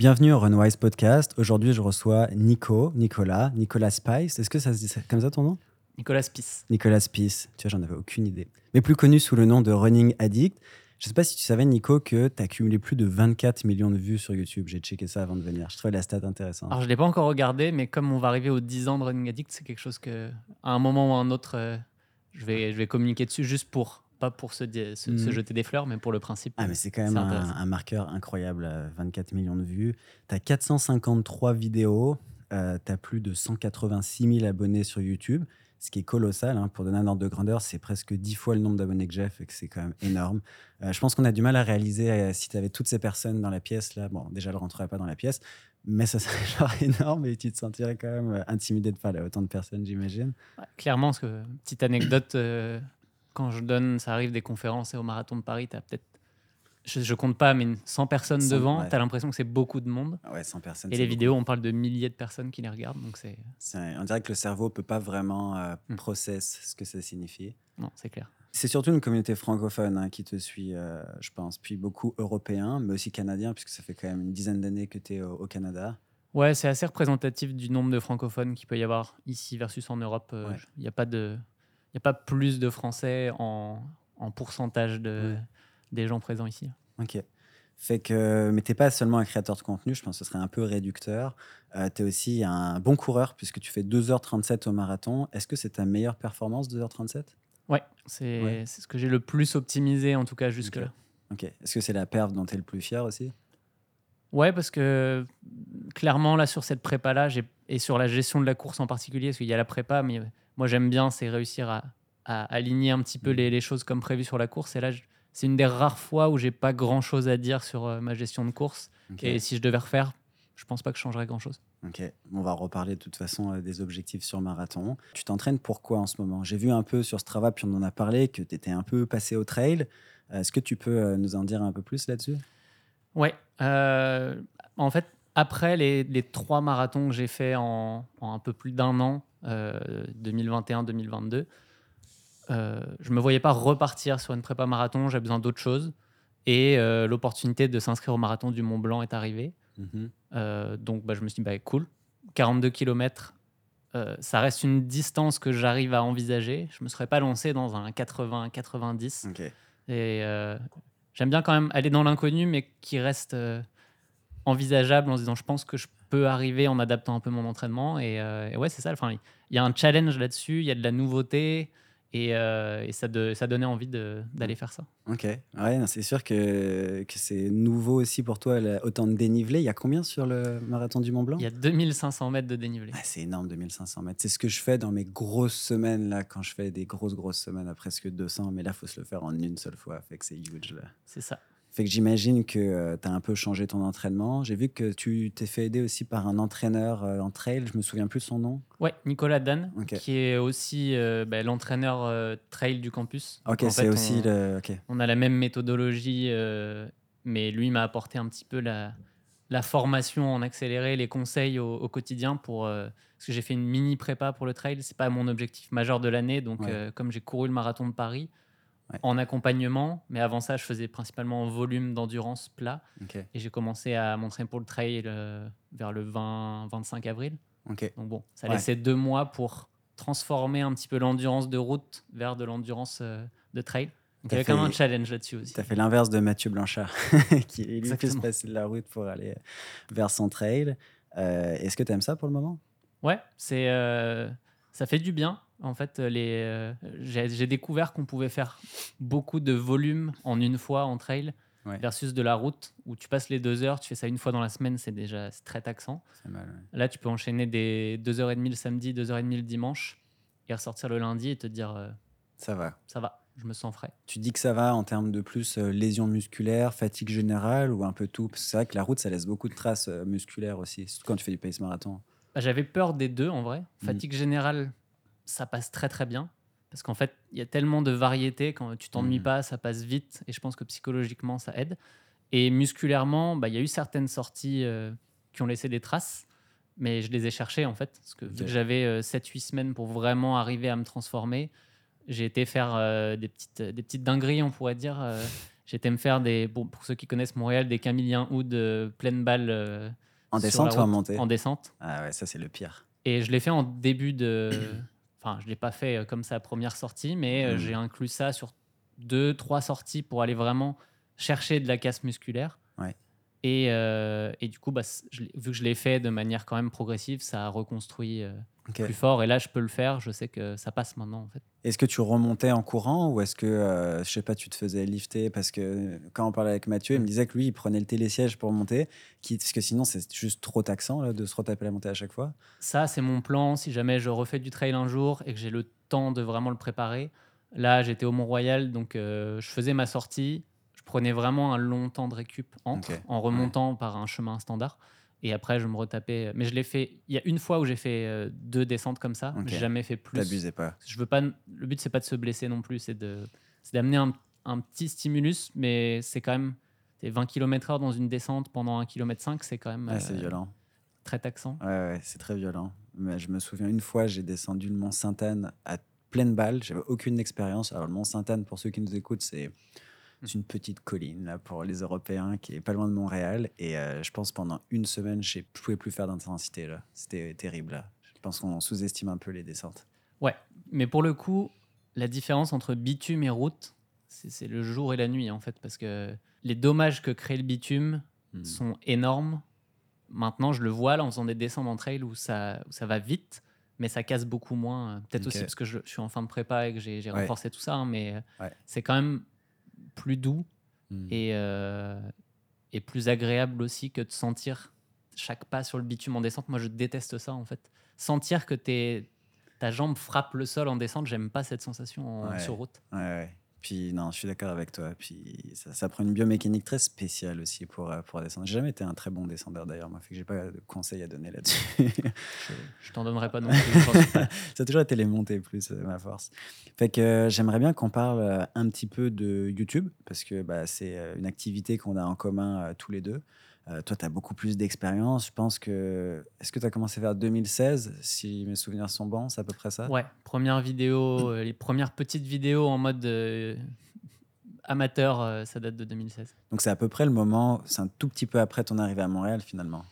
Bienvenue au Runwise Podcast. Aujourd'hui, je reçois Nico, Nicolas, Nicolas Spice. Est-ce que ça se dit comme ça ton nom? Nicolas Spice. Nicolas Spice. Tu vois, j'en avais aucune idée. Mais plus connu sous le nom de Running Addict. Je sais pas si tu savais, Nico, que tu as cumulé plus de 24 millions de vues sur YouTube. J'ai checké ça avant de venir. Je trouvais la stat intéressante. Alors, je l'ai pas encore regardé, mais comme on va arriver aux 10 ans de Running Addict, c'est quelque chose que, à un moment ou à un autre, euh, je, vais, je vais communiquer dessus juste pour pas pour se, se, se, Mhm. jeter des fleurs, mais pour le principe. Ah, mais c'est quand même un, marqueur incroyable, euh, 24 millions de vues. Tu as 453 vidéos, tu as plus de 186 000 abonnés sur YouTube, ce qui est colossal. hein. Pour donner un ordre de grandeur, c'est presque 10 fois le nombre d'abonnés que j'ai, fait que c'est quand même énorme. Euh, je pense qu'on a du mal à réaliser euh, si tu avais toutes ces personnes dans la pièce, là, bon, déjà, je ne rentrerai pas dans la pièce, mais ça serait genre énorme et tu te sentirais quand même euh, intimidé de parler à autant de personnes, j'imagine. Ouais, clairement, parce que, petite anecdote, euh, quand je donne, ça arrive des conférences et au marathon de Paris, tu as peut-être, je, je compte pas, mais une 100 personnes 100, devant, ouais. tu as l'impression que c'est beaucoup de monde. Ah Ouais, 100 personnes. Et les beaucoup. vidéos, on parle de milliers de personnes qui les regardent, donc c'est. C'est- On dirait que le cerveau peut pas vraiment euh, Hmm. process ce que ça signifie. Non, c'est clair. C'est surtout une communauté francophone hein, qui te suit, euh, je pense, puis beaucoup européens, mais aussi canadiens, puisque ça fait quand même une dizaine d'années que tu es au, au Canada. Ouais, c'est assez représentatif du nombre de francophones qu'il peut y avoir ici versus en Europe. Il Ouais. n'y a, pas de- y a pas plus de Français en, en pourcentage de, Ouais. des gens présents ici. Ok. Fait que, mais t'es pas seulement un créateur de contenu, je pense que ce serait un peu réducteur. tu es aussi un bon coureur, puisque tu fais 2h37 au marathon. Est-ce que c'est ta meilleure performance, 2h37 Ouais, c'est Ouais. ce que j'ai le plus optimisé, en tout cas jusque-là. Ok. Est-ce que c'est la perf dont tu es le plus fier aussi? Ouais, parce que clairement, là, sur cette prépa-là, et sur la gestion de la course en particulier, parce qu'il y a la prépa, mais moi, j'aime bien, c'est réussir à, à aligner un petit peu les, les choses comme prévu sur la course. Et là, c'est une des rares fois où j'ai pas grand-chose à dire sur euh, ma gestion de course. Et si je devais refaire, je pense pas que je changerais grand-chose. Ok, on va reparler de toute façon euh, des objectifs sur marathon. Tu t'entraînes pourquoi en ce moment? J'ai vu un peu sur Strava, puis on en a parlé, que tu étais un peu passé au trail. Euh, Est-ce que tu peux nous en dire un peu plus là-dessus? Ouais. en fait, après les, les trois marathons que j'ai fait en, en un peu plus d'un an, 2021-2022, euh, je me voyais pas repartir sur une prépa marathon. J'ai besoin d'autre chose. Et euh, l'opportunité de s'inscrire au marathon du Mont Blanc est arrivée. Mhm. Euh, donc, bah, je me suis dit, bah, cool. 42 km, ça reste une distance que j'arrive à envisager. Je me serais pas lancé dans un 80-90. Ok. Et euh, j'aime bien quand même aller dans l'inconnu, mais qui reste euh, envisageable en se disant je pense que je peux arriver en adaptant un peu mon entraînement. Et, euh, et ouais, c'est ça. Enfin, il y a un challenge là-dessus, il y a de la nouveauté. Et, euh, et ça, de- ça donnait envie d'aller faire ça. Ok. Ouais, non, c'est sûr que, que c'est nouveau aussi pour toi, là, autant de dénivelé. Il y a combien sur le marathon du Mont Blanc? Il y a 2500 mètres de dénivelé. Ah, C'est énorme, 2500 mètres. C'est ce que je fais dans mes grosses semaines, là, quand je fais des grosses, grosses semaines à presque 200. Mais là, il faut se le faire en une seule fois. Fait que c'est huge, là. C'est ça. Fait que j'imagine que tu as un peu changé ton entraînement. J'ai vu que tu t'es fait aider aussi par un entraîneur euh, en trail. Je me souviens plus de son nom. Ouais, Nicolas Dan, qui est aussi euh, bah, l'entraîneur euh, trail du campus. Ok, c'est aussi on- le. Ok. on a la même méthodologie, euh, mais lui m'a apporté un petit peu la, la formation en accéléré, les conseils au, au quotidien pour euh, parce que j'ai fait une mini prépa pour le trail. C'est pas mon objectif majeur de l'année, donc Ouais. euh, comme j'ai couru le marathon de Paris Ouais. en accompagnement, mais avant ça je faisais principalement en volume d'endurance plat et j'ai commencé à m'entraîner pour le trail euh, vers le 20-25 avril. Donc bon, ça Ouais. laissait deux mois pour transformer un petit peu l'endurance de route vers de l'endurance euh, de trail. Donc il y avait quand même un challenge là-dessus aussi. Tu as fait l'inverse de Mathieu Blanchard, qui lui plus passer de la route pour aller vers son trail. Euh, Est-ce que tu aimes ça pour le moment? Ouais, c'est euh, ça fait du bien. En fait, les euh, j'ai découvert qu'on pouvait faire beaucoup de volume en une fois en trail Ouais. versus de la route où tu passes les deux heures, tu fais ça une fois dans la semaine, c'est déjà très taxant. C'est mal. ouais. Là, tu peux enchaîner des deux heures et demie le samedi, deux heures et demie le dimanche et ressortir le lundi et te dire euh, Ça va. ça va, je me sens frais. Tu dis que ça va en termes de plus euh, lésions musculaires, fatigue générale ou un peu tout? Parce que c'est vrai que la route, ça laisse beaucoup de traces euh, musculaires aussi, surtout quand tu fais du pace marathon. Bah, J'avais peur des deux en vrai. Mhm. Fatigue générale, ça passe très très bien. Parce qu'en fait, il y a tellement de variétés. Quand tu t'ennuies Mhm. pas, ça passe vite. Et je pense que psychologiquement, ça aide. Et musculairement, bah, il y a eu certaines sorties euh, qui ont laissé des traces. Mais je les ai cherchées en fait. Parce que vu Ok. que j'avais euh, 7-8 semaines pour vraiment arriver à me transformer, j'ai été faire euh, des, petites, des petites dingueries, on pourrait dire. euh, J'étais me faire des, bon, pour ceux qui connaissent Montréal, des Camillien Hood pleine balle. En descente ou en montée? En descente. Ah ouais, ça c'est le pire. Et je l'ai fait en début de. Enfin, je l'ai pas fait euh, comme sa première sortie, mais euh, Mm. j'ai inclus ça sur deux, trois sorties pour aller vraiment chercher de la casse musculaire. Ouais. Et, euh, et du coup, bah, je vu que je l'ai fait de manière quand même progressive, ça a reconstruit euh, Ok. plus fort. Et là, je peux le faire. Je sais que ça passe maintenant, en fait. Est-ce que tu remontais en courant ou est-ce que, euh, je sais pas, tu te faisais lifter Parce que quand on parlait avec Mathieu, il me disait que lui, il prenait le télésiège pour monter, qui, parce que sinon, c'est juste trop taxant là, de se retaper la montée à chaque fois. Ça, c'est mon plan. Si jamais je refais du trail un jour et que j'ai le temps de vraiment le préparer. Là, j'étais au Mont-Royal, donc euh, je faisais ma sortie. Je prenais vraiment un long temps de récup entre, en remontant par un chemin standard. Et après, je me retapais. Mais je l'ai fait. Il y a une fois où j'ai fait euh, deux descentes comme ça. Ok. J'ai jamais fait plus. T'abusais pas. Je veux pas. Le but, c'est pas de se blesser non plus. C'est de, c'est d'amener un, un petit stimulus, mais c'est quand même. c'est 20 km/h dans une descente pendant 1 km 5, c'est quand même Ouais, c'est euh, violent. très taxant. Ouais, ouais, c'est très violent. Mais je me souviens une fois, j'ai descendu le Mont Sainte-Anne à pleine balle. J'avais aucune expérience. Alors, le Mont Sainte-Anne, pour ceux qui nous écoutent, c'est c'est une petite colline là, pour les Européens qui est pas loin de Montréal. Et euh, je pense pendant une semaine, je ne pouvais plus faire d'intensité. là. C'était terrible. Là. Je pense qu'on sous-estime un peu les descentes. Ouais, mais pour le coup, la différence entre bitume et route, c'est le jour et la nuit en fait, parce que les dommages que crée le bitume Hmm. sont énormes. Maintenant, je le vois là en faisant des descentes en trail où ça, où ça va vite, mais ça casse beaucoup moins. Euh, Peut-être aussi parce que je, je suis en fin de prépa et que j'ai Ouais. renforcé tout ça, hein, mais euh, Ouais. c'est quand même plus doux Hmm. et, euh, et plus agréable aussi que de sentir chaque pas sur le bitume en descente. Moi, je déteste ça en fait. Sentir que t'es- ta jambe frappe le sol en descente, j'aime pas cette sensation en- Ouais. sur route. Ouais, ouais. Puis non, je suis d'accord avec toi. Puis ça, ça prend une biomécanique très spéciale aussi pour, euh, pour descendre. J'ai jamais été un très bon descendeur d'ailleurs, moi, fait que j'ai pas de conseils à donner là-dessus. Je, je t'en donnerai pas non plus. ça a toujours été les montées plus euh, ma force. Fait que euh, j'aimerais bien qu'on parle un petit peu de YouTube parce que bah, c'est une activité qu'on a en commun euh, tous les deux. Euh, toi, tu as beaucoup plus d'expérience. Je pense que. Est-ce que tu as commencé vers 2016 Si mes souvenirs sont bons, c'est à peu près ça? Ouais, première vidéo, euh, les premières petites vidéos en mode euh, amateur, ça date de 2016. Donc c'est à peu près le moment, c'est un tout petit peu après ton arrivée à Montréal finalement.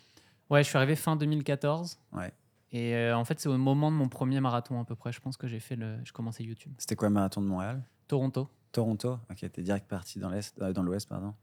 Ouais, je suis arrivé fin 2014. Ouais. Et en fait, c'est au moment de mon premier marathon à peu près. Je pense que j'ai fait le, j'ai commencé YouTube. C'était quoi le marathon de Montréal? Toronto. Toronto? Ok, t'es direct parti dans l'Est, dans l'Ouest, pardon.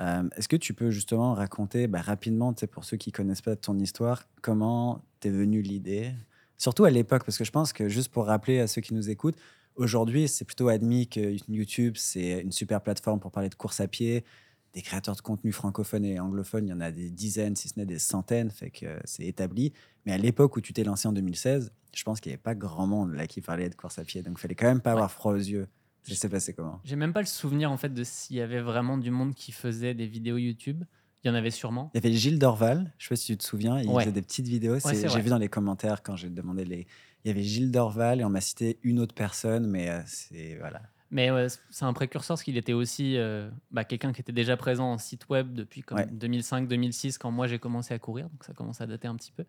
Euh, Est-ce que tu peux justement raconter bah, rapidement, pour ceux qui connaissent pas ton histoire, comment t'es venue l'idée? Surtout à l'époque, parce que je pense que juste pour rappeler à ceux qui nous écoutent, aujourd'hui, c'est plutôt admis que YouTube, c'est une super plateforme pour parler de course à pied. Des créateurs de contenu francophones et anglophones, il y en a des dizaines, si ce n'est des centaines, fait que euh, c'est établi. Mais à l'époque où tu t'es lancé en 2016, je pense qu'il n'y avait pas grand monde là qui parlait de course à pied. Donc il fallait quand même pas avoir froid aux yeux. Ça s'est passé comment J'ai même pas le souvenir en fait de s'il y avait vraiment du monde qui faisait des vidéos YouTube. Il y en avait sûrement. Il y avait Gilles Dorval, je sais pas si tu te souviens, il Ouais. faisait des petites vidéos. J'ai vu dans les commentaires quand j'ai demandé les. Il y avait Gilles Dorval et on m'a cité une autre personne, mais euh, c'est. Voilà. Mais ouais, c'est un précurseur parce qu'il était aussi euh, bah, quelqu'un qui était déjà présent en site web depuis comme Ouais. 2005-2006 quand moi j'ai commencé à courir, donc ça commence à dater un petit peu.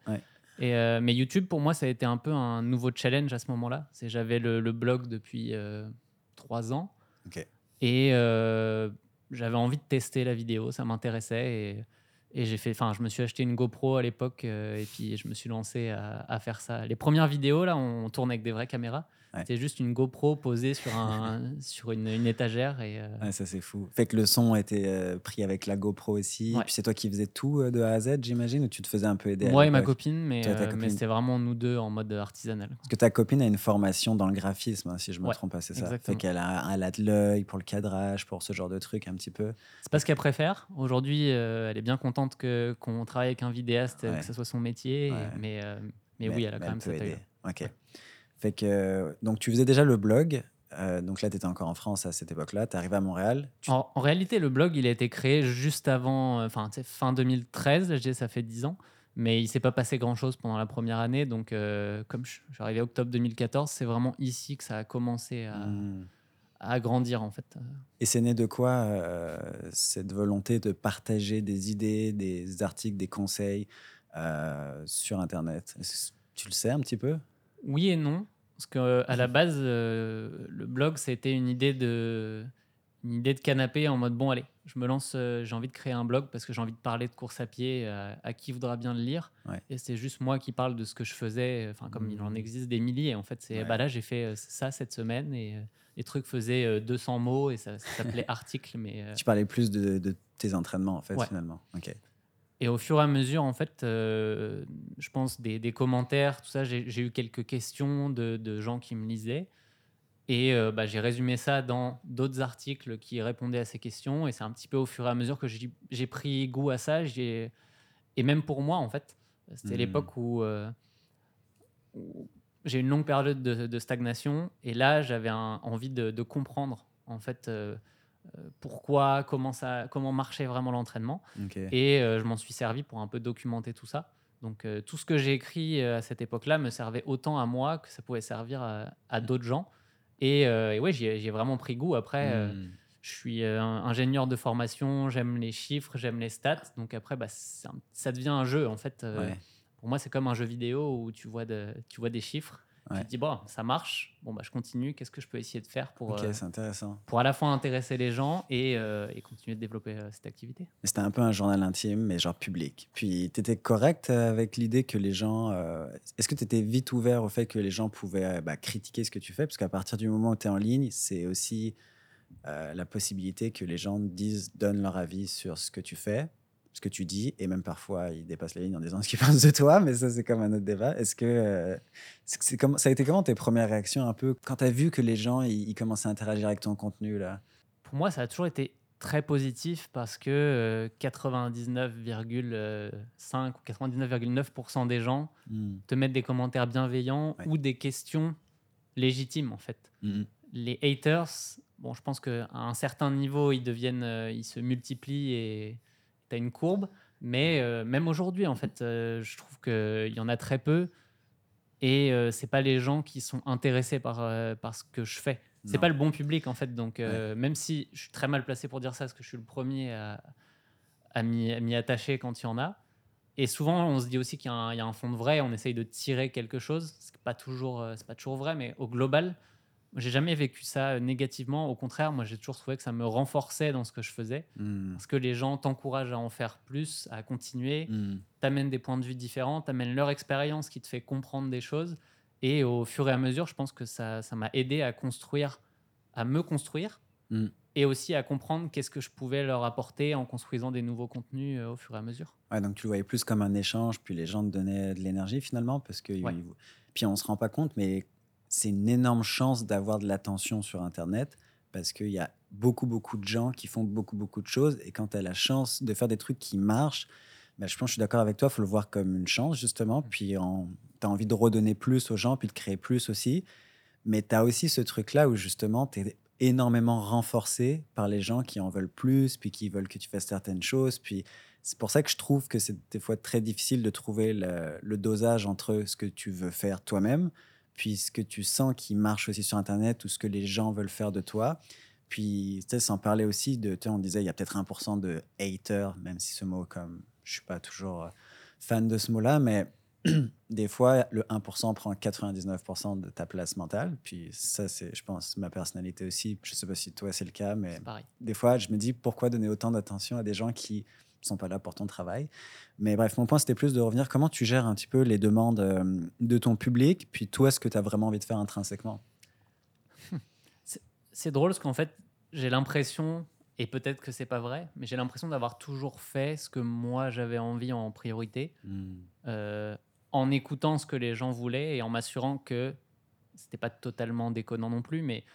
Et, euh, mais YouTube pour moi ça a été un peu un nouveau challenge à ce moment-là. C'est j'avais le, le blog depuis trois ans et euh, j'avais envie de tester la vidéo, ça m'intéressait et, et j'ai fait, enfin je me suis acheté une GoPro à l'époque euh, et puis je me suis lancé à, à faire ça. Les premières vidéos là, on tourne avec des vraies caméras. Ouais. C'était juste une GoPro posée sur, un, sur une, une étagère. Et, euh, Ouais, ça c'est fou. Fait que le son était euh, pris avec la GoPro aussi. Ouais. Puis c'est toi qui faisais tout euh, de A à Z, j'imagine, ou tu te faisais un peu aider moi et ma copine, mais, mais c'était vraiment nous deux en mode artisanal. Parce que ta copine a une formation dans le graphisme, hein, si je me Ouais, trompe pas, c'est ça. exactement. Fait qu'elle a, elle a de l'œil pour le cadrage, pour ce genre de truc un petit peu. C'est pas ce qu'elle préfère. Aujourd'hui, elle est bien contente que, qu'on travaille avec un vidéaste, que ce soit son métier. mais, mais, oui, elle a quand même peut cet œil. aider. Ok. Fait que, euh, donc tu faisais déjà le blog. euh, donc là, tu étais encore en France à cette époque-là. Tu arrivé à Montréal. Tu- En, en réalité, le blog, il a été créé juste avant, euh, enfin, sais, fin 2013. Je dis, ça fait 10 ans. Mais il s'est pas passé grand-chose pendant la première année. Donc, euh, comme je, suis arrivé octobre 2014, c'est vraiment ici que ça a commencé à, Hmm. à grandir, en fait. Et c'est né de quoi euh, cette volonté de partager des idées, des articles, des conseils euh, sur Internet? Tu le sais un petit peu? Oui et non. Parce que à la base, euh, le blog, c'était une idée de une idée de canapé en mode bon, allez, je me lance, euh, j'ai envie de créer un blog parce que j'ai envie de parler de course à pied euh, à qui voudra bien le lire. Ouais. Et c'est juste moi qui parle de ce que je faisais, enfin, comme il en Mhm. existe des milliers. En fait, c'est Ouais. bah là, j'ai fait euh, ça cette semaine et euh, les trucs faisaient euh, 200 mots et ça, ça s'appelait article. Mais, euh, Tu parlais plus de, de tes entraînements, en fait, Ouais. finalement. Ok. Et au fur et à mesure, en fait, euh, je pense des, des commentaires, tout ça, j'ai eu quelques questions de, de gens qui me lisaient. Et euh, bah, j'ai résumé ça dans d'autres articles qui répondaient à ces questions. Et c'est un petit peu au fur et à mesure que j'ai pris goût à ça. Et même pour moi, en fait, c'était Mhm. l'époque où, euh, où j'ai eu une longue période de, de stagnation. Et là, j'avais envie de, de comprendre, en fait, euh, pourquoi, comment, ça, comment marchait vraiment l'entraînement. Et euh, je m'en suis servi pour un peu documenter tout ça. Donc euh, tout ce que j'ai écrit euh, à cette époque-là me servait autant à moi que ça pouvait servir à, à d'autres gens. Et, euh, et ouais, j'y ai, vraiment pris goût. Après, euh, Hmm. je suis euh, ingénieur de formation, j'aime les chiffres, j'aime les stats. Donc après, bah, un- ça devient un jeu en fait. Euh, Ouais. Pour moi, c'est comme un jeu vidéo où tu vois, de, tu vois des chiffres. Ouais. Tu te dis, bon, ça marche. Bon, bah, je continue. Qu'est-ce que je peux essayer de faire pour, euh, intéressant. pour à la fois intéresser les gens et, euh, et continuer de développer euh, cette activité C'était un peu un journal intime, mais genre public. Puis, tu étais correct avec l'idée que les gens. Est-ce que tu étais vite ouvert au fait que les gens pouvaient bah, critiquer ce que tu fais? Parce qu'à partir du moment où tu es en ligne, c'est aussi la possibilité que les gens disent, donnent leur avis sur ce que tu fais, ce que tu dis, et même parfois ils dépassent la ligne en disant ce qu'ils pensent de toi, mais ça, c'est comme un autre débat. Est-ce que. euh, c'est- c'est comme, ça a été comment tes premières réactions un peu quand tu as vu que les gens ils, ils commençaient à interagir avec ton contenu là? Pour moi, ça a toujours été très positif parce que euh, 99,5 ou 99,9% des gens Hmm. te mettent des commentaires bienveillants Ouais. ou des questions légitimes en fait. Hmm. Les haters, bon, je pense qu'à un certain niveau, ils deviennent, euh, ils se multiplient et tu as une courbe. Mais euh, même aujourd'hui, en fait, euh, je trouve qu'il y en a très peu. Et euh, c'est pas les gens qui sont intéressés par, euh, par ce que je fais. C'est pas le bon public en fait. Donc même si je suis très mal placé pour dire ça, parce que je suis le premier à, à m'y attacher quand il y en a. Et souvent, on se dit aussi qu'il y, a un- il y a un fond de vrai. On essaye de tirer quelque chose. C'est pas toujours, c'est pas toujours vrai, mais au global, j'ai jamais vécu ça euh, négativement. Au contraire, moi, j'ai toujours trouvé que ça me renforçait dans ce que je faisais, Hmm. parce que les gens t'encouragent à en faire plus, à continuer Hmm. t'amènent des points de vue différents, t'amènent leur expérience qui te fait comprendre des choses. Et au fur et à mesure, je pense que ça ça m'a aidé à construire, à me construire, Mm. et aussi à comprendre qu'est-ce que je pouvais leur apporter en construisant des nouveaux contenus euh, au fur et à mesure. Ouais, donc tu le voyais plus comme un échange, puis les gens te donnaient de l'énergie finalement, parce que Ouais. puis on se rend pas compte, mais c'est une énorme chance d'avoir de l'attention sur Internet, parce qu'il y a beaucoup beaucoup de gens qui font beaucoup beaucoup de choses, et quand tu as la chance de faire des trucs qui marchent, ben, je pense que je suis d'accord avec toi, faut le voir comme une chance justement, puis tu as envie de redonner plus aux gens, puis de créer plus aussi, mais tu as aussi ce truc-là où justement tu es énormément renforcé par les gens qui en veulent plus, puis qui veulent que tu fasses certaines choses, puis c'est pour ça que je trouve que c'est des fois très difficile de trouver le, le dosage entre ce que tu veux faire toi-même, puis ce que tu sens qui marche aussi sur Internet ou ce que les gens veulent faire de toi. Puis, tu sais, sans parler aussi de, tu on disait, il y a peut-être 1% de haters, même si ce mot, comme, je suis pas toujours euh, fan de ce mot-là, mais des fois, le 1% prend 99% de ta place mentale. Puis ça, c'est, je pense, ma personnalité aussi. Je sais pas si toi, c'est le cas, mais des fois, je me dis pourquoi donner autant d'attention à des gens qui sont pas là pour ton travail. Mais bref, mon point, c'était plus de revenir comment tu gères un petit peu les demandes euh, de ton public, puis toi, ce que tu as vraiment envie de faire intrinsèquement? C'est drôle parce qu'en fait, j'ai l'impression, et peut-être que c'est pas vrai, mais j'ai l'impression d'avoir toujours fait ce que moi j'avais envie en priorité. euh, en écoutant ce que les gens voulaient et en m'assurant que c'était pas totalement déconnant non plus, mais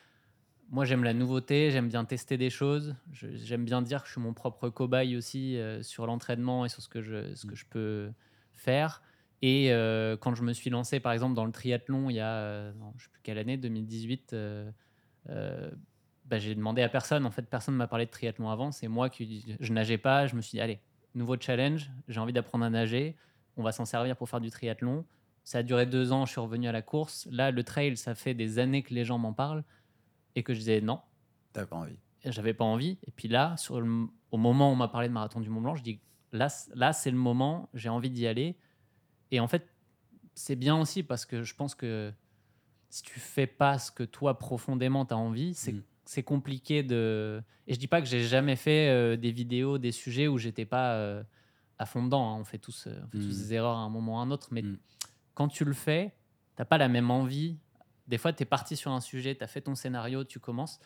moi j'aime la nouveauté, j'aime bien tester des choses, j'aime bien dire que je suis mon propre cobaye aussi euh, sur l'entraînement et sur ce que je, peux faire. Et euh, quand je me suis lancé par exemple dans le triathlon il y a, euh, je sais plus quelle année, 2018, euh, euh, bah, j'ai demandé à personne, en fait personne ne m'a parlé de triathlon avant, c'est moi qui je nageais pas, je me suis dit allez, nouveau challenge, j'ai envie d'apprendre à nager, on va s'en servir pour faire du triathlon. Ça a duré deux ans, je suis revenu à la course. Là, le trail, ça fait des années que les gens m'en parlent et que je disais non, pas envie. j'avais pas envie. Et puis là, sur le- au moment où on m'a parlé de marathon du Mont Blanc, je dis là, là c'est le moment, j'ai envie d'y aller. Et en fait, c'est bien aussi parce que je pense que si tu fais pas ce que toi profondément tu as envie, c'est Mm. c'est compliqué de. Et je dis pas que j'ai jamais fait euh, des vidéos, des sujets où j'étais pas euh, à fond dedans. hein. On fait tous, euh, on fait tous Mm. des erreurs à un moment ou à un autre. Mais Mm. quand tu le fais, t'as pas la même envie. Des fois, tu es parti sur un sujet, tu as fait ton scénario, tu commences.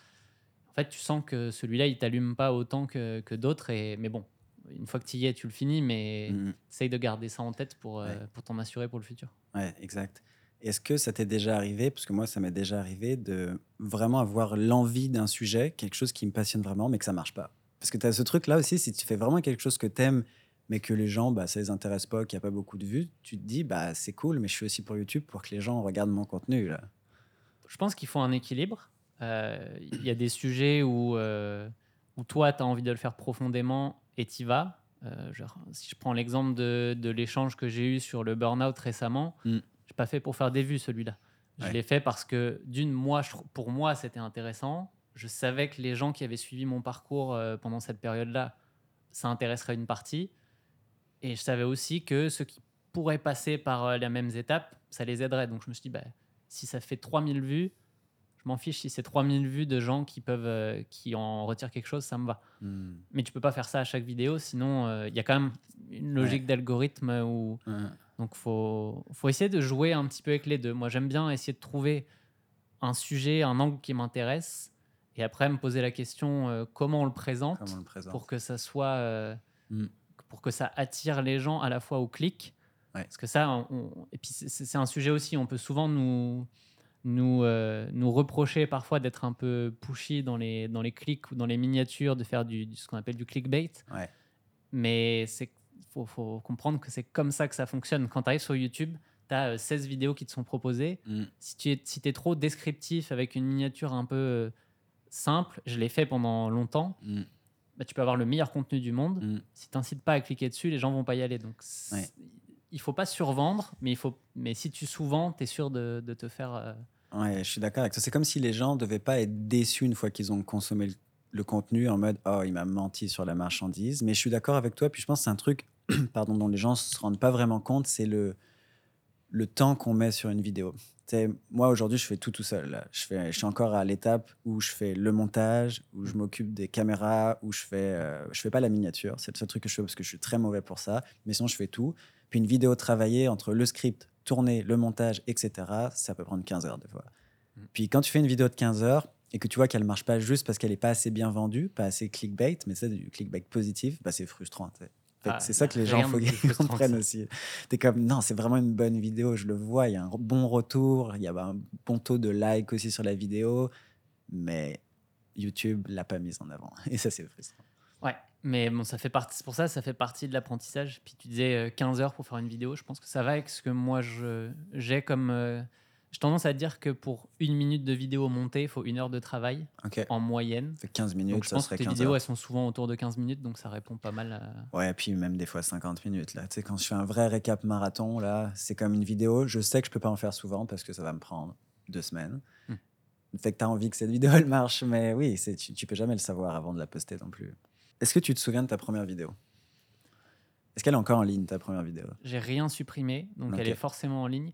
En fait, tu sens que celui-là, il t'allume pas autant que, que d'autres. Et... Mais bon, une fois que tu y es, tu le finis. Mais Mm. essaye de garder ça en tête pour, euh, pour t'en assurer pour le futur. Ouais, exact. Est-ce que ça t'est déjà arrivé, parce que moi ça m'est déjà arrivé, de vraiment avoir l'envie d'un sujet, quelque chose qui me passionne vraiment, mais que ça marche pas? Parce que tu as ce truc-là aussi, si tu fais vraiment quelque chose que t'aimes, mais que les gens, bah, ça les intéresse pas, qu'il n'y a pas beaucoup de vues, tu te dis, bah, c'est cool, mais je suis aussi pour YouTube pour que les gens regardent mon contenu. Là. Je pense qu'il faut un équilibre. Euh, Il y a des sujets où, euh, où toi, tu as envie de le faire profondément et tu vas. Euh, genre, si je prends l'exemple de, de l'échange que j'ai eu sur le burn-out récemment, Mm. je n'ai pas fait pour faire des vues celui-là. Je Ouais. l'ai fait parce que, d'une, moi, je pour moi, c'était intéressant. Je savais que les gens qui avaient suivi mon parcours euh, pendant cette période-là, ça intéresserait une partie. Et je savais aussi que ceux qui pourraient passer par euh, les mêmes étapes, ça les aiderait. Donc je me suis dit, bah, si ça fait 3000 vues, je m'en fiche si c'est 3000 vues de gens qui peuvent euh, qui en retirent quelque chose, ça me va. Hmm. Mais tu peux pas faire ça à chaque vidéo, sinon euh, il y a quand même une logique d'algorithme où Ouais. donc faut faut essayer de jouer un petit peu avec les deux. Moi j'aime bien essayer de trouver un sujet, un angle qui m'intéresse et après me poser la question euh, comment on le présente Comme on le présente. pour que ça soit euh, Mm. pour que ça attire les gens à la fois au clic Ouais. parce que ça on- on- et puis c'est- un sujet aussi on peut souvent nous nous euh, nous reprocher parfois d'être un peu pushy dans les dans les clics ou dans les miniatures de faire du, du- ce qu'on appelle du clickbait Ouais. mais c'est faut, faut comprendre que c'est comme ça que ça fonctionne quand tu arrives sur YouTube tu as 16 vidéos qui te sont proposées Hmm. si tu es, si es trop descriptif avec une miniature un peu euh, simple, je l'ai fait pendant longtemps, Hmm. bah, tu peux avoir le meilleur contenu du monde. Hmm. Si tu n'incites pas à cliquer dessus, les gens vont pas y aller. Donc, Ouais. Il faut pas survendre, mais, il faut, mais si tu sous-vends, tu es sûr de, te faire. euh, Ouais, je suis d'accord avec toi. C'est comme si les gens devaient pas être déçus une fois qu'ils ont consommé le, contenu en mode oh il m'a menti sur la marchandise. Mais je suis d'accord avec toi. Puis je pense que c'est un truc pardon dont les gens se rendent pas vraiment compte, c'est le le temps qu'on met sur une vidéo. Moi aujourd'hui je fais tout tout seul. Je fais, je suis encore à l'étape où je fais le montage, où je m'occupe des caméras, où je fais euh, je fais pas la miniature. C'est le seul truc que je fais parce que je suis très mauvais pour ça. Mais sinon je fais tout. Puis une vidéo travaillée entre le script, tourner, le montage, etc. Ça peut prendre 15 heures des fois. Puis quand tu fais une vidéo de 15 heures et que tu vois qu'elle marche pas juste parce qu'elle est pas assez bien vendue, pas assez clickbait, mais c'est du clickbait positif, bah c'est frustrant. Ah, c'est ça que les gens faut qu'ils comprennent aussi. T'es comme non, c'est vraiment une bonne vidéo, je le vois, il y a un bon retour, il y a un bon taux de like aussi sur la vidéo, mais YouTube l'a pas mise en avant et ça c'est frustrant. Ouais, mais bon, ça fait partie. Pour ça, ça fait partie de l'apprentissage. Puis tu disais euh, 15 heures pour faire une vidéo. Je pense que ça va avec ce que moi j'ai comme. euh, j'ai tendance à dire que pour une minute de vidéo montée, il faut une heure de travail en moyenne. fait 15 minutes, Donc je ça pense que serait tes 15 vidéos, heures. elles sont souvent autour de 15 minutes, donc ça répond pas mal à... Ouais, puis même des fois 50 minutes. Là. Tu sais, quand je fais un vrai récap marathon, là, c'est comme une vidéo. Je sais que je peux pas en faire souvent parce que ça va me prendre deux semaines. Hmm. Fait que tu as envie que cette vidéo elle marche, mais oui, tu, tu peux jamais le savoir avant de la poster non plus. Est-ce que tu te souviens de ta première vidéo? Est-ce qu'elle est encore en ligne, ta première vidéo? J'ai rien supprimé, donc elle est forcément en ligne.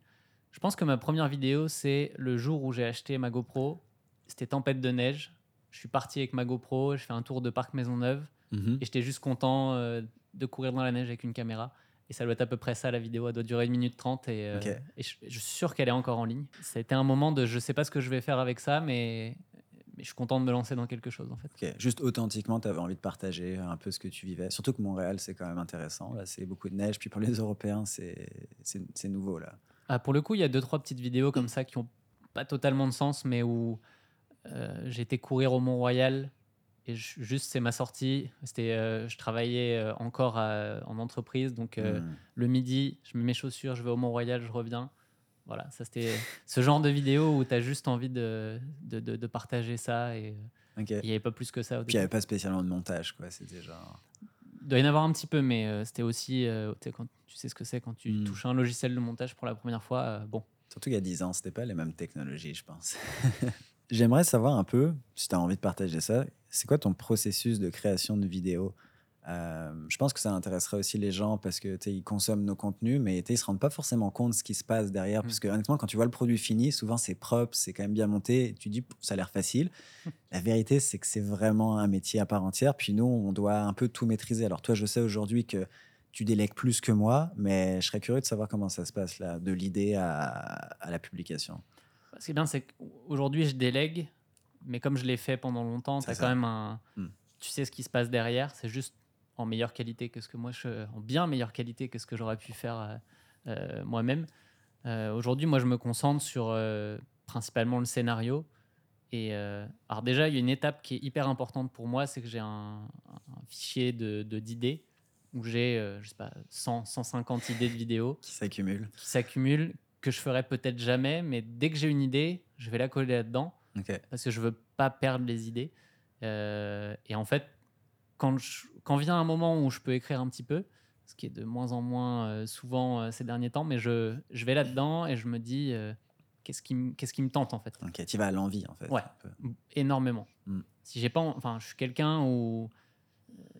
Je pense que ma première vidéo, c'est le jour où j'ai acheté ma GoPro. C'était tempête de neige. Je suis parti avec ma GoPro, je fais un tour de parc Maisonneuve Mhm. et j'étais juste content euh, de courir dans la neige avec une caméra. Et ça doit être à peu près ça, la vidéo. Elle doit durer 1 minute 30 et, euh, et je, je suis sûr qu'elle est encore en ligne. Ça a été un moment de je sais pas ce que je vais faire avec ça, mais, mais je suis content de me lancer dans quelque chose en fait. Juste authentiquement, tu avais envie de partager un peu ce que tu vivais. Surtout que Montréal, c'est quand même intéressant. Là, c'est beaucoup de neige. Puis pour les Européens, c'est, nouveau. là. Ah, pour le coup, il y a deux, trois petites vidéos comme ça qui ont pas totalement de sens, mais où euh, été courir au Mont-Royal et je- juste c'est ma sortie. C'était, euh, je travaillais euh, encore à- en entreprise, donc euh, Hmm. le midi, je mets mes chaussures, je vais au Mont-Royal, je reviens. Voilà, ça c'était ce genre de vidéo où tu as juste envie de, de, de- de partager ça et euh, il n'y avait pas plus que ça. Au Puis il n'y avait pas spécialement de montage. quoi. C'était genre. Il doit y en avoir un petit peu, mais euh, c'était aussi, euh, tu sais, quand tu sais ce que c'est quand tu Mm. touches un logiciel de montage pour la première fois. euh, bon, Surtout il y a 10 ans, c'était pas les mêmes technologies, je pense. J'aimerais savoir un peu, si tu as envie de partager ça, c'est quoi ton processus de création de vidéo Euh, je pense que ça intéresserait aussi les gens parce que ils consomment nos contenus, mais ils ne se rendent pas forcément compte de ce qui se passe derrière. Parce que honnêtement, quand tu vois le produit fini, souvent c'est propre, c'est quand même bien monté. Et tu dis, ça a l'air facile. La vérité, c'est que c'est vraiment un métier à part entière. Puis nous, on doit un peu tout maîtriser. Alors toi, je sais aujourd'hui que tu délègues plus que moi, mais je serais curieux de savoir comment ça se passe là, de l'idée à, à, la publication. Ce qui est bien, c'est qu'aujourd'hui, je délègue, mais comme je l'ai fait pendant longtemps, tu as quand même un. Hmm. Tu sais ce qui se passe derrière, c'est juste en meilleure qualité que ce que moi, je, en bien meilleure qualité que ce que j'aurais pu faire euh, euh, moi-même. Euh, aujourd'hui, moi, je me concentre sur principalement le scénario. Et alors déjà, il y a une étape qui est hyper importante pour moi, c'est que j'ai un, fichier de d'idées où j'ai, je sais pas, 100, 150 idées de vidéos qui s'accumulent, qui s'accumulent, que je ferai peut-être jamais, mais dès que j'ai une idée, je vais la coller là-dedans parce que je veux pas perdre les idées. et en fait, quand, quand vient un moment où je peux écrire un petit peu, ce qui est de moins en moins euh, souvent euh, ces derniers temps, mais je, je vais là-dedans et je me dis euh, qu'est-ce qui, me tente en fait. Ok, tu vas à l'envie en fait. Ouais, énormément. Hmm. Si j'ai pas, enfin, je suis quelqu'un où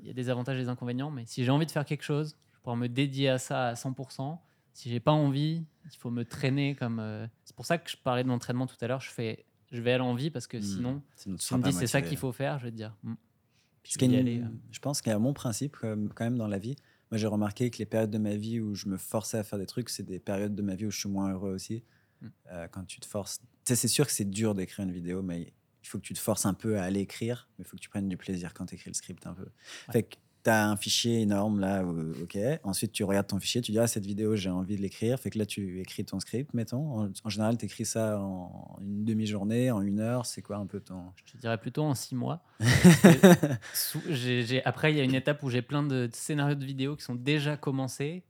il y a des avantages et des inconvénients, mais si j'ai envie de faire quelque chose, je pourrais me dédier à ça à 100%. Si j'ai pas envie, il faut me traîner comme. C'est pour ça que je parlais de l'entraînement tout à l'heure. Je fais, je vais à l'envie parce que hmm. sinon, si tu me dis c'est ça qu'il faut faire, je vais te dire. Hmm. Euh. Je pense qu'il y a mon principe quand même dans la vie. Moi, j'ai remarqué que les périodes de ma vie où je me forçais à faire des trucs, c'est des périodes de ma vie où je suis moins heureux aussi. Mm. Euh, quand tu te forces. c'est sûr que c'est dur d'écrire une vidéo, mais il faut que tu te forces un peu à aller écrire, mais il faut que tu prennes du plaisir quand tu écris le script un peu. Fait tu as un fichier énorme là, ok. Ensuite, tu regardes ton fichier, tu dis, ah, cette vidéo, j'ai envie de l'écrire. Fait que là, tu écris ton script, mettons. En, général, tu écris ça en une demi-journée, en une heure. C'est quoi un peu ton. Je te dirais plutôt en six mois. Après, il y a une étape où j'ai plein de scénarios de vidéos qui sont déjà commencés.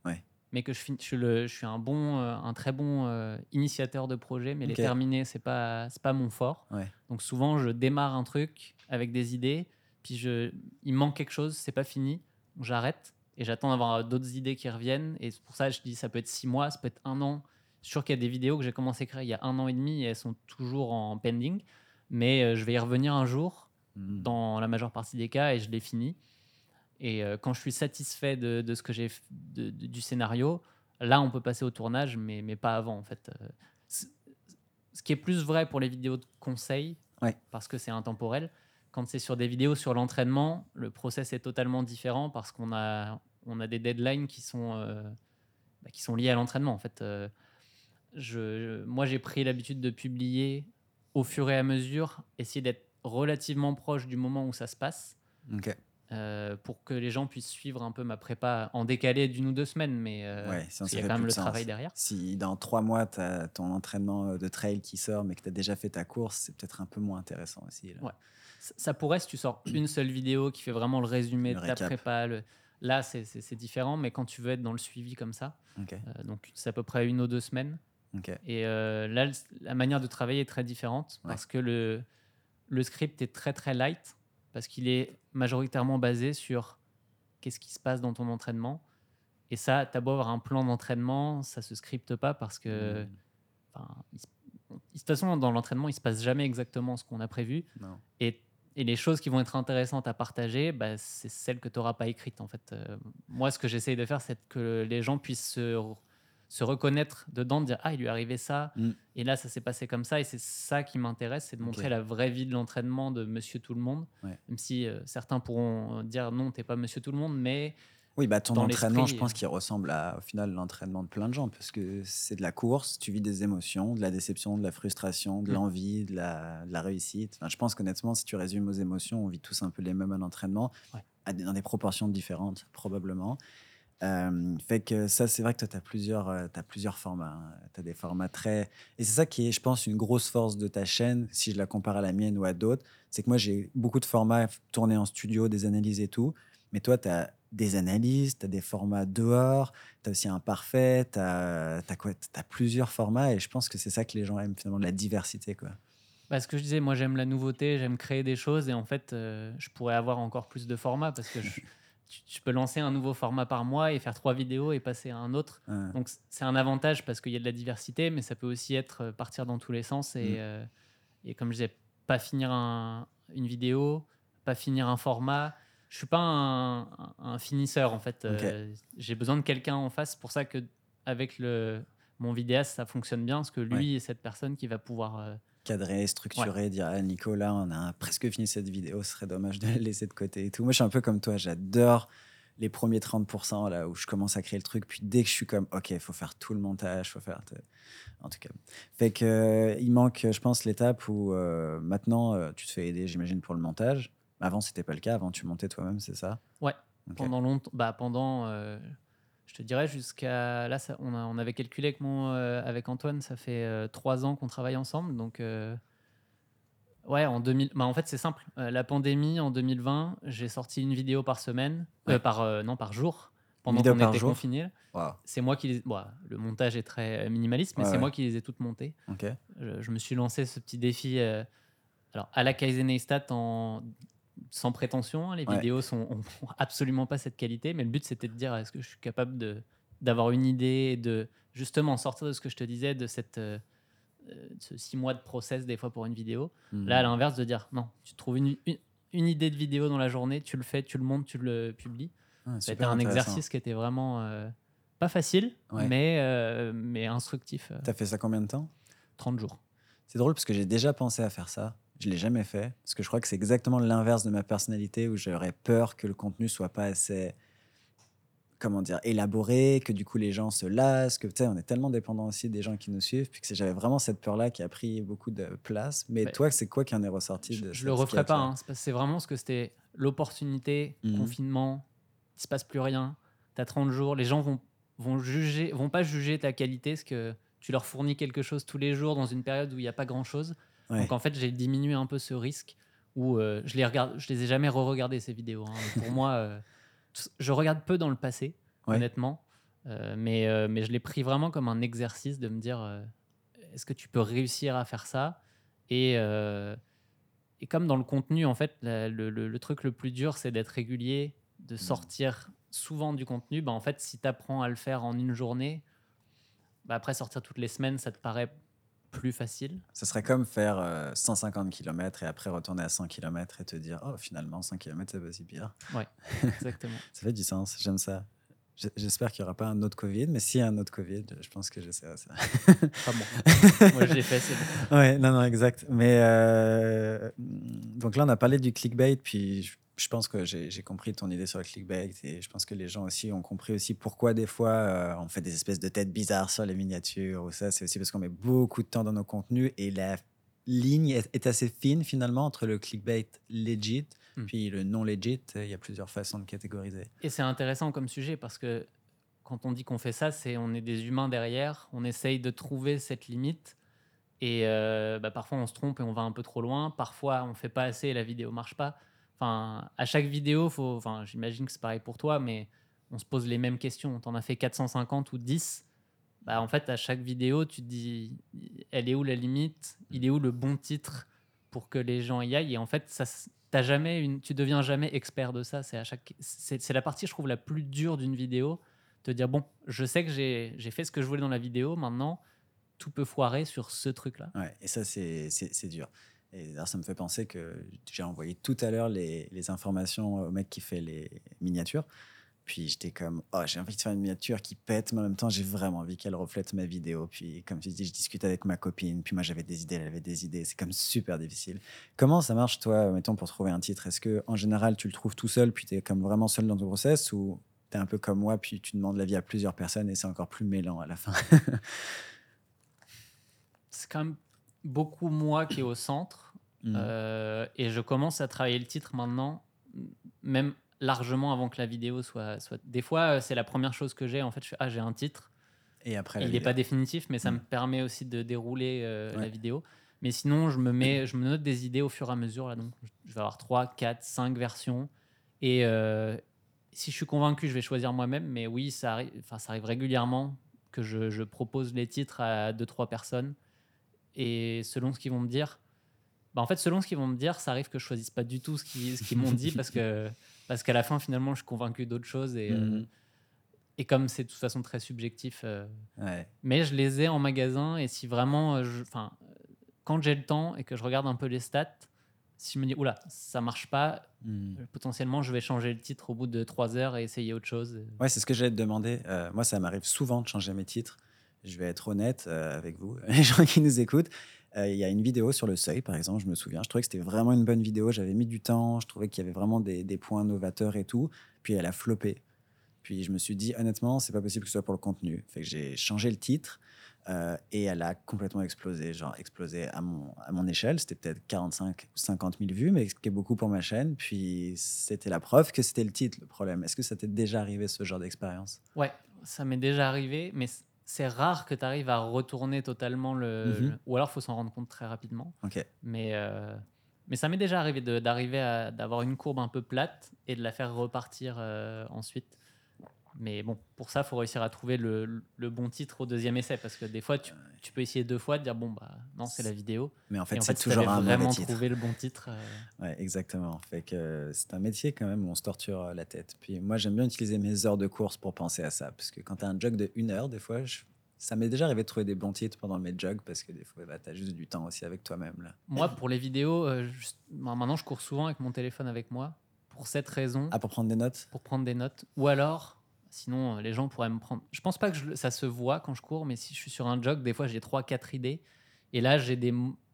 Mais que je, je, le, je suis un, bon, euh, un très bon euh, initiateur de projet, mais les terminer, ce n'est pas, pas mon fort. Donc souvent, je démarre un truc avec des idées puis je, il manque quelque chose, c'est pas fini, j'arrête et j'attends d'avoir d'autres idées qui reviennent. Et c'est pour ça que je dis ça peut être six mois, ça peut être un an. Je suis sûr qu'il y a des vidéos que j'ai commencé à créer il y a un an et demi et elles sont toujours en pending, mais euh, je vais y revenir un jour hmm. dans la majeure partie des cas et je l'ai fini. Et euh, quand je suis satisfait de, de ce que j'ai du scénario, là on peut passer au tournage, mais, mais pas avant en fait. Euh, ce qui est plus vrai pour les vidéos de conseil, parce que c'est intemporel, quand c'est sur des vidéos sur l'entraînement, le process est totalement différent parce qu'on a, on a des deadlines qui sont, euh, bah, qui sont liés à l'entraînement. En fait, euh, je, moi, j'ai pris l'habitude de publier au fur et à mesure, essayer d'être relativement proche du moment où ça se passe. Euh, pour que les gens puissent suivre un peu ma prépa en décalé d'une ou deux semaines, mais ouais, il y a quand même le travail derrière. Si dans trois mois, tu as ton entraînement de trail qui sort, mais que tu as déjà fait ta course, c'est peut-être un peu moins intéressant aussi. Ouais ça pourrait, si tu sors une seule vidéo qui fait vraiment le résumé de ta prépa, là c'est différent, mais quand tu veux être dans le suivi comme ça, euh, donc c'est à peu près une ou deux semaines. Et euh, là, la manière de travailler est très différente parce que le, le script est très très light, parce qu'il est majoritairement basé sur qu'est-ce qui se passe dans ton entraînement. Et ça, tu as beau avoir un plan d'entraînement, ça se scripte pas parce que. Hmm. De toute façon, dans l'entraînement, il se passe jamais exactement ce qu'on a prévu. Et et les choses qui vont être intéressantes à partager, bah, c'est celles que tu n'auras pas écrites. En fait. Euh, moi, ce que j'essaye de faire, c'est que les gens puissent se, se, reconnaître dedans, de dire Ah, il lui est arrivé ça, mm. et là, ça s'est passé comme ça. Et c'est ça qui m'intéresse, c'est de montrer la vraie vie de l'entraînement de monsieur tout le monde. Même si euh, certains pourront dire Non, tu n'es pas monsieur tout le monde, mais oui, bah, ton entraînement, je pense qu'il ressemble à, au final, l'entraînement de plein de gens, parce que c'est de la course, tu vis des émotions, de la déception, de la frustration, de mmh. l'envie, de la, de la, réussite. Enfin, je pense qu'honnêtement, si tu résumes aux émotions, on vit tous un peu les mêmes à l'entraînement, dans des proportions différentes, probablement. Euh, fait que ça, c'est vrai que toi, tu as plusieurs, euh, as plusieurs formats. Hein. Tu as des formats très. Et c'est ça qui est, je pense, une grosse force de ta chaîne, si je la compare à la mienne ou à d'autres. C'est que moi, j'ai beaucoup de formats tournés en studio, des analyses et tout. Mais toi, tu as des analyses, tu as des formats dehors, tu as aussi un parfait, tu as, as, plusieurs formats et je pense que c'est ça que les gens aiment finalement, la diversité. Quoi. Bah, ce que je disais, moi j'aime la nouveauté, j'aime créer des choses et en fait, euh, je pourrais avoir encore plus de formats parce que je, tu, peux lancer un nouveau format par mois et faire trois vidéos et passer à un autre. Donc c'est un avantage parce qu'il y a de la diversité, mais ça peut aussi être euh, partir dans tous les sens et, mm. euh, et comme je disais, pas finir un, une vidéo, pas finir un format je suis pas un, finisseur en fait. Euh, J'ai besoin de quelqu'un en face. C'est pour ça que avec le mon vidéaste, ça fonctionne bien parce que lui est cette personne qui va pouvoir. euh, Cadrer, structurer, dire ah, Nico, là, on a presque fini cette vidéo, ce serait dommage de la laisser de côté et tout. Moi, je suis un peu comme toi, j'adore les premiers 30% là où je commence à créer le truc. Puis dès que je suis comme, OK, il faut faire tout le montage, faut faire. En tout cas. Fait que, euh, il manque, je pense, l'étape où maintenant, tu te fais aider, j'imagine, pour le montage. Avant, c'était pas le cas. Avant, tu montais toi-même, c'est ça? Ouais. Pendant longtemps. Bah pendant. euh, je te dirais jusqu'à là, ça- on, a- on avait calculé avec mon euh, avec Antoine, ça fait euh, trois ans qu'on travaille ensemble, donc. Ouais, en 2000. Bah, en fait, c'est simple. La pandémie en 2020, j'ai sorti une vidéo par semaine, Ouais. par non par jour, pendant qu'on était confinés. C'est moi qui les. bon, le montage est très minimaliste, mais Ouais, c'est ouais. moi qui les ai toutes montées. OK. Je, je me suis lancé ce petit défi. euh, alors, à la Kaizen en sans prétention, hein, les Ouais. vidéos sont ont absolument pas cette qualité, mais le but c'était de dire est-ce que je suis capable de d'avoir une idée, et de justement sortir de ce que je te disais, de cette euh, euh, de ce six mois de process des fois pour une vidéo. Mhm. Là, à l'inverse, de dire non, tu trouves une, une, une idée de vidéo dans la journée, tu le fais, tu le montes, tu le publies. Ah, C'était super un exercice qui était vraiment euh, pas facile, Ouais. mais, euh, mais instructif. T'as fait ça combien de temps? 30 jours. C'est drôle parce que j'ai déjà pensé à faire ça. Je l'ai jamais fait parce que je crois que c'est exactement l'inverse de ma personnalité où j'aurais peur que le contenu soit pas assez comment dire élaboré, que du coup les gens se lassent, que tu sais on est tellement dépendant aussi des gens qui nous suivent, puis que j'avais vraiment cette peur là qui a pris beaucoup de place. Mais Ouais. toi, c'est quoi qui en est ressorti Je, de je le referai pas. hein. C'est que c'est vraiment ce que c'était l'opportunité, Mhm. confinement, il se passe plus rien. Tu as 30 jours, les gens vont, vont, juger, vont pas juger ta qualité parce que tu leur fournis quelque chose tous les jours dans une période où il n'y a pas grand chose. Ouais. Donc en fait, j'ai diminué un peu ce risque où euh, je les regarde, je les ai jamais re-regardées ces vidéos. hein. Pour moi, euh, je regarde peu dans le passé, Ouais. honnêtement, Euh, mais, mais je l'ai pris vraiment comme un exercice de me dire est-ce que tu peux réussir à faire ça? Et, et comme dans le contenu, en fait, la- le, le- le truc le plus dur, c'est d'être régulier, de sortir souvent du contenu. Bah, en fait, si tu apprends à le faire en une journée, bah, après sortir toutes les semaines, ça te paraît plus facile? Ce serait comme faire euh, 150 km et après retourner à 100 km et te dire oh finalement 100 km c'est pas si pire. Exactement. Ça fait du sens, j'aime ça. J'espère qu'il n'y aura pas un autre Covid, mais s'il y a un autre Covid, je pense que j'essaierai ça. Pas bon. Moi, je l'ai fait, c'est bon. Ouais, non, non, exact. Mais euh, donc là, on a parlé du clickbait, puis je, je pense que j'ai compris ton idée sur le clickbait, et je pense que les gens aussi ont compris aussi pourquoi des fois euh, on fait des espèces de têtes bizarres sur les miniatures ou ça. C'est aussi parce qu'on met beaucoup de temps dans nos contenus et la ligne est, est assez fine finalement entre le clickbait legit Mm. puis le non legit. Il y a plusieurs façons de catégoriser. Et c'est intéressant comme sujet parce que quand on dit qu'on fait ça, c'est on est des humains derrière, on essaye de trouver cette limite. Et euh, bah, parfois on se trompe et on va un peu trop loin. Parfois on fait pas assez et la vidéo marche pas. Enfin, à chaque vidéo, faut, enfin, j'imagine que c'est pareil pour toi, mais on se pose les mêmes questions. T'en as fait 450 ou 10. Bah, en fait, à chaque vidéo, tu te dis, elle est où la limite? Il est où le bon titre pour que les gens y aillent? Et en fait, ça, t'as jamais une, tu deviens jamais expert de ça. C'est à chaque, c'est la partie, je trouve, la plus dure d'une vidéo. Te dire bon, je sais que j'ai fait ce que je voulais dans la vidéo. Maintenant, tout peut foirer sur ce truc-là. Ouais, et ça, c'est dur. Et d'ailleurs, ça me fait penser que j'ai envoyé tout à l'heure les, informations au mec qui fait les miniatures. Puis j'étais comme, oh, j'ai envie de faire une miniature qui pète, mais en même temps, j'ai vraiment envie qu'elle reflète ma vidéo. Puis, comme tu dis, je discute avec ma copine. Puis moi, j'avais des idées, elle avait des idées. C'est comme super difficile. Comment ça marche, toi, mettons, pour trouver un titre? Est-ce que en général, tu le trouves tout seul, puis tu es comme vraiment seul dans ton process Ou tu es un peu comme moi, puis tu demandes l'avis à plusieurs personnes et c'est encore plus mêlant à la fin? C'est quand beaucoup moi qui est au centre. Mm. Euh, et je commence à travailler le titre maintenant, même largement avant que la vidéo soit. soit... Des fois, euh, c'est la première chose que j'ai. En fait, je fais Ah, j'ai un titre. Et après, Il n'est pas définitif, mais ça Mm. me permet aussi de dérouler euh, la vidéo. Mais sinon, je me, mets, je me note des idées au fur et à mesure. Là, donc, je vais avoir 3, 4, 5 versions. Et euh, si je suis convaincu, je vais choisir moi-même. Mais oui, ça arrive, ça arrive régulièrement que je, je propose les titres à 2-3 personnes. Et selon ce qu'ils vont me dire, bah, en fait, selon ce qu'ils vont me dire, ça arrive que je choisisse pas du tout ce qu'ils ce qu'ils m'ont dit parce que parce qu'à la fin, finalement, je suis convaincu d'autres choses. Et, euh, Mhm. et comme c'est de toute façon très subjectif. euh, Ouais. mais je les ai en magasin et si vraiment, euh, enfin, euh, quand j'ai le temps et que je regarde un peu les stats, si je me dis, oula, ça marche pas, euh, potentiellement, je vais changer le titre au bout de trois heures et essayer autre chose. Ouais, c'est ce que j'allais te demander. Euh, moi, ça m'arrive souvent de changer mes titres. Je vais être honnête euh, avec vous, les gens qui nous écoutent. Euh, Il y a une vidéo sur le seuil, par exemple, je me souviens. Je trouvais que c'était vraiment une bonne vidéo. J'avais mis du temps. Je trouvais qu'il y avait vraiment des, points novateurs et tout. Puis elle a floppé. Puis je me suis dit, honnêtement, c'est pas possible que ce soit pour le contenu. Fait j'ai changé le titre euh, et elle a complètement explosé. Genre, explosé à mon, à mon échelle. C'était peut-être 45 ou 50 000 vues, mais ce qui est beaucoup pour ma chaîne. Puis c'était la preuve que c'était le titre, le problème. Est-ce que ça t'est déjà arrivé, ce genre d'expérience? Ouais, ça m'est déjà arrivé, mais c'est rare que tu arrives à retourner totalement le. Mhm. le- Ou alors, il faut s'en rendre compte très rapidement. Mais, euh, mais ça m'est déjà arrivé d'arriver à d'avoir une courbe un peu plate et de la faire repartir euh, ensuite. Mais bon, pour ça, il faut réussir à trouver le, le bon titre au deuxième essai parce que des fois, tu, tu peux essayer deux fois de dire bon, bah non, c'est la vidéo. Mais en fait, en c'est fait, si toujours un vraiment titre. trouvé le bon titre. euh, Ouais, exactement. Fait que euh, c'est un métier quand même où on se torture euh, la tête. Puis moi, j'aime bien utiliser mes heures de course pour penser à ça. Parce que quand tu as un jog de une heure, des fois, je- ça m'est déjà arrivé de trouver des bons titres pendant mes jogs parce que des fois, bah, tu as juste du temps aussi avec toi-même. Moi, pour les vidéos, euh, maintenant, je cours souvent avec mon téléphone avec moi pour cette raison. Ah, pour prendre des notes? Pour prendre des notes. Ou alors, sinon, euh, les gens pourraient me prendre. Je pense pas que ça se voit quand je cours, mais si je suis sur un jog, des fois, j'ai 3-4 idées. Et là, j'ai des,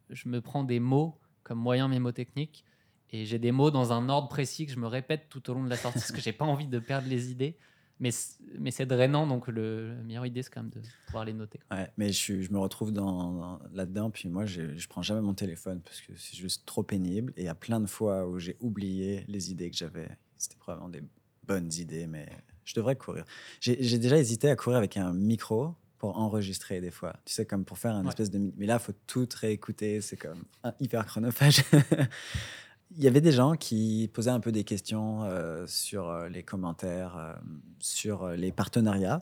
je me prends des mots comme moyen mémotechnique. Et j'ai des mots dans un ordre précis que je me répète tout au long de la sortie parce que j'ai pas envie de perdre les idées. Mais, mais c'est drainant, donc le, la meilleure idée, c'est quand même de pouvoir les noter. Ouais, mais je, je me retrouve dans- là-dedans. Puis moi, je, je prends jamais mon téléphone parce que c'est juste trop pénible. Et il y a plein de fois où j'ai oublié les idées que j'avais. C'était probablement des bonnes idées, mais je devrais courir. J'ai déjà hésité à courir avec un micro pour enregistrer des fois. Tu sais, comme pour faire un Ouais. espèce de. Mais là, il faut tout réécouter. C'est comme un hyper chronophage. Il y avait des gens qui posaient un peu des questions euh, sur euh, les commentaires, euh, sur les partenariats.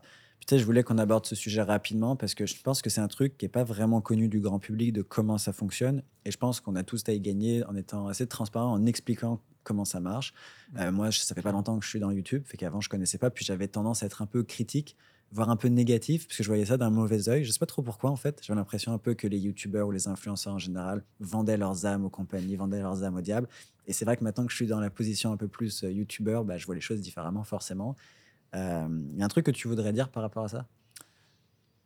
Je voulais qu'on aborde ce sujet rapidement parce que je pense que c'est un truc qui n'est pas vraiment connu du grand public de comment ça fonctionne. Et je pense qu'on a tous à y gagner en étant assez transparent, en expliquant comment ça marche. Euh, moi, ça fait pas longtemps que je suis dans YouTube, fait qu'avant je connaissais pas, puis j'avais tendance à être un peu critique, voire un peu négatif, parce que je voyais ça d'un mauvais œil. Je sais pas trop pourquoi en fait. J'avais l'impression un peu que les YouTubeurs ou les influenceurs en général vendaient leurs âmes aux compagnies, vendaient leurs âmes au diable. Et c'est vrai que maintenant que je suis dans la position un peu plus euh, YouTubeur, bah, je vois les choses différemment forcément. Euh, Il y a un truc que tu voudrais dire par rapport à ça?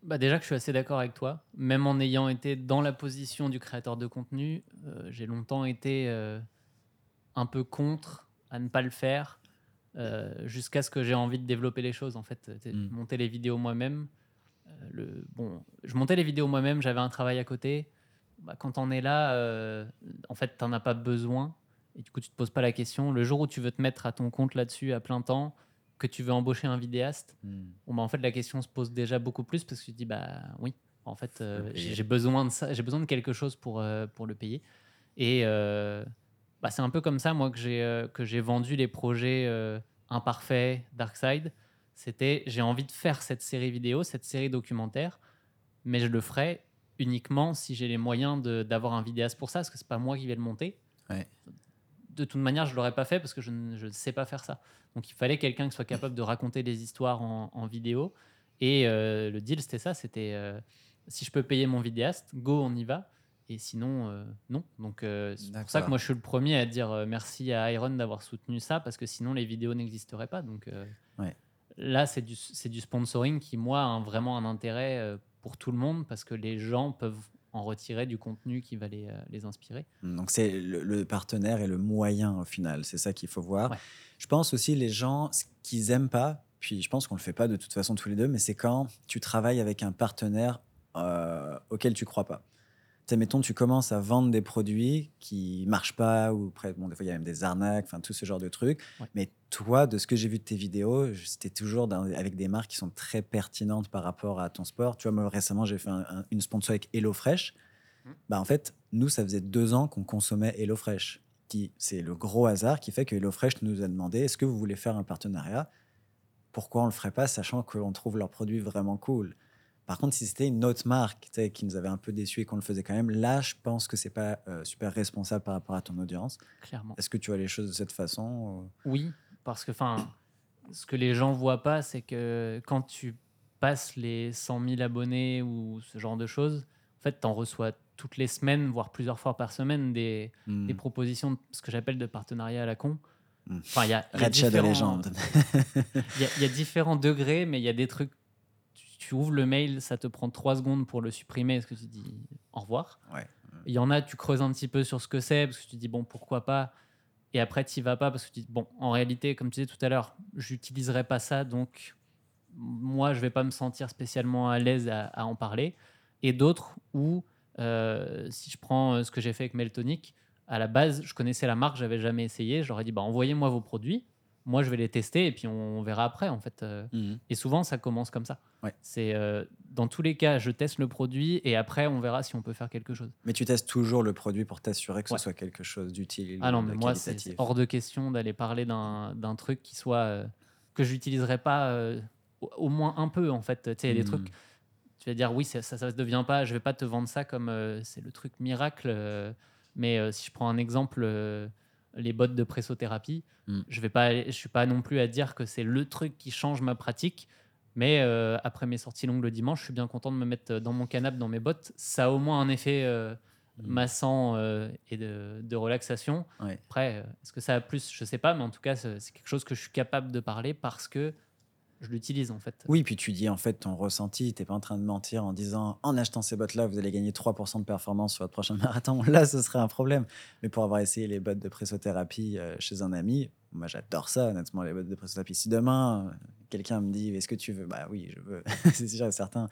Bah déjà que je suis assez d'accord avec toi, même en ayant été dans la position du créateur de contenu, euh, j'ai longtemps été euh, un peu contre à ne pas le faire, euh, jusqu'à ce que j'ai envie de développer les choses. En fait, C'est Mm. monter les vidéos moi-même. euh, le, bon, je montais les vidéos moi-même, j'avais un travail à côté. Bah, quand on est là, euh, en fait, t'en as pas besoin. Et du coup, tu te poses pas la question. Le jour où tu veux te mettre à ton compte là-dessus à plein temps, que tu veux embaucher un vidéaste, Bon, bah, en fait, la question se pose déjà beaucoup plus parce que tu te dis, bah oui, en fait, euh, j'ai besoin de ça, j'ai besoin de quelque chose pour, euh, pour le payer. Et euh, bah, c'est un peu comme ça, moi, que j'ai vendu les projets imparfaits Darkside. C'était, j'ai envie de faire cette série vidéo, cette série documentaire, mais je le ferai uniquement si j'ai les moyens d'avoir un vidéaste pour ça, parce que c'est pas moi qui vais le monter. Ouais. De toute manière, je l'aurais pas fait parce que je ne je ne sais pas faire ça. Donc il fallait quelqu'un qui soit capable de raconter des histoires en, en vidéo. Et euh, le deal, c'était ça, c'était euh, si je peux payer mon vidéaste, go, on y va. Et sinon, euh, non. Donc c'est pour ça que moi, je suis le premier à dire merci à Iron d'avoir soutenu ça, parce que sinon, les vidéos n'existeraient pas. Donc Ouais. là, c'est du, sponsoring qui, moi, a un- vraiment un intérêt pour tout le monde, parce que les gens peuvent en retirer du contenu qui va les, euh, les inspirer. Donc c'est le, le partenaire et le moyen au final, c'est ça qu'il faut voir. Ouais. Je pense aussi les gens, ce qu'ils aiment pas, puis je pense qu'on le fait pas de toute façon tous les deux, mais c'est quand tu travailles avec un partenaire euh, auquel tu crois pas. Sais, mettons, tu commences à vendre des produits qui marchent pas, ou près, bon, des fois il y a même des arnaques, enfin tout ce genre de trucs. Ouais. Mais toi, de ce que j'ai vu de tes vidéos, c'était toujours dans- avec des marques qui sont très pertinentes par rapport à ton sport. Tu vois, moi récemment, j'ai fait un- un- une sponsor avec HelloFresh. Mhm. Bah, en fait, nous, ça faisait deux ans qu'on consommait HelloFresh. Qui, c'est le gros hasard qui fait que HelloFresh nous a demandé est-ce que vous voulez faire un partenariat? Pourquoi on le ferait pas, sachant qu'on trouve leurs produits vraiment cool? Par contre, si c'était une autre marque qui nous avait un peu déçus et qu'on le faisait quand même, là, je pense que c'est pas euh, super responsable par rapport à ton audience. Clairement. Est-ce que tu vois les choses de cette façon ou- Oui, parce que enfin, ce que les gens voient pas, c'est que quand tu passes les 100 000 abonnés ou ce genre de choses, en fait, tu en reçois toutes les semaines, voire plusieurs fois par semaine, des, Hmm. des propositions, de ce que j'appelle de partenariat à la con. Hmm. Enfin, il y a, y. Il y, a- il y a différents degrés, mais il y a des trucs. Tu, ouvres le mail, ça te prend trois secondes pour le supprimer, parce que tu dis au revoir. Ouais. Il y en a, tu creuses un petit peu sur ce que c'est, parce que tu dis bon, pourquoi pas? Et après, tu vas pas, parce que tu dis bon, en réalité, comme tu disais tout à l'heure, j'utiliserai pas ça, donc moi, je vais pas me sentir spécialement à l'aise à, à en parler. Et d'autres où, euh, si je prends euh, ce que j'ai fait avec Meltonic, à la base, je connaissais la marque, j'avais jamais essayé. Je leur ai dit bah, envoyez-moi vos produits, moi je vais les tester et puis on, verra après en fait. Euh, Mhm. et souvent, ça commence comme ça. Ouais. C'est euh, dans tous les cas, je teste le produit et après, on verra si on peut faire quelque chose. Mais tu testes toujours le produit pour t'assurer que Ouais. ce soit quelque chose d'utile. Ah non, mais moi, c'est hors de question d'aller parler d'un truc qui soit euh, que j'utiliserais pas euh, au, moins un peu en fait. Tu sais, des Mhm. trucs. Tu vas dire oui, ça, ça, ça se devient pas. Je vais pas te vendre ça comme euh, c'est le truc miracle. mais si je prends un exemple, les bottes de pressothérapie, Mm. je vais pas, je suis pas non plus à dire que c'est le truc qui change ma pratique. Mais euh, après mes sorties longues le dimanche, je suis bien content de me mettre dans mon canapé, dans mes bottes. Ça a au moins un effet euh, Mm. massant euh, et de, de relaxation. Ouais. Après, euh, est-ce que ça a plus Je sais pas, mais en tout cas, c'est quelque chose que je suis capable de parler parce que je l'utilise en fait. Oui, puis tu dis en fait ton ressenti, t'es pas en train de mentir en disant en achetant ces bottes-là, vous allez gagner 3% de performance sur votre prochain marathon. Là, ce serait un problème. Mais pour avoir essayé les bottes de pressothérapie euh, chez un ami, moi j'adore ça, honnêtement, les bottes de pressothérapie. Si demain, quelqu'un me dit est-ce que tu veux? Bah oui, je veux, c'est sûr et certain.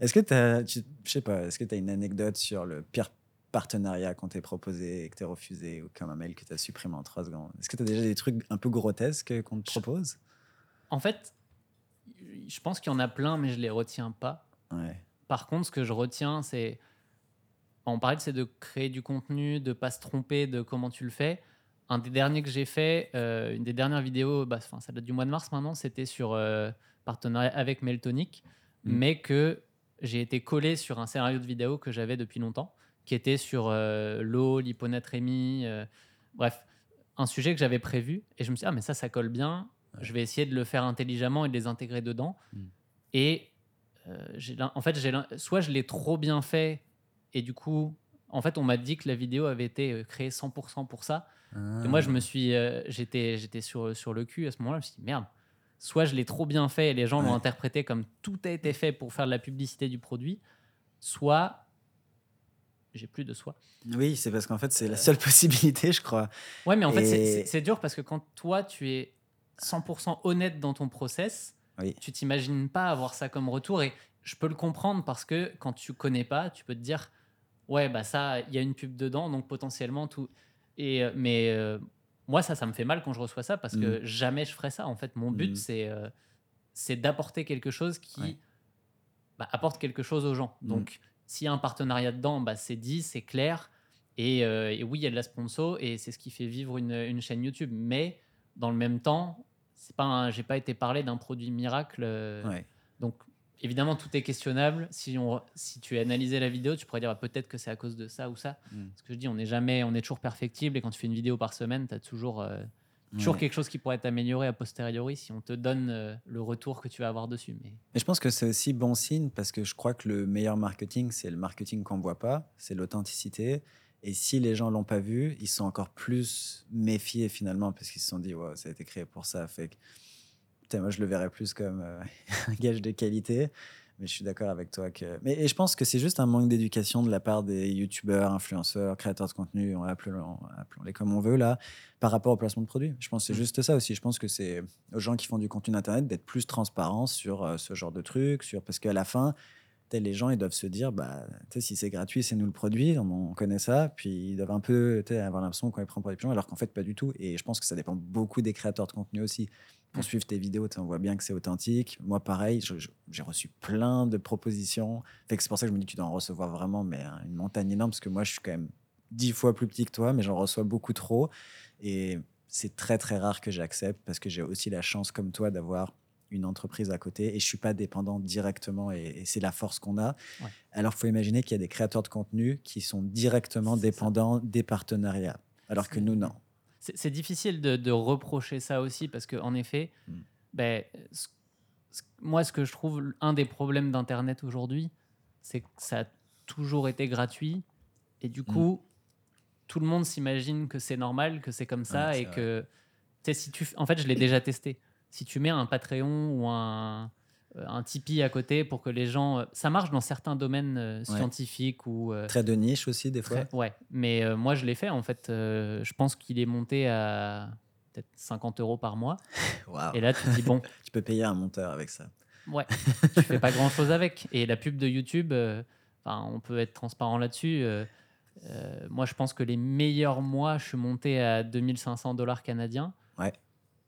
Est-ce que tu as, je sais pas, est-ce que tu as une anecdote sur le pire partenariat qu'on t'ait proposé et que t'es refusé ou comme un mail que tu as supprimé en 3 secondes? Est-ce que tu as déjà des trucs un peu grotesques qu'on te propose? En fait, je pense qu'il y en a plein, mais je les retiens pas. Ouais. Par contre, ce que je retiens, c'est. On parlait, c'est de créer du contenu, de pas se tromper de comment tu le fais. Un des derniers que j'ai fait, euh, une des dernières vidéos, bah, enfin, ça date du mois de mars maintenant, c'était sur euh, partenariat avec Meltonic, Mm. mais que j'ai été collé sur un scénario de vidéo que j'avais depuis longtemps, qui était sur euh, l'eau, l'hyponatrémie, bref, un sujet que j'avais prévu. Et je me suis dit, ah, mais ça, ça colle bien. Ouais. Je vais essayer de le faire intelligemment et de les intégrer dedans. Mm. Et en fait, soit je l'ai trop bien fait et du coup, en fait, on m'a dit que la vidéo avait été créée 100% pour ça. Et moi, je me suis, euh, j'étais, j'étais sur, sur le cul à ce moment-là. Je me suis dit merde. Soit je l'ai trop bien fait et les gens l'ont interprété comme tout a été fait pour faire de la publicité du produit, soit j'ai plus de soi. Oui, c'est parce qu'en fait, c'est la seule possibilité, je crois. Ouais, mais en fait, c'est- Et- c'est c'est dur parce que quand toi, tu es 100% honnête dans ton process, Oui. tu t'imagines pas avoir ça comme retour. Et je peux le comprendre parce que quand tu connais pas, tu peux te dire, ouais, bah ça, il y a une pub dedans, donc potentiellement tout. Et, euh, mais euh, moi, ça, ça me fait mal quand je reçois ça parce que jamais je ferais ça. En fait, mon but, Mm. c'est euh, c'est d'apporter quelque chose qui Ouais. bah, apporte quelque chose aux gens. Mm. Donc, s'il y a un partenariat dedans, bah, c'est dit, c'est clair. Et, euh, et oui, il y a de la sponsor et c'est ce qui fait vivre une, une chaîne YouTube. Mais dans le même temps, c'est pas, j'ai pas été parlé d'un produit miracle. Ouais. Donc, évidemment, tout est questionnable. Si, on, si tu analysais la vidéo, tu pourrais dire ah, peut-être que c'est à cause de ça ou ça. Mm. Ce que je dis, on n'est jamais, on est toujours perfectible. Et quand tu fais une vidéo par semaine, tu as toujours, euh, toujours Ouais. quelque chose qui pourrait être amélioré a posteriori si on te donne euh, le retour que tu vas avoir dessus. Mais Mais je pense que c'est aussi bon signe parce que je crois que le meilleur marketing, c'est le marketing qu'on voit pas, c'est l'authenticité. Et si les gens l'ont pas vu, ils sont encore plus méfiés finalement parce qu'ils se sont dit, wow, ça a été créé pour ça. Fait que, putain, moi, je le verrais plus comme euh, un gage de qualité. Mais je suis d'accord avec toi que. Mais et je pense que c'est juste un manque d'éducation de la part des youtubeurs, influenceurs, créateurs de contenu, on appelons- appelons-les comme on veut là, par rapport au placement de produits. Je pense que c'est Mm. juste ça aussi. Je pense que c'est aux gens qui font du contenu internet d'être plus transparents sur euh, ce genre de trucs, sur parce qu'à la fin, les gens ils doivent se dire, bah, si c'est gratuit, c'est nous le produit, on, on connaît ça, puis ils doivent un peu avoir l'impression qu'on les prend pour des pigeons, alors qu'en fait pas du tout. Et je pense que ça dépend beaucoup des créateurs de contenu aussi. Pour Mm. suivre tes vidéos, on voit bien que c'est authentique. Moi, pareil, j'ai reçu plein de propositions. Fait que c'est pour ça que je me dis que tu dois en recevoir vraiment, mais hein, une montagne énorme, parce que moi, je suis quand même dix fois plus petit que toi, mais j'en reçois beaucoup trop. Et c'est très, très rare que j'accepte, parce que j'ai aussi la chance, comme toi, d'avoir une entreprise à côté et je suis pas dépendant directement et, et c'est la force qu'on a. Ouais. Alors, il faut imaginer qu'il y a des créateurs de contenu qui sont directement ça. dépendants des partenariats, alors que nous, non. c'est difficile de, de reprocher ça aussi parce que en effet, Mm. ben, ce- moi, ce que je trouve un des problèmes d'Internet aujourd'hui, c'est que ça a toujours été gratuit Et du coup, tout le monde s'imagine que c'est normal, que c'est comme ça Ouais, et vrai. que. Si tu. En fait, je l'ai déjà testé. Si tu mets un Patreon ou un, euh, un Tipeee à côté pour que les gens. euh, Ça marche dans certains domaines euh, scientifiques ou. euh, Très de niche aussi, des fois. très- ouais, mais euh, moi je l'ai fait en fait. je pense qu'il est monté à peut-être 50 euros par mois. Waouh. Et là, tu te dis, bon, Tu peux payer un monteur avec ça. Ouais, tu fais pas grand chose avec. Et la pub de YouTube, on peut être transparent là-dessus. moi, je pense que les meilleurs mois, je suis monté à 2500 dollars canadiens.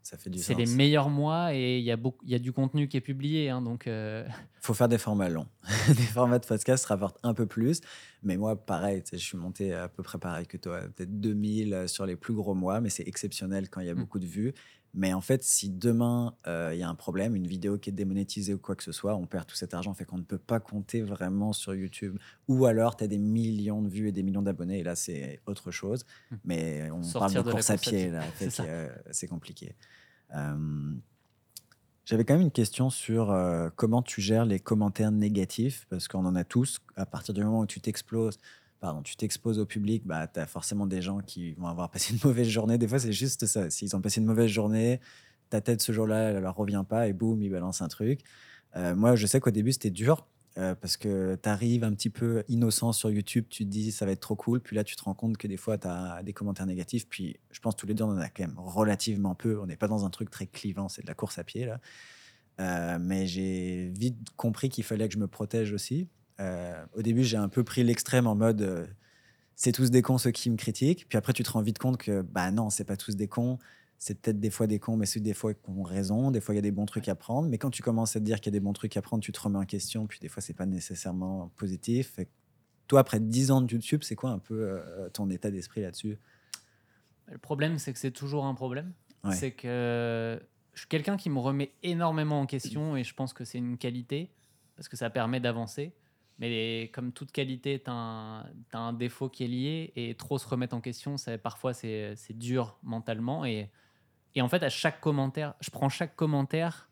Ça fait du C'est les meilleurs mois et il y, a beaucoup- y a du contenu qui est publié. hein, donc, euh, faut faire des formats longs. des formats de podcast rapportent un peu plus. Mais moi, pareil, je suis monté à peu près pareil que toi, peut-être 2000 euh, sur les plus gros mois, mais c'est exceptionnel quand il y a Mm. beaucoup de vues. Mais en fait, si demain, euh, il y a un problème, une vidéo qui est démonétisée ou quoi que ce soit, on perd tout cet argent, fait qu'on ne peut pas compter vraiment sur YouTube. Ou alors, tu as des millions de vues et des millions d'abonnés, et là, c'est autre chose. Mm. Mais on Sortir parle de de course à pied, là, C'est euh, c'est compliqué. Euh, j'avais quand même une question sur comment tu gères les commentaires négatifs, parce qu'on en a tous. À partir du moment où tu t'exploses, pardon, tu t'exposes au public, bah, tu as forcément des gens qui vont avoir passé une mauvaise journée. Des fois, c'est juste ça. S'ils ont passé une mauvaise journée, ta tête ce jour-là, elle leur revient pas, et boum, ils balancent un truc. Euh, moi, je sais qu'au début, c'était dur. euh, parce que tu arrives un petit peu innocent sur YouTube, tu te dis ça va être trop cool, puis là tu te rends compte que des fois tu as des commentaires négatifs, puis je pense tous les deux on en a quand même relativement peu, on n'est pas dans un truc très clivant, c'est de la course à pied là. Euh, mais j'ai vite compris qu'il fallait que je me protège aussi. Euh, au début, j'ai un peu pris l'extrême en mode euh, c'est tous des cons ceux qui me critiquent. Puis après, tu te rends vite compte que bah non, c'est pas tous des cons. C'est peut-être des fois des cons, mais c'est des fois qui ont raison. Des fois, il y a des bons trucs à prendre. Mais quand tu commences à te dire qu'il y a des bons trucs à prendre, tu te remets en question. Puis des fois, c'est pas nécessairement positif. Toi, après 10 ans de YouTube, c'est quoi un peu euh, ton état d'esprit là-dessus? Le problème, c'est que c'est toujours un problème. Ouais. C'est que je suis quelqu'un qui me remet énormément en question et je pense que c'est une qualité parce que ça permet d'avancer. Mais comme toute qualité, tu as, un défaut qui est lié et trop se remettre en question, ça, parfois c'est dur mentalement. Et, et en fait, à chaque commentaire, je prends chaque commentaire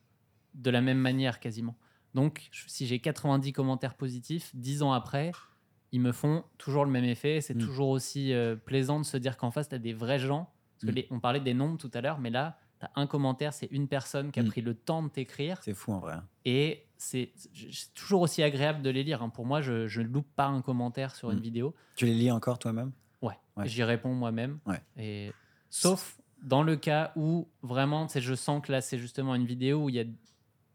de la même manière quasiment. Donc, si j'ai 90 commentaires positifs, 10 ans après, ils me font toujours le même effet. C'est Mm. toujours aussi euh, plaisant de se dire qu'en face, tu as des vrais gens. Parce que Mm. les- on parlait des nombres tout à l'heure, mais là, tu as un commentaire, c'est une personne qui a Mm. pris le temps de t'écrire. C'est fou en vrai. Et c'est toujours aussi agréable de les lire. hein. Pour moi, je ne loupe pas un commentaire sur une Mm. vidéo. Tu les lis encore toi-même? Ouais. Ouais. J'y réponds moi-même. Ouais. Et sauf dans le cas où vraiment, je sens que là, c'est justement une vidéo où il y a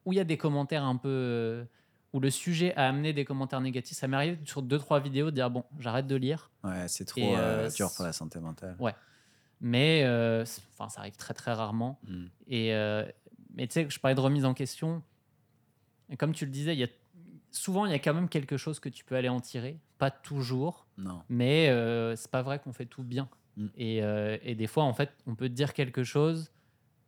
où il y a des commentaires un peu euh, où le sujet a amené des commentaires négatifs. Ça m'est arrivé sur deux trois vidéos de dire bon, j'arrête de lire. Ouais, c'est trop euh, euh, dur pour la santé mentale. Ouais. Mais euh, enfin, ça arrive très très rarement. Mm. Et euh, mais tu sais, je parlais de remise en question. Et comme tu le disais, il y a souvent il y a quand même quelque chose que tu peux aller en tirer. Pas toujours. Non. Mais euh, c'est pas vrai qu'on fait tout bien. Mm. Et, euh, et des fois, en fait, on peut dire quelque chose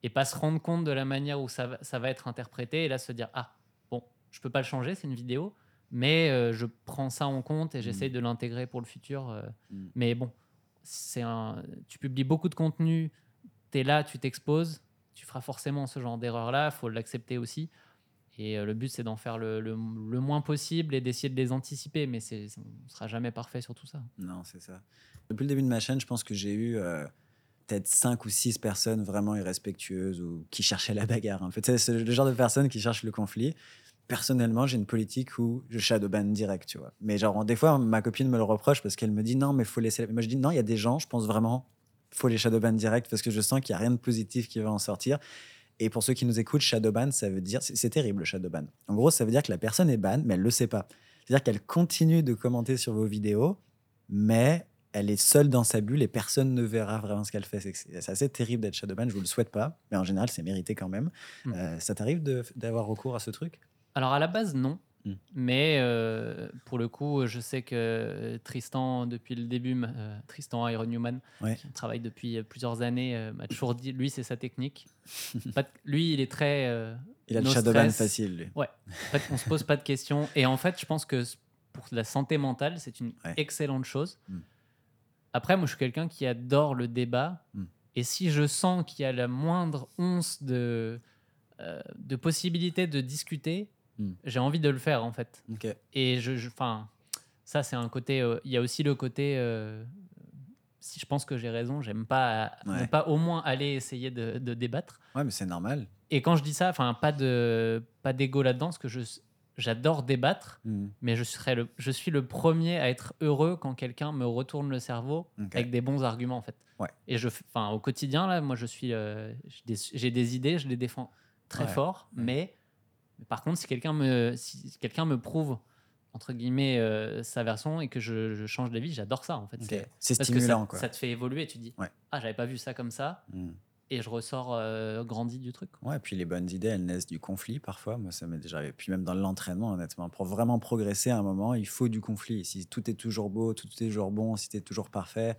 et pas se rendre compte de la manière où ça va, ça va être interprété et là se dire ah bon, je peux pas le changer, c'est une vidéo, mais euh, je prends ça en compte et j'essaye de l'intégrer pour le futur. Mm. Mais bon, un, tu publies beaucoup de contenu, tu es là, tu t'exposes, tu feras forcément ce genre d'erreur là, faut l'accepter aussi. Et euh, le but, c'est d'en faire le, le- moins possible et d'essayer de les anticiper. Mais on ne sera jamais parfait sur tout ça. Non, c'est ça. Depuis le début de ma chaîne, je pense que j'ai eu euh, peut-être 5 ou 6 personnes vraiment irrespectueuses ou qui cherchaient la bagarre. En fait, c'est le genre de personnes qui cherchent le conflit. Personnellement, j'ai une politique où je shadowban direct, tu vois. Mais genre, des fois, ma copine me le reproche parce qu'elle me dit non, mais faut laisser. la- Moi, je dis non, il y a des gens, je pense vraiment, faut les shadowban direct parce que je sens qu'il n'y a rien de positif qui va en sortir. Et pour ceux qui nous écoutent, shadowban, ça veut dire. C'est terrible, le shadowban. En gros, ça veut dire que la personne est ban, mais elle ne le sait pas. C'est-à-dire qu'elle continue de commenter sur vos vidéos, mais elle est seule dans sa bulle et personne ne verra vraiment ce qu'elle fait. C'est assez terrible d'être shadowban, je vous le souhaite pas, mais en général, c'est mérité quand même. Mm. Euh, ça t'arrive d'avoir recours à ce truc? Alors à la base, non. Mm. Mais euh, pour le coup, je sais que Tristan, depuis le début, euh, Tristan Iron Newman, Ouais. qui travaille depuis euh, plusieurs années, euh, m'a toujours dit, lui, c'est sa technique. Pas de- lui, il est très... Il a le no shadowban stress. facile, lui. En fait, on se pose pas de questions. Et en fait, je pense que pour la santé mentale, c'est une Ouais. excellente chose. Mm. Après, moi, je suis quelqu'un qui adore le débat. Mm. Et si je sens qu'il y a la moindre once de, euh, de possibilité de discuter, Mm. j'ai envie de le faire, en fait. Et je, je- Ça, c'est un côté. euh, Il y a aussi le côté. euh, si je pense que j'ai raison, j'aime pas Ouais. ne pas au moins aller essayer de, de débattre. Ouais, mais c'est normal. Et quand je dis ça, enfin, pas de pas d'ego là-dedans, parce que je j'adore débattre, Mm. mais je serais le je suis le premier à être heureux quand quelqu'un me retourne le cerveau avec des bons arguments en fait. Ouais. Et je, enfin, au quotidien là, moi je suis, euh, j'ai des, idées, je les défends très Ouais. fort, mais, mais par contre si quelqu'un me, si quelqu'un me prouve entre guillemets euh, sa version et que je, je change d'avis, j'adore ça en fait. C'est- Parce que stimulant, ça, quoi. ça te fait évoluer, tu dis Ouais. ah j'avais pas vu ça comme ça Mm. et je ressors euh, grandi du truc. Ouais, puis les bonnes idées, elles naissent du conflit parfois. Moi, ça m'est déjà arrivé. Puis même dans l'entraînement, honnêtement, pour vraiment progresser à un moment, il faut du conflit. Si tout est toujours beau, tout est toujours bon, si tu es toujours parfait,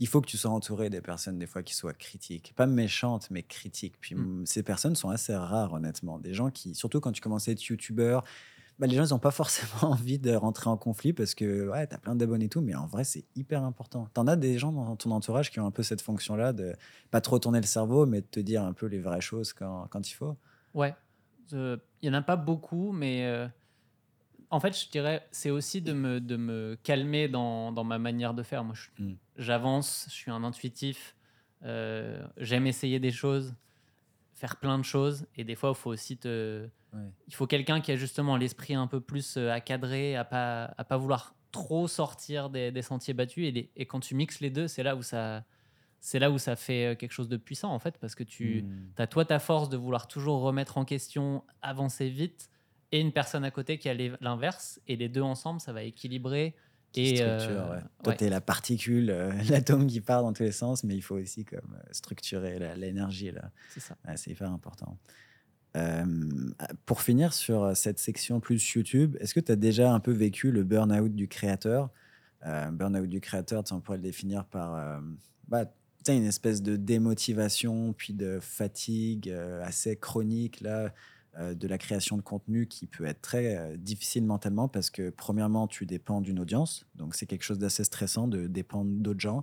il faut que tu sois entouré des personnes, des fois, qui soient critiques. Pas méchantes, mais critiques. Puis Mm. ces personnes sont assez rares, honnêtement. Des gens qui, surtout quand tu commences à être youtubeur, bah, les gens, ils n'ont pas forcément envie de rentrer en conflit parce que, ouais, tu as plein d'abonnés et tout, mais en vrai, c'est hyper important. Tu en as des gens dans ton entourage qui ont un peu cette fonction-là de pas trop tourner le cerveau, mais de te dire un peu les vraies choses quand, quand il faut? Ouais, Euh, il y en a pas beaucoup, mais euh, en fait, je dirais, c'est aussi de me, de me calmer dans, dans ma manière de faire. Moi, Mm. j'avance, je suis un intuitif, euh, j'aime essayer des choses, faire plein de choses, et des fois, il faut aussi te. Ouais. Il faut quelqu'un qui a justement l'esprit un peu plus euh, à cadrer, à pas, à pas vouloir trop sortir des, des sentiers battus. Et, les- et quand tu mixes les deux, c'est là où ça. C'est là où ça fait euh, quelque chose de puissant en fait parce que tu, Mm. tu as toi ta force de vouloir toujours remettre en question, avancer vite, et une personne à côté qui a l'inverse, et les deux ensemble, ça va équilibrer. Qui Et structure, euh, ouais. Toi, ouais. t'es la particule, euh, l'atome qui part dans tous les sens, mais il faut aussi comme euh, structurer l'énergie là. c'est ça. Ouais, c'est hyper important. Euh, pour finir sur cette section plus YouTube, est-ce que tu as déjà un peu vécu le burn-out du créateur? Burn-out du créateur, on pourrait le définir par bah, une espèce de démotivation, puis de fatigue assez chronique là, de la création de contenu qui peut être très euh, difficile mentalement parce que premièrement, tu dépends d'une audience, donc c'est quelque chose d'assez stressant de dépendre d'autres gens,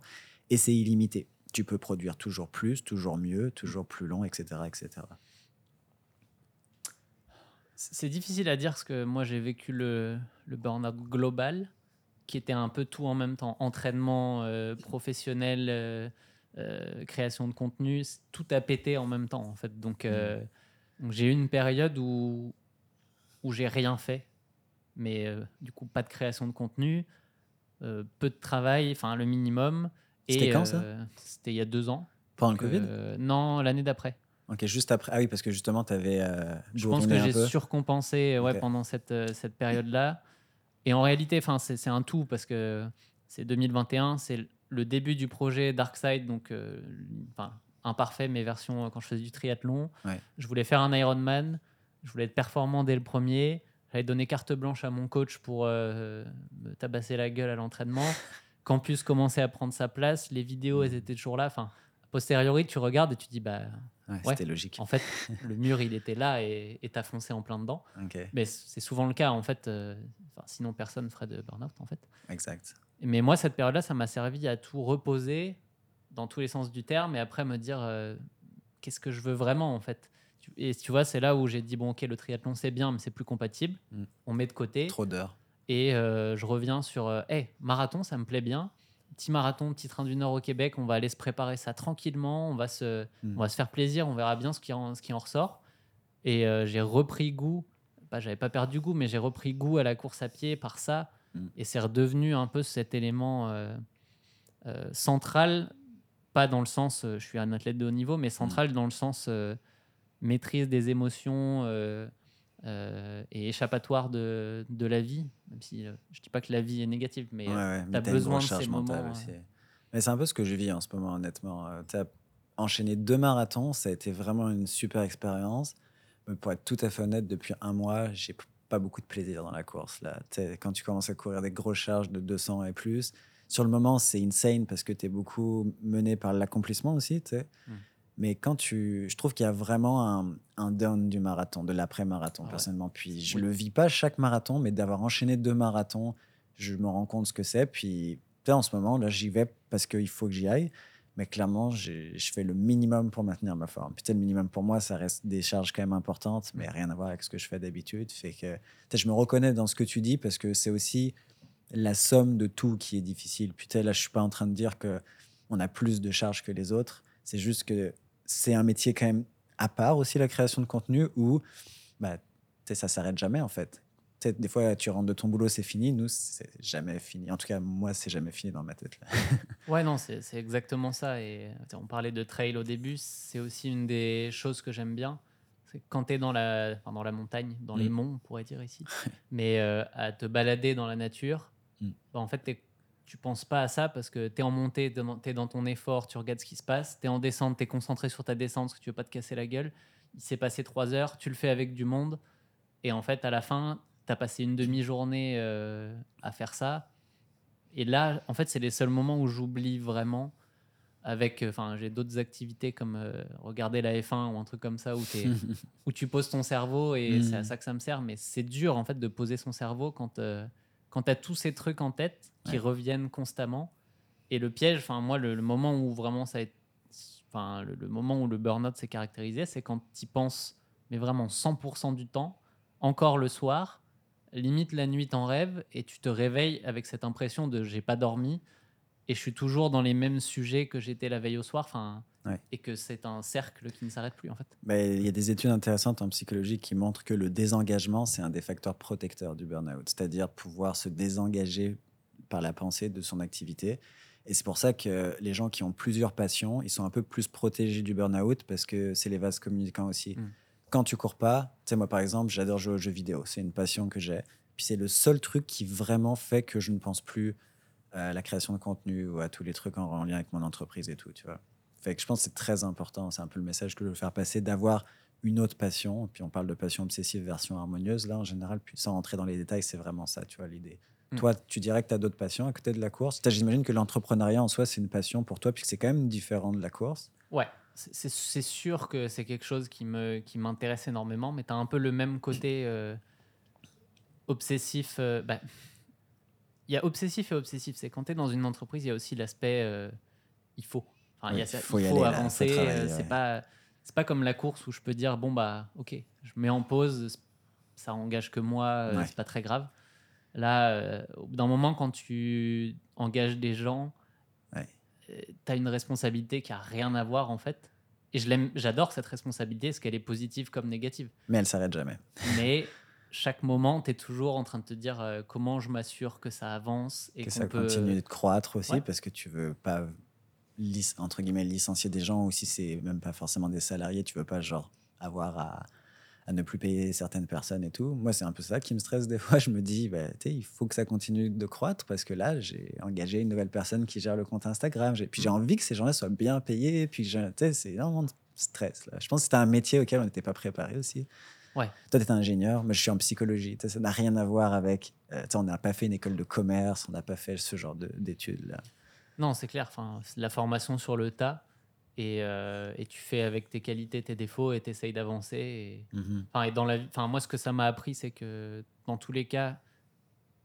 et c'est illimité. Tu peux produire toujours plus, toujours mieux, toujours plus long, etc. etc. C'est difficile à dire parce que moi j'ai vécu le, le burn-out global qui était un peu tout en même temps. Entraînement euh, professionnel, euh, euh, création de contenu, tout a pété en même temps en fait. Donc, euh, donc j'ai eu une période où, où j'ai rien fait, mais euh, du coup pas de création de contenu, euh, peu de travail, enfin le minimum. C'était quand, ça? euh, C'était il y a deux ans. Pendant le Covid? Non, l'année d'après. Ok, juste après. Ah oui, parce que justement, tu avais. Je pense que j'ai surcompensé ouais, pendant cette, cette période-là. Et en réalité, c'est un tout parce que c'est 2021, c'est le début du projet Darkside, donc euh, imparfait, mais version euh, quand je faisais du triathlon. Ouais. Je voulais faire un Ironman, je voulais être performant dès le premier. J'avais donné carte blanche à mon coach pour euh, me tabasser la gueule à l'entraînement. Campus commençait à prendre sa place, les vidéos elles étaient toujours là. Enfin, a posteriori, tu regardes et tu dis bah Ouais, Ouais. C'était logique. en fait, le mur, il était là et t'as foncé en plein dedans. Mais c'est souvent le cas, en fait. euh, sinon, personne ne ferait de burn-out, en fait. exact. Mais moi, cette période-là, ça m'a servi à tout reposer dans tous les sens du terme et après me dire euh, qu'est-ce que je veux vraiment, en fait? Et tu vois, c'est là où j'ai dit bon, ok, le triathlon, c'est bien, mais c'est plus compatible. Mm. On met de côté. Trop d'heures. Et euh, je reviens sur euh, hey, marathon, ça me plaît bien. Petit marathon, petit train d'une heure au Québec, on va aller se préparer ça tranquillement, on va se, Mm. on va se faire plaisir, on verra bien ce qui en, ce qui en ressort. Et j'ai repris goût, pas, j'avais pas perdu goût, mais j'ai repris goût à la course à pied par ça. Mm. Et c'est redevenu un peu cet élément euh, euh, central, pas dans le sens euh, je suis un athlète de haut niveau, mais central dans le sens euh, maîtrise des émotions euh, et échappatoire de, de la vie. Même si euh, je dis pas que la vie est négative, mais Ouais, t'as une besoin de ces moments, aussi. euh. Mais c'est un peu ce que je vis en ce moment, honnêtement. Tu as enchaîné deux marathons, ça a été vraiment une super expérience. Mais pour être tout à fait honnête, depuis un mois, j'ai pas beaucoup de plaisir dans la course. Là. Tu Quand tu commences à courir des grosses charges de 200 et plus, sur le moment, c'est insane parce que tu es beaucoup mené par l'accomplissement aussi. tu sais. Mm. Mais quand tu. Je trouve qu'il y a vraiment un, un down du marathon, de l'après-marathon, Ah ouais. personnellement. Puis je Oui. le vis pas chaque marathon, mais d'avoir enchaîné deux marathons, je me rends compte ce que c'est. Puis en ce moment, là, j'y vais parce qu'il faut que j'y aille. Mais clairement, je fais le minimum pour maintenir ma forme. Sais, le minimum pour moi, ça reste des charges quand même importantes, mais rien à voir avec ce que je fais d'habitude. Fait que je me reconnais dans ce que tu dis parce que c'est aussi la somme de tout qui est difficile. Putain, là, je suis pas en train de dire que on a plus de charges que les autres. C'est juste que c'est un métier quand même à part aussi, la création de contenu, où bah, ça s'arrête jamais en fait. des fois, tu rentres de ton boulot, c'est fini. Nous, c'est jamais fini. En tout cas, moi, c'est jamais fini dans ma tête. Là. ouais, non, c'est exactement ça. Et on parlait de trail au début. C'est aussi une des choses que j'aime bien. C'est quand tu es dans la, dans la montagne, dans les mm. monts, on pourrait dire ici, mais euh, à te balader dans la nature, mm. bah, en fait, tu penses pas à ça parce que tu es en montée, tu es dans ton effort, tu regardes ce qui se passe, tu es en descente, tu es concentré sur ta descente parce que tu veux pas te casser la gueule. Il s'est passé trois heures, tu le fais avec du monde, et en fait, à la fin, tu as passé une demi-journée euh, à faire ça. Et là, en fait, c'est les seuls moments où j'oublie vraiment. Avec, enfin, j'ai d'autres activités comme euh, regarder la F1 ou un truc comme ça où, où tu poses ton cerveau et c'est à ça que ça me sert. Mais c'est dur en fait de poser son cerveau quand euh, quand tu as tous ces trucs en tête qui reviennent constamment. Et le piège, enfin moi, le, moment où vraiment ça enfin le, moment où le burn-out s'est caractérisé, c'est quand tu y penses, mais vraiment 100% du temps, encore le soir, limite la nuit en rêve et tu te réveilles avec cette impression de j'ai pas dormi et je suis toujours dans les mêmes sujets que j'étais la veille au soir. Enfin, et que c'est un cercle qui ne s'arrête plus en fait. Il y a des études intéressantes en psychologie qui montrent que le désengagement, c'est un des facteurs protecteurs du burn-out, c'est-à-dire pouvoir se désengager par la pensée de son activité. Et c'est pour ça que les gens qui ont plusieurs passions, ils sont un peu plus protégés du burn-out parce que c'est les vases communicants aussi. Hmm. Quand tu cours pas, tu sais, moi par exemple, j'adore jouer aux jeux vidéo, c'est une passion que j'ai. Puis c'est le seul truc qui vraiment fait que je ne pense plus à la création de contenu ou à tous les trucs en, en lien avec mon entreprise et tout, tu vois. Fait que je pense que c'est très important, c'est un peu le message que je veux faire passer, d'avoir une autre passion. Puis on parle de passion obsessive version harmonieuse. Là, en général, puis sans rentrer dans les détails, c'est vraiment ça, tu vois, l'idée. Hmm. Toi, tu dirais que tu as d'autres passions à côté de la course? J'imagine que l'entrepreneuriat en soi, c'est une passion pour toi, puisque c'est quand même différent de la course. Ouais, c'est sûr que c'est quelque chose qui m'intéresse qui énormément, mais tu as un peu le même côté euh, obsessif. Euh, bah, il y a obsessif et obsessif. C'est quand tu es dans une entreprise, il y a aussi l'aspect euh, il faut il, faut, avancer. Euh, c'est pas c'est pas comme la course où je peux dire bon bah ok, je mets en pause, ça engage que moi, euh, c'est pas très grave. Là, euh, d'un moment quand tu engages des gens, tu as une responsabilité qui a rien à voir en fait. Et je l'aime, j'adore cette responsabilité, est-ce qu'elle est positive comme négative. Mais elle s'arrête jamais. Mais chaque moment, tu es toujours en train de te dire comment je m'assure que ça avance et que ça continue de croître aussi parce que tu veux pas entre guillemets licencier des gens ou si c'est même pas forcément des salariés, tu veux pas genre avoir à, à ne plus payer certaines personnes et tout. Moi, c'est un peu ça qui me stresse des fois. Je me dis, bah, il faut que ça continue de croître parce que là, j'ai engagé une nouvelle personne qui gère le compte Instagram. Puis j'ai envie que ces gens-là soient bien payés. Puis c'est énormément de stress. Là. Je pense que c'était un métier auquel on n'était pas préparé aussi. Ouais. Toi, tu es ingénieur, moi, je suis en psychologie. ça n'a rien à voir avec. Euh, on n'a pas fait une école de commerce, on n'a pas fait ce genre d'études-là. Non, c'est clair. Enfin, la formation sur le tas. Et, euh, et, tu fais avec tes qualités, tes défauts et tu essayes d'avancer. Et, mhm. enfin, et dans la, enfin, moi, ce que ça m'a appris, c'est que dans tous les cas,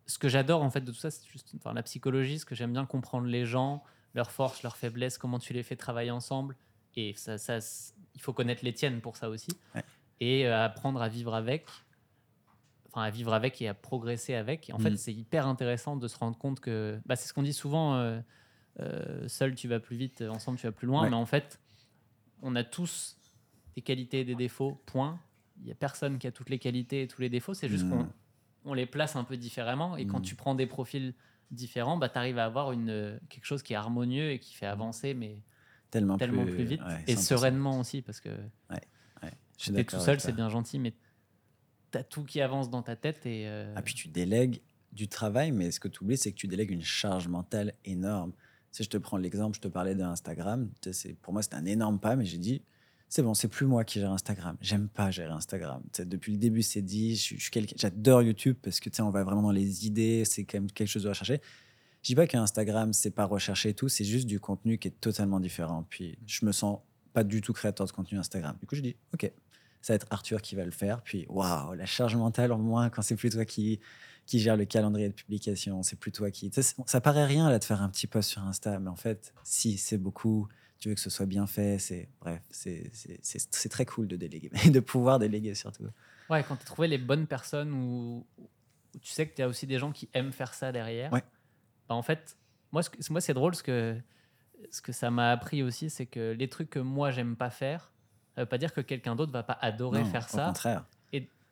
ce que j'adore en fait de tout ça, c'est juste enfin, la psychologie, ce que j'aime bien comprendre les gens, leurs forces, leurs faiblesses, comment tu les fais travailler ensemble. Et ça, ça il faut connaître les tiennes pour ça aussi. Et euh, apprendre à vivre avec, enfin à vivre avec et à progresser avec. Et en fait, mhm. c'est hyper intéressant de se rendre compte que, bah, c'est ce qu'on dit souvent. Euh, euh, seul tu vas plus vite, ensemble tu vas plus loin. Mais en fait, on a tous des qualités et des défauts, point. Il n'y a personne qui a toutes les qualités et tous les défauts, c'est juste qu'on on les place un peu différemment. Et quand tu prends des profils différents, bah, tu arrives à avoir une, quelque chose qui est harmonieux et qui fait avancer, mais tellement, tellement plus, vite. et sereinement aussi, parce que tu es tout seul, c'est bien gentil, mais tu as tout qui avance dans ta tête. Et euh, Ah, puis tu délègues du travail, mais ce que tu oublies, c'est que tu délègues une charge mentale énorme. Si je te prends l'exemple, je te parlais d'Instagram. Pour moi, c'était un énorme pas, mais j'ai dit, c'est bon, c'est plus moi qui gère Instagram. J'aime pas gérer Instagram. depuis le début, c'est dit, je, j'adore YouTube parce que on va vraiment dans les idées, c'est quand même quelque chose de recherché. Je dis pas qu'Instagram, c'est pas recherché et tout, c'est juste du contenu qui est totalement différent. Puis je me sens pas du tout créateur de contenu Instagram. Du coup, je dis, OK, ça va être Arthur qui va le faire. Puis, waouh, la charge mentale en moins quand c'est plus toi qui, qui gère le calendrier de publication, c'est plus toi qui. Ça, paraît rien là de faire un petit post sur Insta, mais en fait, si, c'est beaucoup. Tu veux que ce soit bien fait, c'est bref, c'est très cool de déléguer, de pouvoir déléguer surtout. Ouais, quand tu as trouvé les bonnes personnes ou où tu sais que tu as aussi des gens qui aiment faire ça derrière. Ouais. Bah, en fait, moi, ce que- moi c'est drôle ce que, ce que ça m'a appris aussi, c'est que les trucs que moi j'aime pas faire, ça veut pas dire que quelqu'un d'autre va pas adorer Non, faire Au ça. contraire.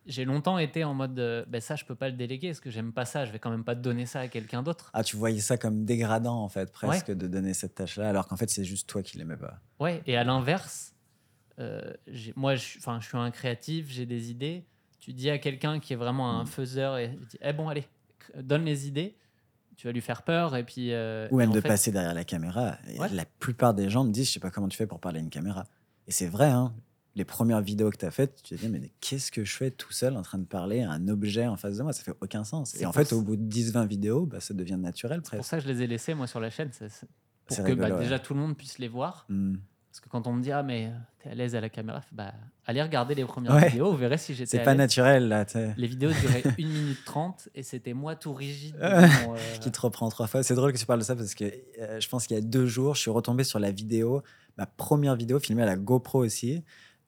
J'ai longtemps été en mode, euh, ben ça je peux pas le déléguer parce que j'aime pas ça, je vais quand même pas donner ça à quelqu'un d'autre. Ah, tu voyais ça comme dégradant, en fait, presque, de donner cette tâche-là, alors qu'en fait, c'est juste toi qui l'aimais pas. Ouais, et à l'inverse, euh, moi je, je suis un créatif, j'ai des idées. Tu dis à quelqu'un qui est vraiment un Mm. faiseur et tu dis, eh bon, allez, donne les idées, tu vas lui faire peur et puis. euh, Ou et même de fait- passer derrière la caméra. Et Ouais. La plupart des gens me disent, je sais pas comment tu fais pour parler à une caméra. Et c'est vrai, hein. Les premières vidéos que tu as faites, tu te dis, mais qu'est-ce que je fais tout seul en train de parler à un objet en face de moi? Ça fait aucun sens. Et en fait, ça- au bout de 10-20 vidéos, bah, ça devient naturel C'est pour ça que je les ai laissés moi sur la chaîne, c'est- c'est pour que bah, ouais. déjà tout le monde puisse les voir. Hmm. Parce que quand on me dit, ah, mais t'es à l'aise à la caméra, bah, allez regarder les premières Ouais. vidéos, vous verrez si j'étais C'est pas naturel, là. Les vidéos duraient 1 minute 30 et c'était moi tout rigide. Euh, devant, euh, qui te reprend trois fois. C'est drôle que tu parles de ça parce que euh, je pense qu'il y a deux jours, je suis retombé sur la vidéo, ma première vidéo filmée à la GoPro aussi,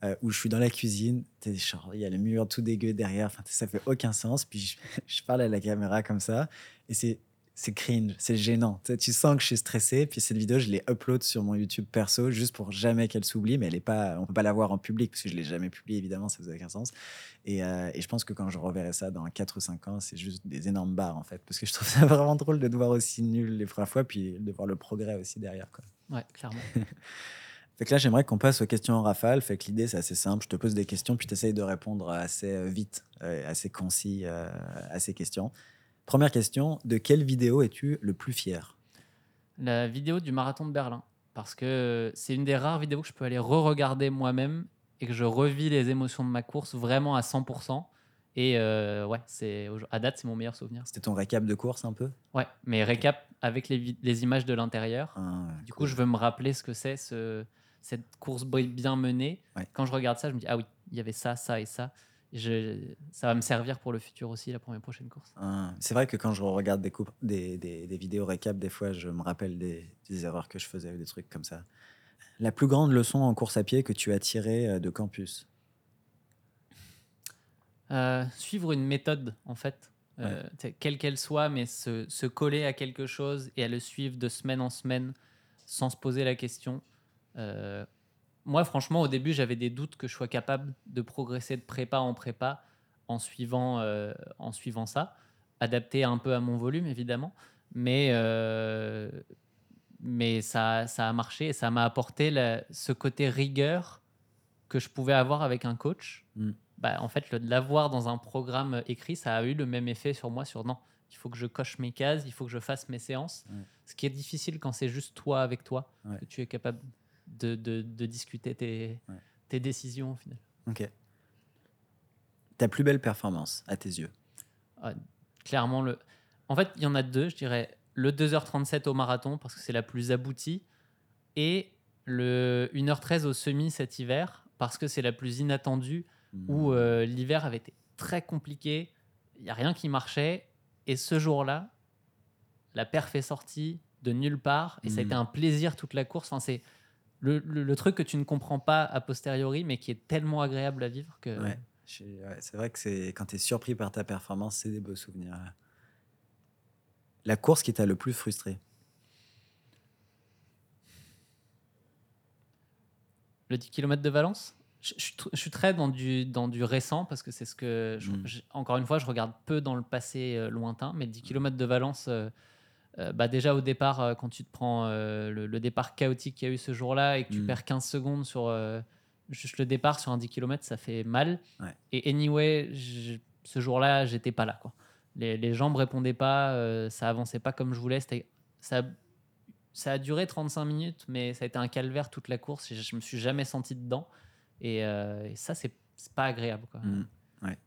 euh, où je suis dans la cuisine. Il y a le mur tout dégueu derrière, ça fait aucun sens. Puis je, je parle à la caméra comme ça et c'est. C'est cringe, c'est gênant. Tu sais, tu sens que je suis stressé. Puis cette vidéo, je l'ai upload sur mon YouTube perso juste pour jamais qu'elle s'oublie. Mais elle est pas, on peut pas la voir en public parce que je l'ai jamais publiée, évidemment, ça faisait aucun sens. Et, euh, et je pense que quand je reverrai ça dans 4 ou 5 ans, c'est juste des énormes barres en fait. Parce que je trouve ça vraiment drôle de te voir aussi nul les premières fois, puis de voir le progrès aussi derrière. Quoi. Ouais, clairement. Fait que là, j'aimerais qu'on passe aux questions en rafale. Fait que l'idée, c'est assez simple. Je te pose des questions, puis tu essayes de répondre assez euh, vite, euh, assez concis euh, à ces questions. Première question de quelle vidéo es-tu le plus fier? La vidéo du marathon de Berlin. Parce que c'est une des rares vidéos que je peux aller re-regarder moi-même et que je revis les émotions de ma course vraiment à 100%. Et euh, ouais, c'est à date, c'est mon meilleur souvenir. C'était ton récap de course un peu? Ouais, mais récap avec les, images de l'intérieur. Ah, Du cool. coup, je veux me rappeler ce que c'est, ce, cette course bi- bien menée. Ouais. Quand je regarde ça, je me dis, ah oui, il y avait ça, ça et ça. Je, ça va me servir pour le futur aussi, là, pour mes prochaines courses. Ah, C'est vrai que quand je regarde des, coupes- des, des- des vidéos récap, des fois, je me rappelle des, des erreurs que je faisais ou des trucs comme ça. La plus grande leçon en course à pied que tu as tirée euh, de campus? Euh, suivre une méthode, en fait, euh, quelle qu'elle soit, mais se, se coller à quelque chose et à le suivre de semaine en semaine sans se poser la question. Euh, moi, franchement, au début, j'avais des doutes que je sois capable de progresser de prépa en prépa en suivant, euh, en suivant ça, adapté un peu à mon volume, évidemment. Mais, euh, mais ça, ça a marché et ça m'a apporté la- ce côté rigueur que je pouvais avoir avec un coach. Mm. Bah, en fait, le de l'avoir dans un programme écrit, ça a eu le même effet sur moi sur non, il faut que je coche mes cases, il faut que je fasse mes séances. Ce qui est difficile quand c'est juste toi avec toi, Ouais. que tu es capable de, de- de discuter tes, Ouais. tes décisions au final. Ok. Ta plus belle performance à tes yeux? Clairement, le... en fait, il y en a deux, je dirais le 2h37 au marathon parce que c'est la plus aboutie et le 1h13 au semi cet hiver parce que c'est la plus inattendue où Hmm. euh, l'hiver avait été très compliqué, il n'y a rien qui marchait. Et ce jour-là, la perf est sortie de nulle part et ça a Mhm. été un plaisir toute la course. Enfin, c'est le, le- le truc que tu ne comprends pas a posteriori, mais qui est tellement agréable à vivre que. Ouais. Ouais, c'est vrai que c'est quand tu es surpris par ta performance, c'est des beaux souvenirs. La course qui t'a le plus frustré? Le 10 km de Valence? Je, je suis tr- je suis très dans du, dans du récent parce que c'est ce que. je- Mm. je- encore une fois, je regarde peu dans le passé euh, lointain, mais le 10 km de Valence. euh, euh, bah déjà au départ, euh, quand tu te prends euh, le, le départ chaotique qu'il y a eu ce jour-là et que tu Mm. perds 15 secondes sur juste le départ sur un 10 km, ça fait mal. Ouais. Et anyway, ce jour-là, j'étais pas là. Quoi. Les, les jambes répondaient pas, ça avançait pas comme je voulais. Ça, ça a duré 35 minutes, mais ça a été un calvaire toute la course. Je, je me suis jamais senti dedans. Et, et ça, c'est c'est pas agréable. Quoi. Mm, ouais.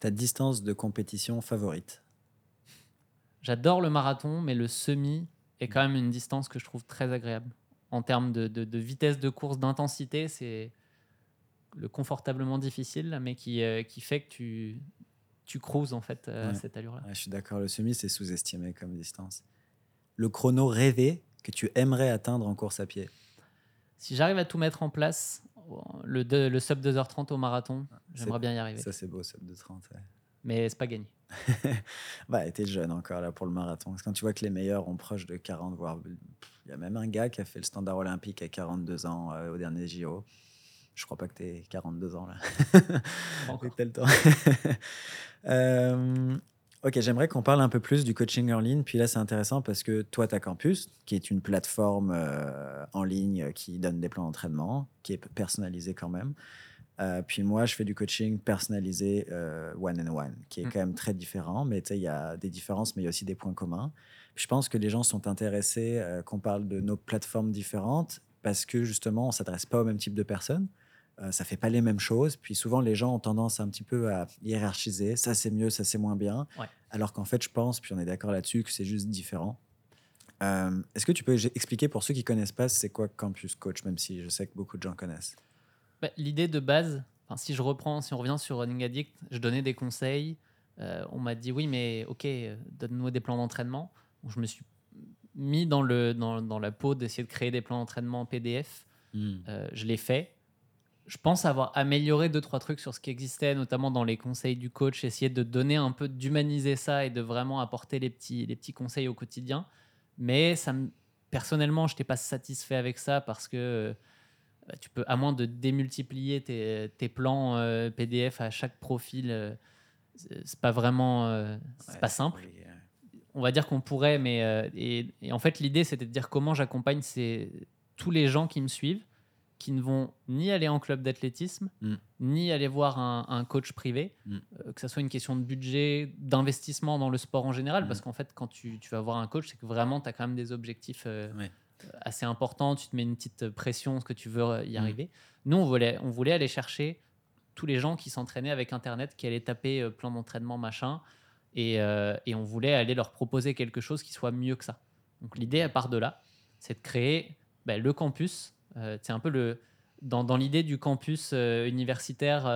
Ta distance de compétition favorite J'adore le marathon, mais le semi est quand même une distance que je trouve très agréable. En termes de, de- de vitesse de course, d'intensité, c'est le confortablement difficile, mais qui, euh, qui fait que tu, tu cruises en fait euh, à Ouais. cette allure-là. Ouais, Je suis d'accord, le semi, c'est sous-estimé comme distance. Le chrono rêvé que tu aimerais atteindre en course à pied? Si j'arrive à tout mettre en place, le, sub 2h30 au marathon, j'aimerais C'est- bien y arriver. Ça, c'est beau, sub de 30. ouais. Mais c'est pas gagné. bah, t'es jeune encore là pour le marathon. Parce que quand tu vois que les meilleurs ont proche de 40, voire. Il y a même un gars qui a fait le standard olympique à 42 ans euh, au dernier JO. Je crois pas que t'es 42 ans là. T'as le temps. Euh, ok, j'aimerais qu'on parle un peu plus du coaching en ligne. Puis là, c'est intéressant parce que toi, tu as Campus, qui est une plateforme euh, en ligne qui donne des plans d'entraînement, qui est personnalisé quand même. Euh, puis moi, je fais du coaching personnalisé euh, one and one, qui est Mm. quand même très différent. Mais il y a des différences, mais il y a aussi des points communs. Puis je pense que les gens sont intéressés euh, qu'on parle de nos plateformes différentes parce que justement, on s'adresse pas au même type de personnes. Euh, ça fait pas les mêmes choses. Puis souvent, les gens ont tendance un petit peu à hiérarchiser. Ça, c'est mieux, ça, c'est moins bien. Ouais. Alors qu'en fait, je pense, puis on est d'accord là-dessus, que c'est juste différent. Est-ce que tu peux expliquer pour ceux qui connaissent pas, c'est quoi Campus Coach, même si je sais que beaucoup de gens connaissent? Bah, L'idée de base, si je reprends, si on revient sur Running Addict, je donnais des conseils. euh, on m'a dit oui, mais ok, euh, donne-nous des plans d'entraînement. Je me suis mis dans, le, dans, dans la peau d'essayer de créer des plans d'entraînement PDF. Euh, je l'ai fait. Je pense avoir amélioré deux, trois trucs sur ce qui existait, notamment dans les conseils du coach, essayer de donner un peu, d'humaniser ça et de vraiment apporter les petits, les petits conseils au quotidien. Mais ça me, personnellement, je n'étais pas satisfait avec ça parce que bah, tu peux, à moins de démultiplier tes, tes plans euh, PDF à chaque profil, euh, c'est pas vraiment, euh, c'est Ouais, pas simple oui, on va dire qu'on pourrait, mais euh, et, et en fait l'idée c'était de dire comment j'accompagne ces- tous les gens qui me suivent, qui ne vont ni aller en club d'athlétisme, Mm. ni aller voir un, un coach privé, Mm. euh, que ça soit une question de budget, d'investissement dans le sport en général, Mm. parce qu'en fait quand tu, tu vas voir un coach, c'est que vraiment tu as quand même des objectifs Ouais. Assez importants, tu te mets une petite pression, ce que tu veux euh, y Mm. arriver. Nous on voulait, on voulait aller chercher tous les gens qui s'entraînaient avec Internet, qui allaient taper euh, plan d'entraînement machin, et, euh, et on voulait aller leur proposer quelque chose qui soit mieux que ça. Donc l'idée, elle part de là, c'est de créer ben, le campus. euh, c'est un peu le dans, dans l'idée du campus euh, universitaire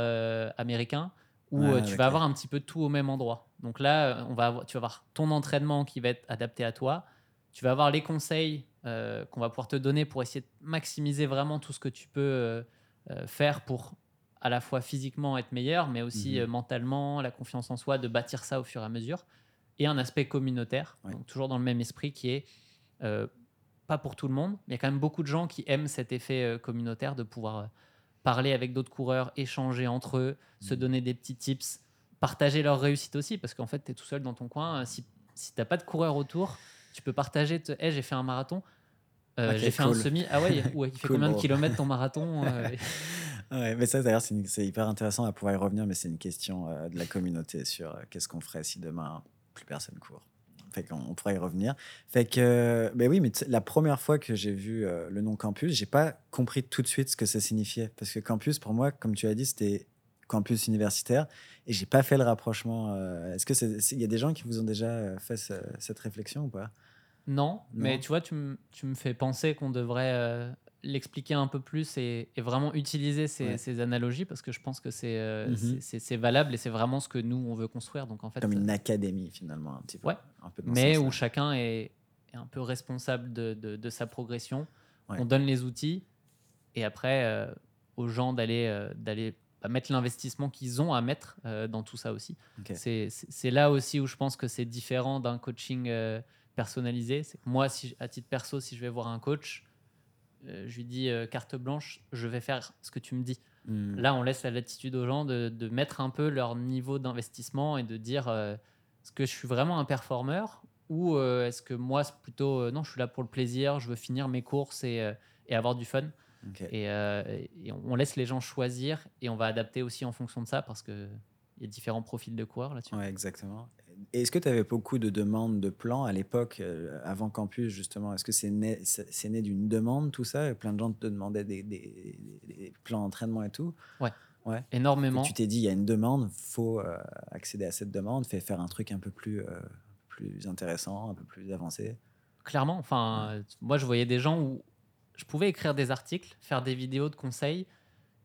américain où Ouais, tu vas avoir un petit peu tout au même endroit. Donc là, on va avoir, tu vas avoir ton entraînement qui va être adapté à toi. Tu vas avoir les conseils euh, qu'on va pouvoir te donner pour essayer de maximiser vraiment tout ce que tu peux euh, euh, faire pour à la fois physiquement être meilleur, mais aussi Mhm. mentalement, la confiance en soi, de bâtir ça au fur et à mesure. Et un aspect communautaire, Ouais. donc toujours dans le même esprit qui est pas pour tout le monde, mais il y a quand même beaucoup de gens qui aiment cet effet communautaire de pouvoir parler avec d'autres coureurs, échanger entre eux, se Mhm. donner des petits tips, partager leur réussite aussi, parce qu'en fait, tu es tout seul dans ton coin. Si, si tu n'as pas de coureur autour, tu peux partager, te, Hey, j'ai fait un marathon, Euh, Ok, j'ai fait cool. un semi. Ah ouais, ouais il fait Cool, combien de kilomètres ton marathon Euh, Ouais, mais ça, d'ailleurs, c'est hyper intéressant à pouvoir y revenir, mais c'est une question euh, de la communauté sur qu'est-ce qu'on ferait si demain plus personne court. Fait qu'on on pourrait y revenir. Fait que, ben oui, mais la première fois que j'ai vu le nom campus, j'ai pas compris tout de suite ce que ça signifiait. Parce que campus, pour moi, comme tu as dit, c'était campus universitaire et j'ai pas fait le rapprochement. Est-ce que il y a des gens qui vous ont déjà fait ce- cette réflexion ou pas? Non, mais tu vois, tu, me- tu me fais penser qu'on devrait euh, l'expliquer un peu plus et, et vraiment utiliser ces, Ouais. ces analogies parce que je pense que c'est euh, Mhm. c'est- valable et c'est vraiment ce que nous, on veut construire. Donc en fait, Comme une euh, académie, finalement, un petit peu. Ouais. Un peu mais où chacun est, est un peu responsable de, de- de sa progression. Ouais. On donne les outils et après euh, aux gens d'aller d'aller bah, mettre l'investissement qu'ils ont à mettre dans tout ça aussi. C'est- là aussi où je pense que c'est différent d'un coaching personnalisé. C'est que moi, si, à titre perso, si je vais voir un coach, euh, je lui dis euh, carte blanche, je vais faire ce que tu me dis. Hmm. Là, on laisse la latitude aux gens de, de mettre un peu leur niveau d'investissement et de dire euh, est-ce que je suis vraiment un performeur ou est-ce que moi, c'est plutôt non, je suis là pour le plaisir, je veux finir mes courses et, et avoir du fun. Et, et on laisse les gens choisir et on va adapter aussi en fonction de ça parce que il y a différents profils de coureurs là-dessus. Ouais, exactement. Est-ce que tu avais beaucoup de demandes de plans à l'époque, euh, avant campus, justement? Est-ce que c'est né, c'est c'est né d'une demande, tout ça? Plein de gens te demandaient des, des- des- des plans d'entraînement et tout. Énormément. Et tu t'es dit, il y a une demande, faut euh, accéder à cette demande, fait faire un truc un peu plus, euh, plus intéressant, un peu plus avancé. Clairement, enfin, moi je voyais des gens où je pouvais écrire des articles, faire des vidéos de conseils,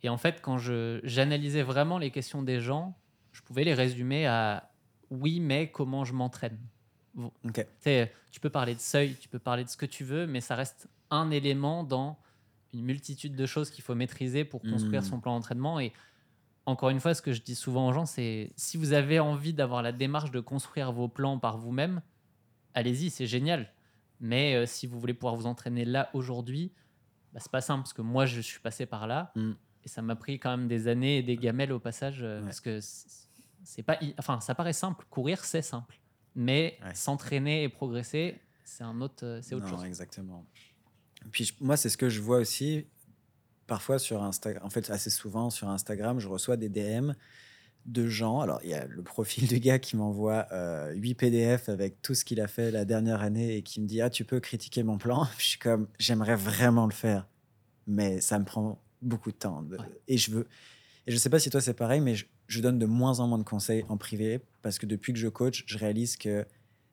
et en fait, quand je j'analysais vraiment les questions des gens, je pouvais les résumer à oui, mais comment je m'entraîne. Tu peux parler de seuil, tu peux parler de ce que tu veux, mais ça reste un élément dans une multitude de choses qu'il faut maîtriser pour construire Mm. son plan d'entraînement. Et encore une fois, ce que je dis souvent aux gens, c'est si vous avez envie d'avoir la démarche de construire vos plans par vous-même, allez-y, c'est génial. Mais euh, si vous voulez pouvoir vous entraîner là aujourd'hui, bah, c'est pas simple parce que moi, je suis passé par là Mm. et ça m'a pris quand même des années et des gamelles au passage euh, Ouais. parce que c'est pas, enfin, ça paraît simple. Courir, c'est simple, mais Ouais. s'entraîner et progresser, c'est un autre, euh, c'est autre Non, chose. exactement. Puis je- moi, c'est ce que je vois aussi parfois sur Instagram. En fait, assez souvent sur Instagram, je reçois des DM de gens. Alors, il y a le profil du gars qui m'envoie euh, 8 PDF avec tout ce qu'il a fait la dernière année et qui me dit Ah, tu peux critiquer mon plan? Je suis comme J'aimerais vraiment le faire, mais ça me prend beaucoup de temps. de- Ouais. Et je veux. Et je sais pas si toi c'est pareil, mais je, je donne de moins en moins de conseils en privé parce que depuis que je coach, je réalise que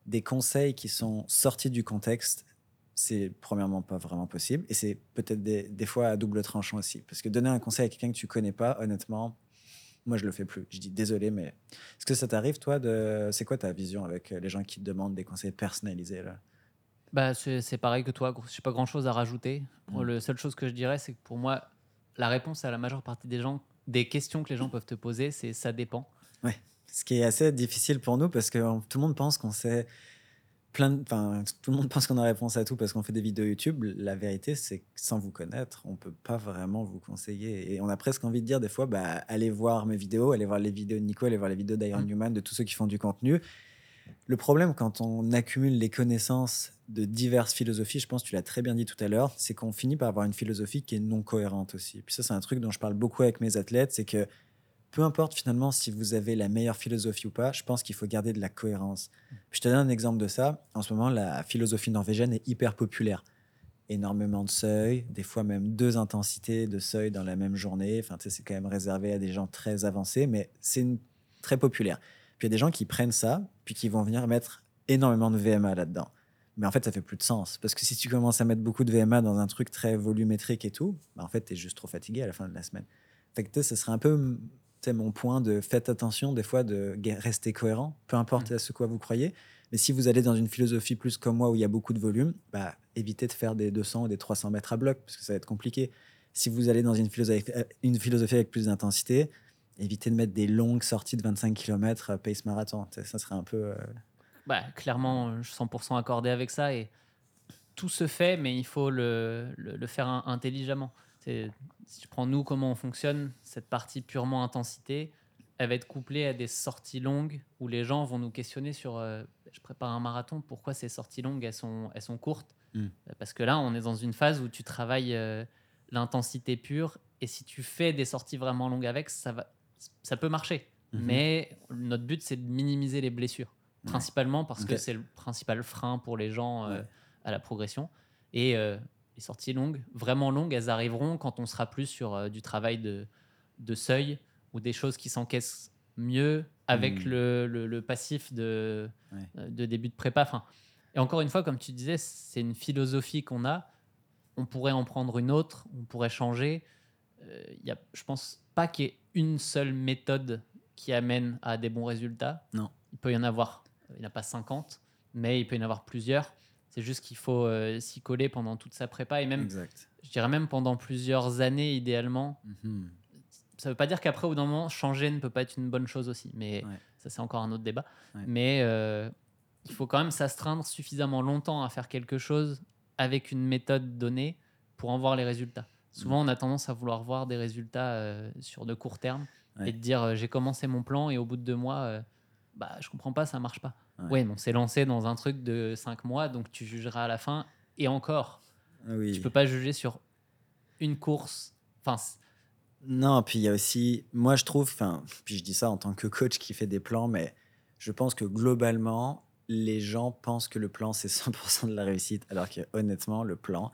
des conseils qui sont sortis du contexte, c'est premièrement pas vraiment possible et c'est peut-être des, des fois à double tranchant aussi. Parce que donner un conseil à quelqu'un que tu connais pas, honnêtement, moi je le fais plus. Je dis désolé, mais est-ce que ça t'arrive toi de. C'est quoi ta vision avec les gens qui te demandent des conseils personnalisés là? Bah, c'est pareil que toi. Je n'ai pas grand-chose à rajouter. Pour Mm. Le seule chose que je dirais, c'est que pour moi, la réponse à la majeure partie des gens, des questions que les gens peuvent te poser, c'est ça dépend. Ce qui est assez difficile pour nous parce que tout le monde pense qu'on sait plein de- enfin tout le monde pense qu'on a réponse à tout parce qu'on fait des vidéos YouTube la vérité c'est que sans vous connaître on peut pas vraiment vous conseiller et on a presque envie de dire des fois bah allez voir mes vidéos allez voir les vidéos de Nico allez voir les vidéos d'Iron. Newman de tous ceux qui font du contenu le problème quand on accumule les connaissances de diverses philosophies je pense que tu l'as très bien dit tout à l'heure c'est qu'on finit par avoir une philosophie qui est non cohérente aussi puis ça c'est un truc dont je parle beaucoup avec mes athlètes c'est que peu importe finalement si vous avez la meilleure philosophie ou pas, je pense qu'il faut garder de la cohérence. Je te donne un exemple de ça. En ce moment, la philosophie norvégienne est hyper populaire. Énormément de seuils, des fois même deux intensités de seuil dans la même journée. Enfin, c'est quand même réservé à des gens très avancés, mais c'est très populaire. Puis il y a des gens qui prennent ça, puis qui vont venir mettre énormément de VMA là-dedans. Mais en fait, ça fait plus de sens. Parce que si tu commences à mettre beaucoup de VMA dans un truc très volumétrique et tout, bah, en fait, tu es juste trop fatigué à la fin de la semaine. Fait que ce serait un peu sais, mon point de faites attention des fois de rester cohérent, peu importe à ce quoi vous croyez. Mais si vous allez dans une philosophie plus comme moi où il y a beaucoup de volume, bah, évitez de faire des 200 ou des 300 mètres à bloc parce que ça va être compliqué. Si vous allez dans une philosophie, euh, une philosophie avec plus d'intensité, évitez de mettre des longues sorties de 25 km pace marathon. Ça serait un peu. euh, Bah, clairement, euh, je suis 100% accordé avec ça. Et tout se fait, mais il faut le, le, le faire in- intelligemment. C'est- Si je prends nous, comment on fonctionne, cette partie purement intensité, elle va être couplée à des sorties longues où les gens vont nous questionner sur euh, je prépare un marathon, pourquoi ces sorties longues, elles sont, elles sont courtes Mm. Parce que là, on est dans une phase où tu travailles euh, l'intensité pure. Et si tu fais des sorties vraiment longues avec, ça, va, ça peut marcher. Mhm. Mais notre but, c'est de minimiser les blessures. Principalement parce que c'est le principal frein pour les gens euh, Ouais. à la progression. Et euh, les sorties longues, vraiment longues, elles arriveront quand on sera plus sur euh, du travail de, de seuil ou des choses qui s'encaissent mieux avec Mm. le, le- le passif de, Ouais. de début de prépa. Enfin, et encore une fois, comme tu disais, c'est une philosophie qu'on a. On pourrait en prendre une autre, on pourrait changer. Euh, y a, je pense pas qu'il y ait une seule méthode qui amène à des bons résultats. Non. Il peut y en avoir, il n'y en a pas 50, mais il peut y en avoir plusieurs. C'est juste qu'il faut euh, s'y coller pendant toute sa prépa et même, Exact. je dirais même pendant plusieurs années idéalement. Mhm. Ça ne veut pas dire qu'après, au bout d'un moment, changer ne peut pas être une bonne chose aussi, mais Ouais. ça, c'est encore un autre débat. Ouais. Mais euh, il faut quand même s'astreindre suffisamment longtemps à faire quelque chose avec une méthode donnée pour en voir les résultats. Souvent, on a tendance à vouloir voir des résultats euh, sur de court terme Ouais. et de dire euh, j'ai commencé mon plan et au bout de deux mois, euh, bah, je comprends pas, ça marche pas. Ouais. Ouais, mais on s'est lancé dans un truc de cinq mois, donc tu jugeras à la fin. Et encore, Ah oui. tu peux pas juger sur une course. Enfin, Non, puis il y a aussi, moi je trouve, enfin, puis je dis ça en tant que coach qui fait des plans, mais je pense que globalement, les gens pensent que le plan c'est 100% de la réussite, alors que honnêtement, le plan,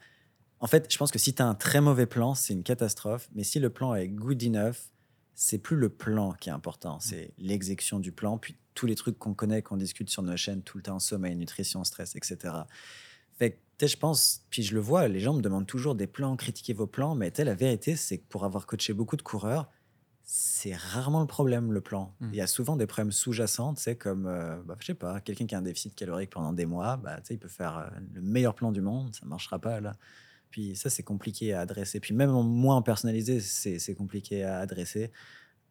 en fait, je pense que si tu as un très mauvais plan, c'est une catastrophe, mais si le plan est good enough, c'est plus le plan qui est important, c'est l'exécution du plan, puis tous les trucs qu'on connaît, qu'on discute sur nos chaînes tout le temps, sommeil, nutrition, stress, etc. Fait que, tu sais, je pense, puis je le vois, les gens me demandent toujours des plans, critiquer vos plans, mais la vérité, c'est que pour avoir coaché beaucoup de coureurs, c'est rarement le problème, le plan. Mm. Il y a souvent des problèmes sous-jacents, sais, comme, euh, bah, je sais pas, quelqu'un qui a un déficit calorique pendant des mois, bah, il peut faire euh, le meilleur plan du monde, ça marchera pas, là. Puis ça, c'est compliqué à adresser. Puis même en- moi, en personnalisé, c'est c'est compliqué à adresser.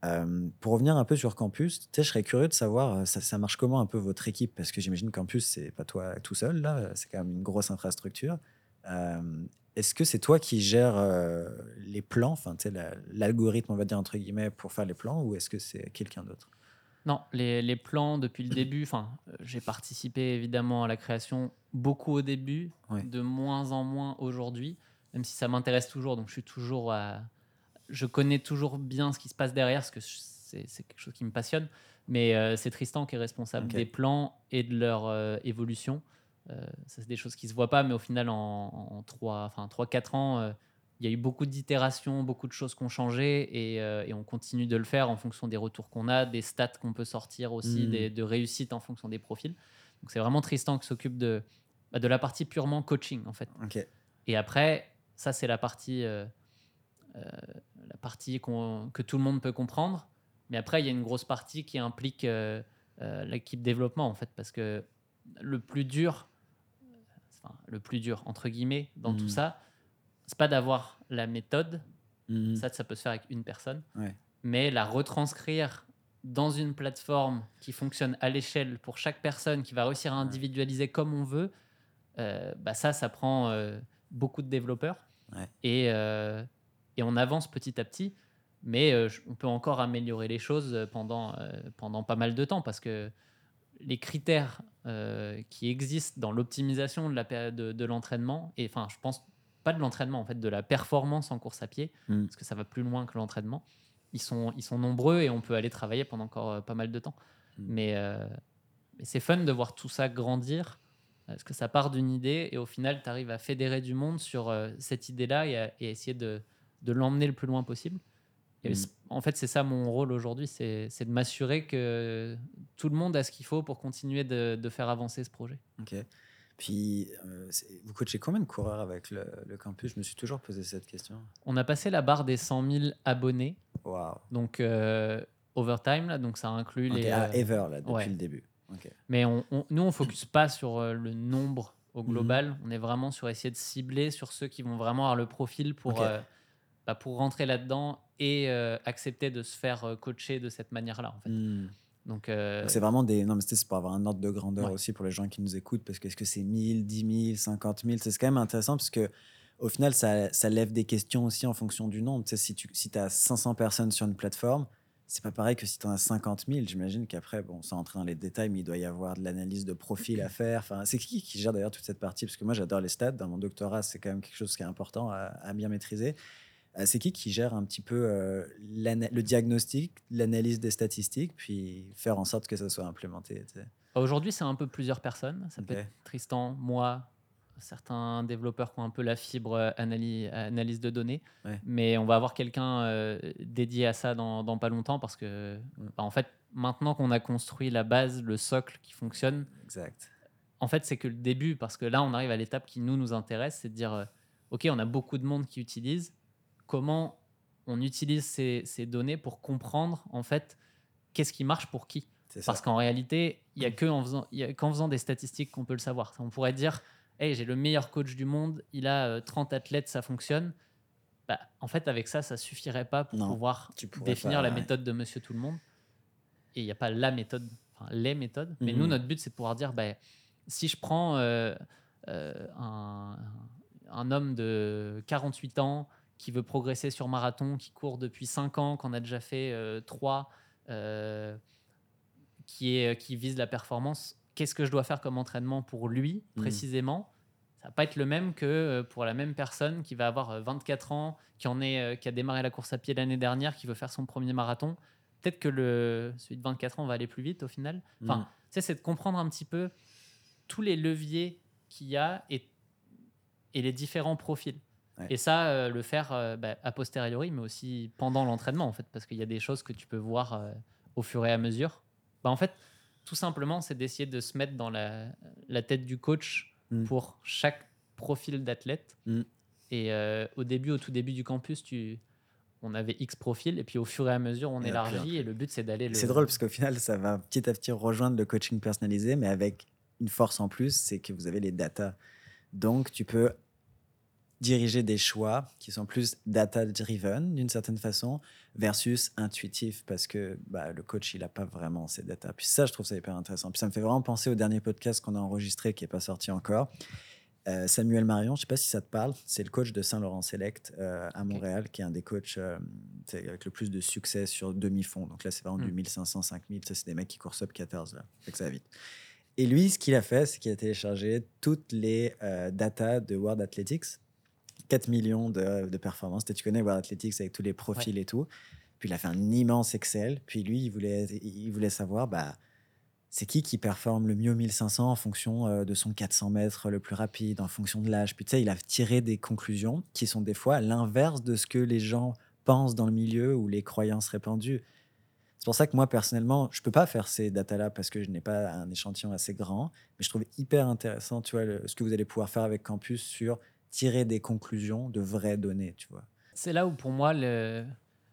Euh, pour revenir un peu sur Campus, je serais curieux de savoir, euh, ça, ça marche comment un peu votre équipe? Parce que j'imagine Campus, c'est pas toi tout seul, là, c'est quand même une grosse infrastructure. Euh, Est-ce que c'est toi qui gères euh, les plans, enfin, la- l'algorithme, on va dire, entre guillemets, pour faire les plans, ou est-ce que c'est quelqu'un d'autre? Non, les, les plans depuis le début, enfin, euh, j'ai participé évidemment à la création beaucoup au début, de moins en moins aujourd'hui, même si ça m'intéresse toujours, donc je suis toujours à- Je connais toujours bien ce qui se passe derrière, parce que c'est quelque chose qui me passionne, mais euh, c'est Tristan qui est responsable des plans et de leur euh, évolution. Euh, ça, c'est des choses qui se voient pas, mais au final, en, en 3, enfin, 3-4 ans, il y a eu beaucoup d'itérations, beaucoup de choses qui ont changé et, et on continue de le faire en fonction des retours qu'on a, des stats qu'on peut sortir aussi, Mm. des, de réussite en fonction des profils. Donc c'est vraiment Tristan qui s'occupe de, bah, de la partie purement coaching en fait. Et après, ça c'est la partie, la partie que tout le monde peut comprendre. Mais après, il y a une grosse partie qui implique euh, euh, l'équipe développement en fait, parce que le plus dur, enfin, le plus dur entre guillemets dans tout ça, c'est pas d'avoir la méthode, Mhm. ça, ça peut se faire avec une personne. Ouais. Mais la retranscrire dans une plateforme qui fonctionne à l'échelle pour chaque personne, qui va réussir à individualiser comme on veut, euh, bah ça, ça prend euh, beaucoup de développeurs. Ouais. Et, euh, et on avance petit à petit. Mais euh, on peut encore améliorer les choses pendant, euh, pendant pas mal de temps parce que les critères euh, qui existent dans l'optimisation de la péri- de, de l'entraînement, et enfin, je pense pas de l'entraînement, en fait, de la performance en course à pied, Mm. parce que ça va plus loin que l'entraînement. Ils sont, ils sont nombreux et on peut aller travailler pendant encore euh, pas mal de temps. Mm. Mais, euh, mais c'est fun de voir tout ça grandir, parce que ça part d'une idée et au final, tu arrives à fédérer du monde sur euh, cette idée-là et, à- et essayer de, de l'emmener le plus loin possible. Et Mm. en fait, c'est ça mon rôle aujourd'hui, c'est de m'assurer que tout le monde a ce qu'il faut pour continuer de, de faire avancer ce projet. Ok. Puis, euh, vous coachez combien de coureurs avec le, le campus? Je me suis toujours posé cette question. On a passé la barre des 100 000 abonnés, Waouh. donc euh, overtime, là, donc ça inclut les. ah, euh, ever, là, depuis ouais. le début. Ok. Mais on, on- nous, on focus pas sur le nombre au global. On est vraiment sur essayer de cibler sur ceux qui vont vraiment avoir le profil pour, euh, bah, pour rentrer là-dedans et euh, accepter de se faire euh, coacher de cette manière-là. En fait. Hmm. Donc, euh, Donc, C'est vraiment des. Non, mais c'est pour avoir un ordre de grandeur Ouais. aussi pour les gens qui nous écoutent, parce que est-ce que c'est 1000, 10 000, 50 000 C'est quand même intéressant parce que au final, ça, ça lève des questions aussi en fonction du nombre. Tu sais, si tu si as 500 personnes sur une plateforme, c'est pas pareil que si tu en as 50 000. J'imagine qu'après, bon, sans entrer dans les détails, mais il doit y avoir de l'analyse de profil à faire. Enfin, c'est qui qui gère d'ailleurs toute cette partie? Parce que moi, j'adore les stats. Dans mon doctorat, c'est quand même quelque chose qui est important à, à bien maîtriser. Euh, C'est qui qui gère un petit peu euh, le diagnostic, l'analyse des statistiques, puis faire en sorte que ça soit implémenté tu sais? Aujourd'hui, c'est un peu plusieurs personnes. Ça peut être Tristan, moi, certains développeurs qui ont un peu la fibre euh, analyse, analyse de données. Ouais. Mais on va avoir quelqu'un euh, dédié à ça dans, dans pas longtemps parce que, Mm. bah, en fait, maintenant qu'on a construit la base, le socle qui fonctionne, Exact. en fait, c'est que le début parce que là, on arrive à l'étape qui nous nous intéresse, c'est de dire, euh, ok, on a beaucoup de monde qui utilise. Comment on utilise ces, ces données pour comprendre en fait qu'est-ce qui marche pour qui parce qu'en réalité, il n'y a faisant, y a qu'en faisant des statistiques qu'on peut le savoir. On pourrait dire, hey, j'ai le meilleur coach du monde, il a euh, 30 athlètes, ça fonctionne. Bah, en fait, avec ça, ça suffirait pas pour Non, pouvoir définir pas, la ouais. méthode de Monsieur Tout le Monde. Et il n'y a pas la méthode, enfin les méthodes. Mais Mhm. nous, notre but, c'est de pouvoir dire, bah, si je prends euh, euh, un, un homme de 48 ans qui veut progresser sur marathon, qui court depuis 5 ans, qu'on a déjà fait 3, qui, est, qui vise la performance, qu'est-ce que je dois faire comme entraînement pour lui Mhm. précisément? Ça va pas être le même que euh, pour la même personne qui va avoir euh, 24 ans, qui, en est, euh, qui a démarré la course à pied l'année dernière, qui veut faire son premier marathon. Peut-être que le, celui de 24 ans va aller plus vite au final. Enfin, Mhm. tu sais, c'est de comprendre un petit peu tous les leviers qu'il y a et, et les différents profils. Ouais. Et ça, euh, le faire euh, bah, a posteriori, mais aussi pendant l'entraînement, en fait, parce qu'il y a des choses que tu peux voir euh, au fur et à mesure. Bah, en fait, tout simplement, c'est d'essayer de se mettre dans la, la tête du coach Mm. pour chaque profil d'athlète. Mm. Et au début, au tout début du campus, tu, on avait X profils, et puis au fur et à mesure, on Et élargit, après, et le but, c'est d'aller le... C'est drôle parce qu'au final, ça va petit à petit rejoindre le coaching personnalisé, mais avec une force en plus, c'est que vous avez les datas. Donc, tu peux diriger des choix qui sont plus data-driven d'une certaine façon versus intuitif parce que bah, le coach, il n'a pas vraiment ces data. Puis ça, je trouve ça hyper intéressant. Puis ça me fait vraiment penser au dernier podcast qu'on a enregistré qui n'est pas sorti encore. Euh, Samuel Marion, je ne sais pas si ça te parle, c'est le coach de Saint-Laurent Select euh, à Montréal, qui est un des coachs euh, avec le plus de succès sur demi-fond. Donc là, c'est vraiment du 1500, 5000. Ça, c'est des mecs qui courent sub 14. Là. Fait que ça va vite. Et lui, ce qu'il a fait, c'est qu'il a téléchargé toutes les datas de World Athletics 4 millions de, de performances. Tu connais World Athletics avec tous les profils et tout? Puis il a fait un immense Excel. Puis lui, il voulait, il voulait savoir bah, c'est qui qui performe le mieux au 1500 en fonction euh, de son 400 mètres le plus rapide, en fonction de l'âge? Puis tu sais, il a tiré des conclusions qui sont des fois l'inverse de ce que les gens pensent dans le milieu ou les croyances répandues. C'est pour ça que moi, personnellement, je peux pas faire ces datas-là parce que je n'ai pas un échantillon assez grand. Mais je trouve hyper intéressant, tu vois, ce que vous allez pouvoir faire avec Campus sur tirer des conclusions de vraies données, tu vois. C'est là où pour moi, le...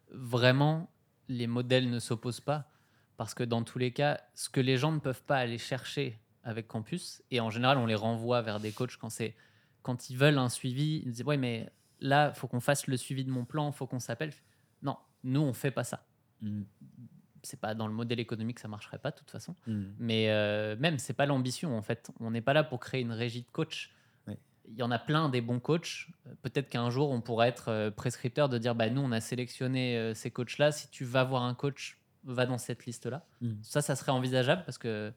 vraiment, les modèles ne s'opposent pas. Parce que dans tous les cas, ce que les gens ne peuvent pas aller chercher avec Campus, et en général, on les renvoie vers des coachs quand, c'est, quand ils veulent un suivi, ils disent Ouais, mais là, il faut qu'on fasse le suivi de mon plan, il faut qu'on s'appelle. Non, nous, on fait pas ça. Mm. C'est pas dans le modèle économique, ça marcherait pas de toute façon. Mm. Mais euh, même, c'est pas l'ambition en fait. On n'est pas là pour créer une régie de coach il y en a plein des bons coachs. Peut-être qu'un jour, on pourrait être euh, prescripteur de dire bah, nous, on a sélectionné euh, ces coachs-là. Si tu vas voir un coach, va dans cette liste-là. Hmm. Ça, ça serait envisageable parce que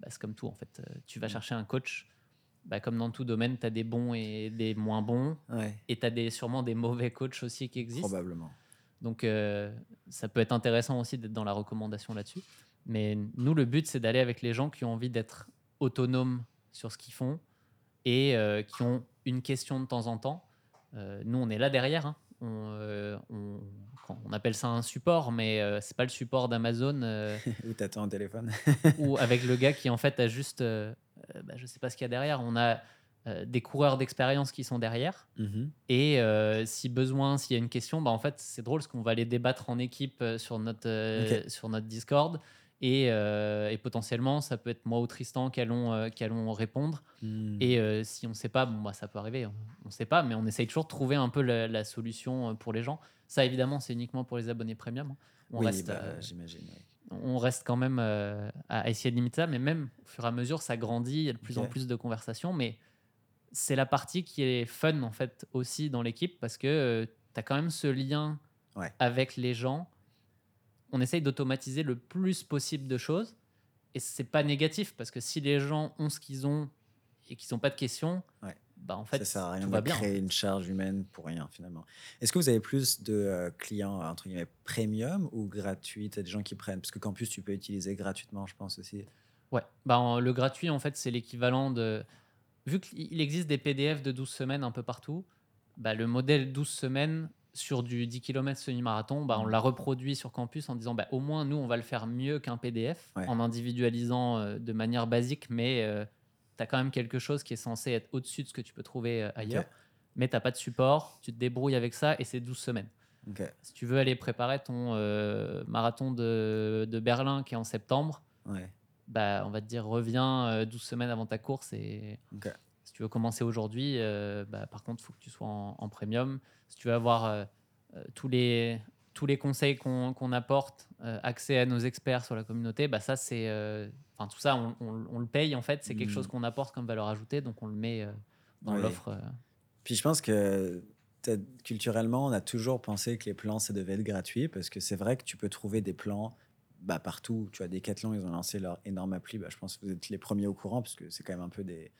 bah, c'est comme tout, en fait. Euh, tu vas hmm. chercher un coach. Bah, comme dans tout domaine, tu as des bons et des moins bons. Et tu as des, sûrement des mauvais coachs aussi qui existent. Probablement. Donc, ça peut être intéressant aussi d'être dans la recommandation là-dessus. Mais nous, le but, c'est d'aller avec les gens qui ont envie d'être autonomes sur ce qu'ils font, et euh, qui ont une question de temps en temps. Euh, nous, on est là derrière. Hein. Euh, on, on, appelle ça un support, mais c'est pas le support d'Amazon. Où t'attends un téléphone. ou avec le gars qui en fait a juste, bah, je sais pas ce qu'il y a derrière. On a des coureurs d'expérience qui sont derrière. Mm-hmm. Et si besoin, s'il y a une question, bah, en fait, c'est drôle parce qu'on va les débattre en équipe sur notre, sur notre Discord. Euh, et, potentiellement, ça peut être moi ou Tristan qui allons, euh, qui allons répondre. Hmm. Et euh, si on ne sait pas, bon, bah, ça peut arriver, on ne sait pas, mais on essaye toujours de trouver un peu la, solution pour les gens. Ça, évidemment, c'est uniquement pour les abonnés premium. Hein. On oui, reste, bah, j'imagine. On reste quand même à essayer de limiter ça, mais même au fur et à mesure, ça grandit, il y a de plus en plus de conversations. Mais c'est la partie qui est fun, en fait, aussi dans l'équipe, parce que tu as quand même ce lien avec les gens on essaye d'automatiser le plus possible de choses. Et c'est pas négatif parce que si les gens ont ce qu'ils ont et qu'ils n'ont pas de questions, bah en fait, ça sert à rien de créer une charge humaine pour rien finalement. Est-ce que vous avez plus de euh, clients entre guillemets premium ou gratuits? Des gens qui prennent parce que Campus tu peux utiliser gratuitement, je pense aussi. Ouais, bah le gratuit en fait c'est l'équivalent de vu qu'il existe des PDF de 12 semaines un peu partout, bah, le modèle 12 semaines sur du 10 km semi-marathon, bah, on mm. l'a reproduit sur campus en disant bah, au moins nous on va le faire mieux qu'un PDF en individualisant euh, de manière basique, mais euh, tu as quand même quelque chose qui est censé être au-dessus de ce que tu peux trouver euh, ailleurs. Mais tu n'as pas de support, tu te débrouilles avec ça et c'est 12 semaines. Si tu veux aller préparer ton marathon de, Berlin qui est en septembre, bah, on va te dire reviens 12 semaines avant ta course et tu veux commencer aujourd'hui, bah, par contre il faut que tu sois en premium si tu veux avoir euh, euh, tous, les, tous les conseils qu'on apporte, euh, accès à nos experts sur la communauté, bah ça, c'est. Enfin, tout ça, on, le paye en fait. C'est quelque mm. chose qu'on apporte comme valeur ajoutée, donc on le met dans l'offre. Puis je pense que culturellement, on a toujours pensé que les plans, ça devait être gratuit parce que c'est vrai que tu peux trouver des plans bah, partout. Tu vois, Decathlon, ils ont lancé leur énorme appli. Bah, je pense que vous êtes les premiers au courant parce que c'est quand même un peu des,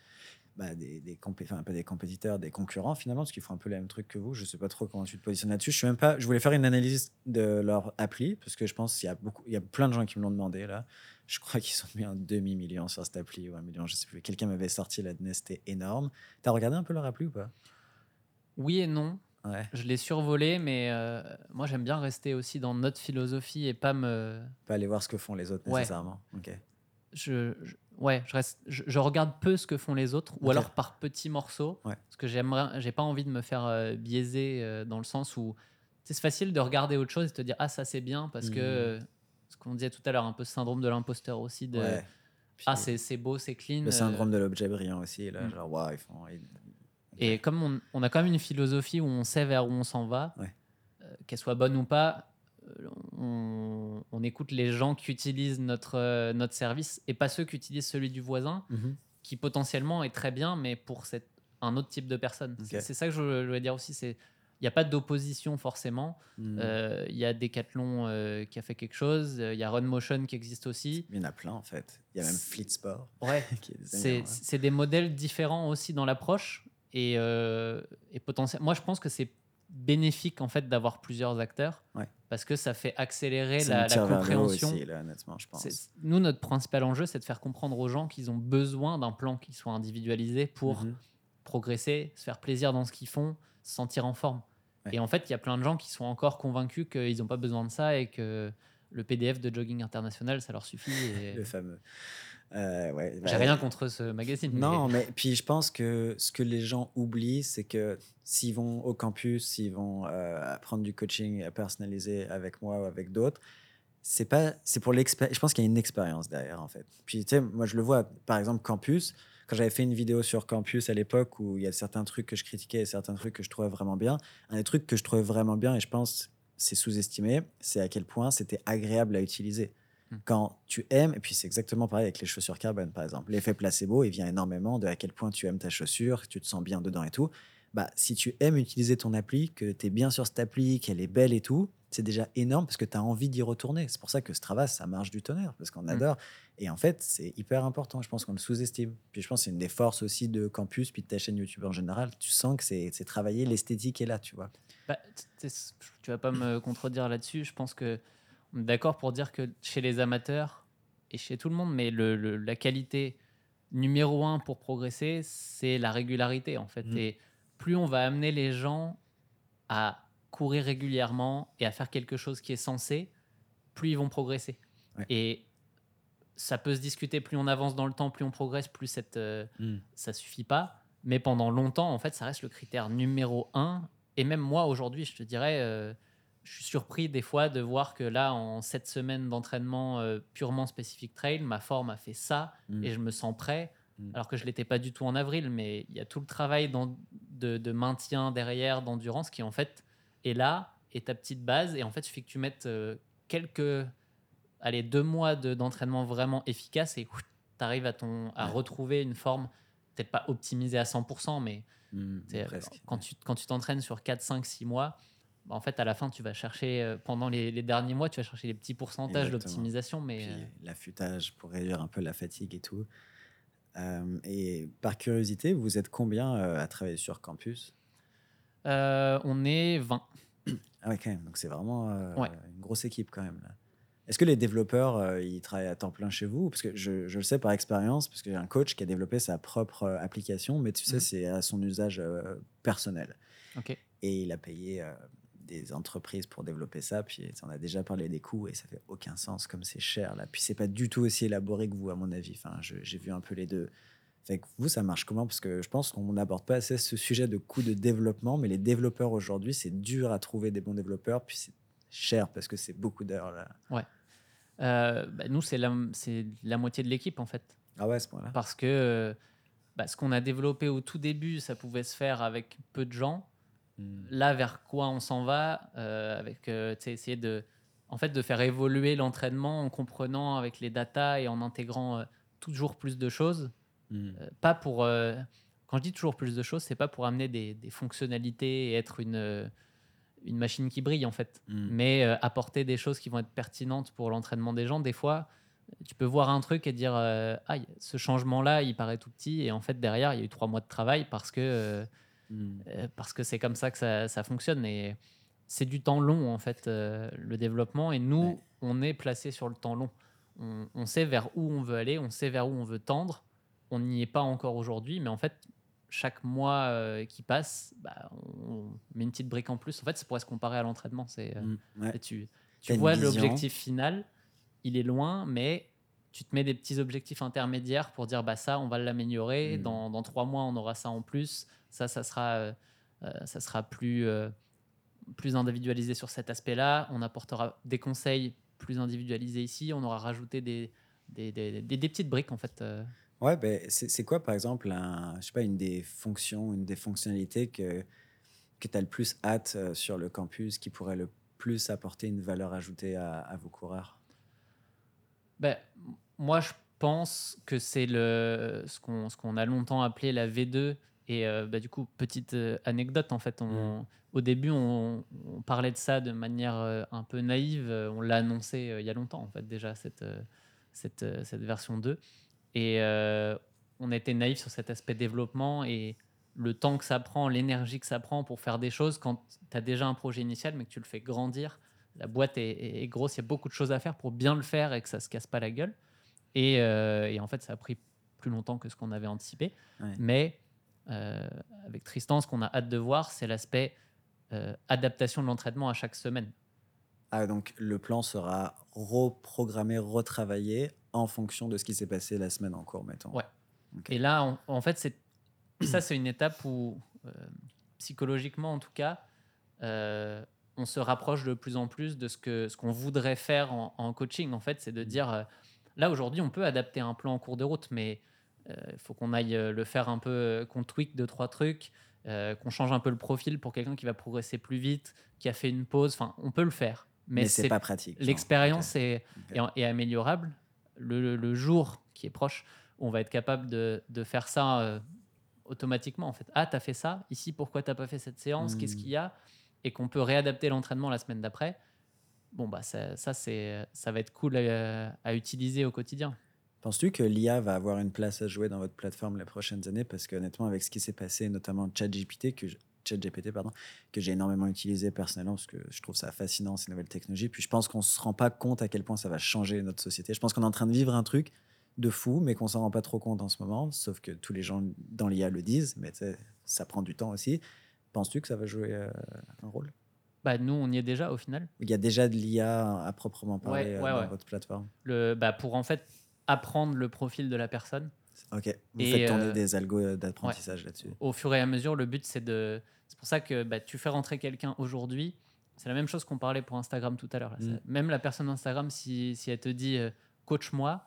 bah, des, des, enfin, pas des compétiteurs, des concurrents finalement, parce qu'ils font un peu le même truc que vous. Je sais pas trop comment tu te positionnes là-dessus. Je suis même pas. Je voulais faire une analyse de leur appli parce que je pense qu'il y a beaucoup, il y a plein de gens qui me l'ont demandé là. Je crois qu'ils ont mis un demi million sur cette appli ou un million, je sais plus. Quelqu'un m'avait sorti la données, c'était énorme. T'as regardé un peu leur appli ou pas? Oui et non. Ouais. Je l'ai survolé, mais euh, moi j'aime bien rester aussi dans notre philosophie et pas me. Pas aller voir ce que font les autres nécessairement. Ok. je, ouais, je, reste, je, regarde peu ce que font les autres, ou alors par petits morceaux, parce que j'aimerais, j'ai pas envie de me faire euh, biaiser euh, dans le sens où c'est facile de regarder autre chose et te dire ah ça c'est bien parce que mmh. ce qu'on disait tout à l'heure, un peu syndrome de l'imposteur aussi de ah c'est beau, c'est clean. Le syndrome de l'objet brillant aussi, là, mmh. genre waouh ils font Et comme on, on a quand même une philosophie où on sait vers où on s'en va, Ouais. euh, qu'elle soit bonne ou pas, euh, on, on écoute les gens qui utilisent notre, euh, notre service et pas ceux qui utilisent celui du voisin, qui potentiellement est très bien, mais pour cette, un autre type de personne. C'est- ça que je, je voulais dire aussi. C'est il n'y a pas d'opposition forcément. Mm. Euh, Il y a Decathlon euh, qui a fait quelque chose. Il y a Run Motion qui existe aussi. Il y en a plein en fait. Il y a même Fleet Sport Ouais, c'est ouais. des modèles différents aussi dans l'approche et, euh, et potentiellement. Moi, je pense que c'est bénéfique en fait d'avoir plusieurs acteurs Ouais. Parce que ça fait accélérer la, la compréhension. aussi, là, honnêtement, je pense. Nous, notre principal enjeu, c'est de faire comprendre aux gens qu'ils ont besoin d'un plan qui soit individualisé pour Mhm. progresser, se faire plaisir dans ce qu'ils font, se sentir en forme. Ouais. Et en fait, il y a plein de gens qui sont encore convaincus qu'ils n'ont pas besoin de ça et que le PDF de Jogging International, ça leur suffit. et- Le fameux. Euh, ouais, J'ai bah, rien contre ce magazine. Non, mais puis je pense que ce que les gens oublient, c'est que s'ils vont au campus, s'ils vont euh, prendre du coaching personnalisé avec moi ou avec d'autres, c'est pas, c'est pour l'expérience. Je pense qu'il y a une expérience derrière en fait. Puis tu sais, moi je le vois, par exemple campus. Quand j'avais fait une vidéo sur campus à l'époque où il y a certains trucs que je critiquais et certains trucs que je trouvais vraiment bien, un des trucs que je trouvais vraiment bien et je pense c'est sous-estimé, c'est à quel point c'était agréable à utiliser. Hmm. Quand tu aimes, et puis c'est exactement pareil avec les chaussures carbone par exemple, l'effet placebo, il vient énormément de à quel point tu aimes ta chaussure, que tu te sens bien dedans et tout. Bah, si tu aimes utiliser ton appli, que tu es bien sur cette appli, qu'elle est belle et tout, c'est déjà énorme parce que tu as envie d'y retourner. C'est pour ça que Strava, ça marche du tonnerre, parce qu'on adore. Et en fait, c'est hyper important. Je pense qu'on le sous-estime. Puis je pense que c'est une des forces aussi de Campus, puis de ta chaîne YouTube en général. Tu sens que c'est travaillé, l'esthétique est là, tu vois. Bah, tu vas pas me contredire là-dessus. Je pense que d'accord pour dire que chez les amateurs et chez tout le monde, mais le, le- la qualité numéro un pour progresser, c'est la régularité en fait. Mhm. Et plus on va amener les gens à courir régulièrement et à faire quelque chose qui est censé, plus ils vont progresser. Ouais. Et ça peut se discuter, plus on avance dans le temps, plus on progresse, plus cette, euh, ça suffit pas. Mais pendant longtemps, en fait, ça reste le critère numéro un. Et même moi, aujourd'hui, je te dirais, euh, je suis surpris des fois de voir que là, en sept semaines d'entraînement euh, purement spécifique trail, ma forme a fait ça Mm. et je me sens prêt. Mm. Alors que je l'étais pas du tout en avril, mais il y a tout le travail dans- de, de maintien derrière, d'endurance, qui en fait est là, est ta petite base. Et en fait, il suffit que tu mettes euh, quelques, allez, deux mois de- d'entraînement vraiment efficace et tu arrives à, ton, à Ouais. retrouver une forme, peut-être pas optimisée à 100%, mais Mm, presque. Quand tu quand tu t'entraînes sur 4, 5, 6 mois, en fait, à la fin, tu vas chercher, euh, pendant les, les derniers mois, tu vas chercher les petits pourcentages d'optimisation. Mais euh, l'affûtage pour réduire un peu la fatigue et tout. Euh, et par curiosité, vous êtes combien à travailler sur campus? Euh, on est 20. Ah ouais, quand même. Donc c'est vraiment euh, Ouais. une grosse équipe quand même. Est-ce que les développeurs, ils travaillent à temps plein chez vous? Parce que je, je le sais par expérience, parce que j'ai un coach qui a développé sa propre application, mais tu sais, Mhm. c'est à son usage personnel. Ok. Et il a payé des entreprises pour développer ça. Puis on a déjà parlé des coûts et ça fait aucun sens comme c'est cher là. Puis c'est pas du tout aussi élaboré que vous, à mon avis. Enfin, j'ai vu un peu les deux. Fait que vous, ça marche comment? Parce que je pense qu'on n'aborde pas assez ce sujet de coût de développement, mais les développeurs aujourd'hui, c'est dur à trouver des bons développeurs. Puis c'est cher parce que c'est beaucoup d'heures là. Euh, bah, nous, c'est la, c'est la moitié de l'équipe, en fait. Ah ouais, à ce point-là. Parce que euh, bah, ce qu'on a développé au tout début, ça pouvait se faire avec peu de gens. Hmm. Là, vers quoi on s'en va euh, Avec euh, essayer de, en fait, de faire évoluer l'entraînement en comprenant avec les datas et en intégrant euh, toujours plus de choses. Hmm. Euh, pas pour. quand je dis toujours plus de choses, c'est pas pour amener des, des fonctionnalités et être une, une machine qui brille en fait, Hmm. mais euh, apporter des choses qui vont être pertinentes pour l'entraînement des gens. Des fois, tu peux voir un truc et dire euh, ah, ce changement-là, il paraît tout petit, et en fait derrière, il y a eu trois mois de travail parce que euh, Hmm. euh, parce que c'est comme ça que ça, ça fonctionne et c'est du temps long en fait euh, le développement et nous Ouais. on est placé sur le temps long on, on sait vers où on veut aller on sait vers où on veut tendre on n'y est pas encore aujourd'hui mais en fait chaque mois euh, qui passe bah, on met une petite brique en plus en fait ça pourrait se comparer à l'entraînement c'est euh, Hmm. Ouais. tu, tu vois l'objectif final, il est loin, mais tu te mets des petits objectifs intermédiaires pour dire bah ça, on va l'améliorer. Mm. Dans, dans trois mois, on aura ça en plus. Ça, ça sera, euh, euh, ça sera plus, euh, plus individualisé sur cet aspect-là. On apportera des conseils plus individualisés ici. On aura rajouté des, des, des, des- des petites briques en fait. euh. Ouais, ben, c'est quoi, par exemple, un, je sais pas, une des fonctions, une des fonctionnalités que, que tu as le plus hâte sur le campus, qui pourrait le plus apporter une valeur ajoutée à, à vos coureurs? Ben, moi, je pense que c'est le, ce qu'on ce qu'on a longtemps appelé la V2. Et euh, bah, du coup, petite euh, anecdote, en fait, on, au début, on, on parlait de ça de manière euh, un peu naïve. On l'a annoncé euh, il y a longtemps, en fait, déjà, cette, cette, cette version 2. Et euh, on était naïf sur cet aspect développement et le temps que ça prend, l'énergie que ça prend pour faire des choses quand tu as déjà un projet initial, mais que tu le fais grandir. La boîte est, est- est grosse, il y a beaucoup de choses à faire pour bien le faire et que ça se casse pas la gueule. Et, euh, et en fait, ça a pris plus longtemps que ce qu'on avait anticipé. Ouais. Mais euh, avec Tristan, ce qu'on a hâte de voir, c'est l'aspect euh, adaptation de l'entraînement à chaque semaine. Ah, donc le plan sera reprogrammé, retravaillé en fonction de ce qui s'est passé la semaine en cours, mettons. Ouais. Et là, en, en fait, c'est ça, c'est une étape où, psychologiquement en tout cas, on se rapproche de plus en plus de ce que ce qu'on voudrait faire en, en coaching. En fait, c'est de dire euh, là aujourd'hui, on peut adapter un plan en cours de route, mais il faut qu'on aille euh, le faire un peu, euh, qu'on tweak deux trois trucs, euh, qu'on change un peu le profil pour quelqu'un qui va progresser plus vite, qui a fait une pause. Enfin, on peut le faire, mais, Mais, c'est pas pratique. L'expérience est, Ok. est, est améliorable. Le, le- le jour qui est proche, on va être capable de, de faire ça euh, automatiquement. En fait, ah, tu as fait ça, ici, pourquoi tu n'as pas fait cette séance, Hmm. qu'est-ce qu'il y a? Et qu'on peut réadapter l'entraînement la semaine d'après. Bon, bah, ça, ça, ça va être cool à, utiliser au quotidien. Penses-tu que l'IA va avoir une place à jouer dans votre plateforme les prochaines années? Parce que honnêtement, avec ce qui s'est passé, notamment ChatGPT, que ChatGPT, pardon, que j'ai énormément utilisé personnellement, parce que je trouve ça fascinant, ces nouvelles technologies. Puis je pense qu'on se rend pas compte à quel point ça va changer notre société. Je pense qu'on est en train de vivre un truc de fou, mais qu'on s'en rend pas trop compte en ce moment, sauf que tous les gens dans l'IA le disent, mais ça prend du temps aussi. Penses-tu que ça va jouer euh, un rôle? Bah, nous, on y est déjà au final. Il y a déjà de l'IA à proprement parler Ouais, euh, ouais, dans ouais. votre plateforme. Le, bah, pour en fait apprendre le profil de la personne. Ok, vous Et, faites tourner euh, des algos d'apprentissage là-dessus. au fur et à mesure, le but, c'est de. C'est pour ça que bah, tu fais rentrer quelqu'un aujourd'hui. C'est la même chose qu'on parlait pour Instagram tout à l'heure. Mm. Même la personne Instagram, si, si elle te dit euh, coach-moi,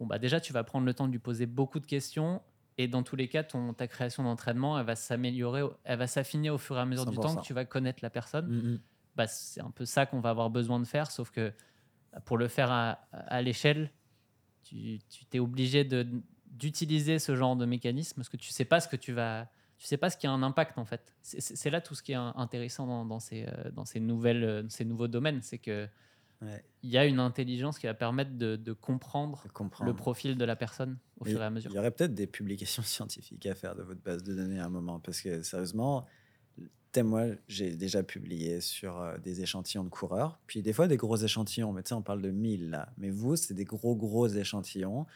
bon, bah, déjà, tu vas prendre le temps de lui poser beaucoup de questions. Et dans tous les cas, ton, ta création d'entraînement, elle va s'améliorer, elle va s'affiner au fur et à mesure du temps 100%. que tu vas connaître la personne. Mm, mm. Bah, c'est un peu ça qu'on va avoir besoin de faire, sauf que bah, pour le faire à, à l'échelle, tu t'es obligé d'utiliser ce genre de mécanisme parce que tu sais pas ce que tu vas, tu sais pas ce qui a un impact en fait. C'est- là tout ce qui est in- intéressant dans, dans ces, euh, dans ces nouvelles, euh, ces nouveaux domaines, c'est que Ouais. il y a une intelligence qui va permettre de, de comprendre le profil de la personne au Mais fur et à mesure. Il y aurait peut-être des publications scientifiques à faire de votre base de données à un moment, parce que sérieusement, moi, j'ai déjà publié sur euh, des échantillons de coureurs, puis des fois des gros échantillons, mais tu sais, on parle de 1000 là. Mais vous, c'est des gros, gros échantillons.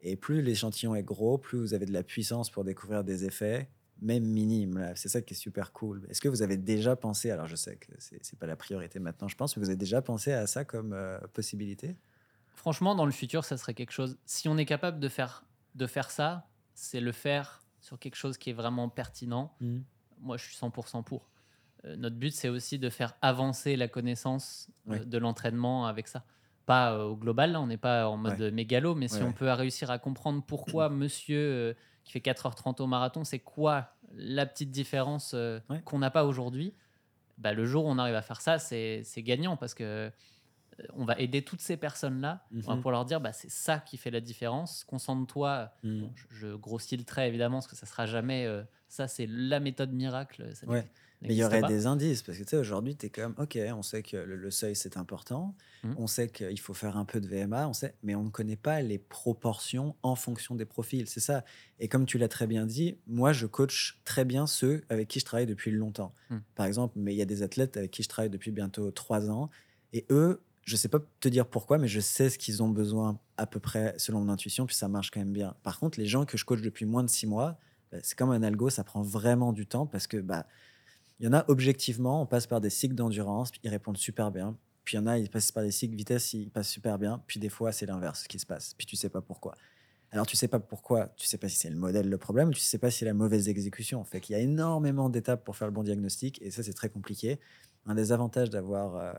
Et plus l'échantillon est gros, plus vous avez de la puissance pour découvrir des effets, même minimes. là. C'est ça qui est super cool. Est-ce que vous avez déjà pensé, alors je sais que c'est pas la priorité maintenant, je pense, mais vous avez déjà pensé à ça comme euh, possibilité? Franchement, dans le futur, ça serait quelque chose. Si on est capable de faire, de faire ça, c'est le faire sur quelque chose qui est vraiment pertinent. moi je suis 100% pour. Euh, notre but, c'est aussi de faire avancer la connaissance euh, de l'entraînement avec ça. Pas au global, là, on n'est pas en mode Ouais. mégalo, mais si Ouais, on peut réussir à comprendre pourquoi monsieur qui fait 4h30 au marathon, c'est quoi la petite différence euh, Ouais. qu'on n'a pas aujourd'hui, bah, le jour où on arrive à faire ça, c'est gagnant parce que euh, on va aider toutes ces personnes-là Mhm. pour leur dire bah, c'est ça qui fait la différence. Concentre-toi Mm. Bon, je, je grossis le trait évidemment parce que ça sera jamais euh, ça c'est la méthode miracle ça Ouais. Mais il y aurait pas. des indices, parce que tu sais, aujourd'hui, tu es comme, OK, on sait que le, le seuil, c'est important, Mhm. on sait qu'il faut faire un peu de VMA, on sait, mais on ne connaît pas les proportions en fonction des profils, c'est ça. Et comme tu l'as très bien dit, moi, je coach très bien ceux avec qui je travaille depuis longtemps. Mhm. Par exemple, mais il y a des athlètes avec qui je travaille depuis bientôt trois ans, et eux, je sais pas te dire pourquoi, mais je sais ce qu'ils ont besoin à peu près selon mon intuition, puis ça marche quand même bien. Par contre, les gens que je coach depuis moins de six mois, bah, c'est comme un algo, ça prend vraiment du temps parce que bah, il y en a objectivement, on passe par des cycles d'endurance, puis ils répondent super bien. Puis il y en a, ils passent par des cycles vitesse, ils passent super bien. Puis des fois, c'est l'inverse qui se passe. Puis tu sais pas pourquoi. Alors tu sais pas pourquoi, tu sais pas si c'est le modèle le problème, tu sais pas si c'est la mauvaise exécution. Fait qu'il y a énormément d'étapes pour faire le bon diagnostic, et ça c'est très compliqué. Un des avantages d'avoir euh,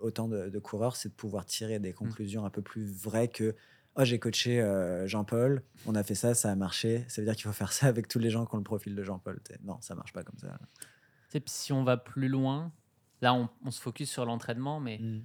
autant de, de coureurs, c'est de pouvoir tirer des conclusions un peu plus vraies que Oh, j'ai coaché euh, Jean-Paul, on a fait ça, ça a marché. Ça veut dire qu'il faut faire ça avec tous les gens qui ont le profil de Jean-Paul. Non, ça marche pas comme ça. Sais, si on va plus loin, là, on, on se focus sur l'entraînement, mais Mm.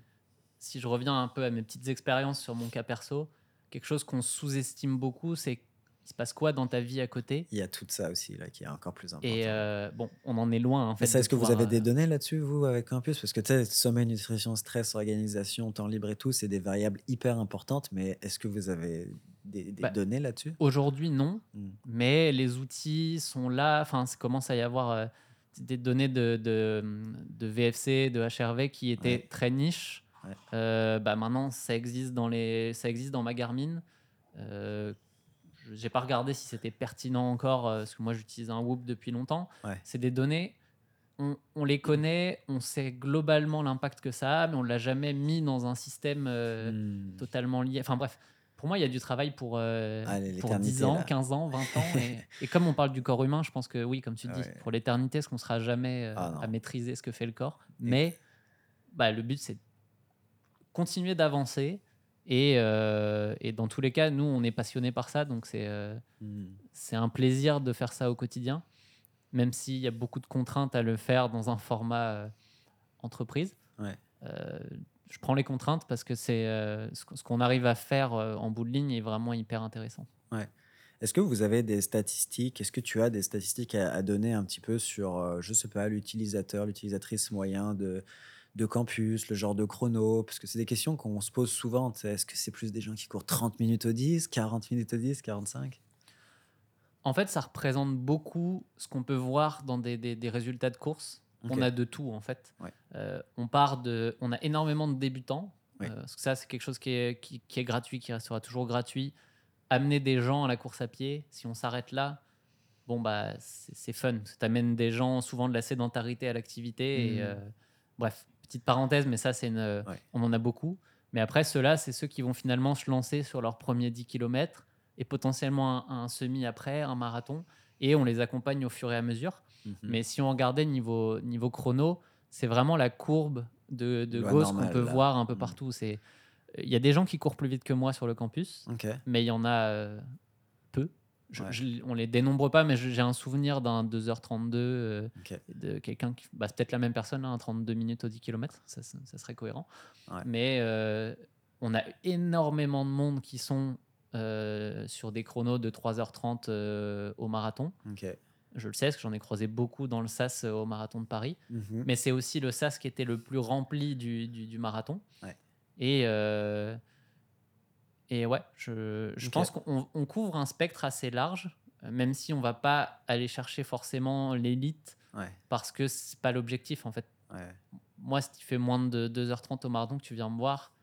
si je reviens un peu à mes petites expériences sur mon cas perso, quelque chose qu'on sous-estime beaucoup, c'est il se passe quoi dans ta vie à côté? Il y a tout ça aussi là qui est encore plus important. Et euh, bon, on en est loin en fait. Est-ce que vous avez des euh, données là-dessus, vous, avec Campus? Parce que tu sais, sommeil, nutrition, stress, organisation, temps libre et tout, c'est des variables hyper importantes, mais est-ce que vous avez des, des Bah, données là-dessus? Aujourd'hui, non, Mm. mais les outils sont là. Enfin, ça commence à y avoir euh, des données de, de, de VFC, de HRV qui étaient Ouais. très niches. Ouais. Euh, bah maintenant, ça existe dans les, ça existe dans ma Garmin. Euh, je- j'ai pas regardé si c'était pertinent encore, euh, parce que moi j'utilise un Whoop depuis longtemps. Ouais. C'est des données, on, on les connaît, on sait globalement l'impact que ça a, mais on l'a jamais mis dans un système euh, Hmm. totalement lié. Enfin bref, pour moi, il y a du travail pour, euh, Ah, pour l'éternité, 10 ans, là. 15 ans, 20 ans. Et, et comme on parle du corps humain, je pense que oui, comme tu Ah dis, ouais. pour l'éternité, ce qu'on sera jamais euh, Ah à maîtriser ce que fait le corps? Mais bah, le but, c'est de continuer d'avancer. Et, euh, et dans tous les cas, nous, on est passionnés par ça. Donc, c'est Hmm. c'est un plaisir de faire ça au quotidien, même s'il y a beaucoup de contraintes à le faire dans un format entreprise. Ouais. Je prends les contraintes parce que c'est euh, ce qu'on- arrive à faire euh, en bout de ligne est vraiment hyper intéressant. Est-ce que vous avez des statistiques? Est-ce que tu as des statistiques à, à donner un petit peu sur, euh, je sais pas, l'utilisateur, l'utilisatrice moyen de, de campus, le genre de chrono? Parce que c'est des questions qu'on se pose souvent. Est-ce que c'est plus des gens qui courent 30 minutes au 10, 40 minutes au 10, 45 En fait, ça représente beaucoup ce qu'on peut voir dans des, des- des résultats de course. On a de tout en fait. Ouais. Euh, on part de, on a énormément de débutants. Euh, parce que ça, c'est quelque chose qui est, qui, qui est gratuit, qui restera toujours gratuit. Amener des gens à la course à pied, si on s'arrête là, bon bah c'est fun. Tu amènes des gens souvent de la sédentarité à l'activité. Et euh, bref, petite parenthèse, mais ça c'est une, Ouais. on en a beaucoup. Mais après, ceux-là, c'est ceux qui vont finalement se lancer sur leurs premiers 10 km et potentiellement un, un semi après, un marathon. Et on les accompagne au fur et à mesure. Mhm. Mais si on regardait niveau, niveau chrono, c'est vraiment la courbe de, de Gauss qu'on peut là. voir un peu Mm. partout. C'est Il y a des gens qui courent plus vite que moi sur le campus, mais il y en a euh, peu. Je- Ouais. je- on les dénombre pas, mais j'ai un souvenir d'un 2h32 euh, de quelqu'un qui. Bah, c'est peut-être la même personne, hein, 32 minutes au 10 km, ça, serait cohérent. Ouais. Mais euh, on a énormément de monde qui sont euh, sur des chronos de 3h30 euh, au marathon. Ok. Je le sais, parce que j'en ai croisé beaucoup dans le SAS euh, au marathon de Paris. Mhm. Mais c'est aussi le SAS qui était le plus rempli du, du- du marathon. Ouais. Et, euh, et ouais, je, je pense qu'on on couvre un spectre assez large, euh, même si on va pas aller chercher forcément l'élite, Ouais. parce que c'est pas l'objectif en fait. Ouais. Moi, si tu fais moins de 2h30 au marathon que tu viens me voir,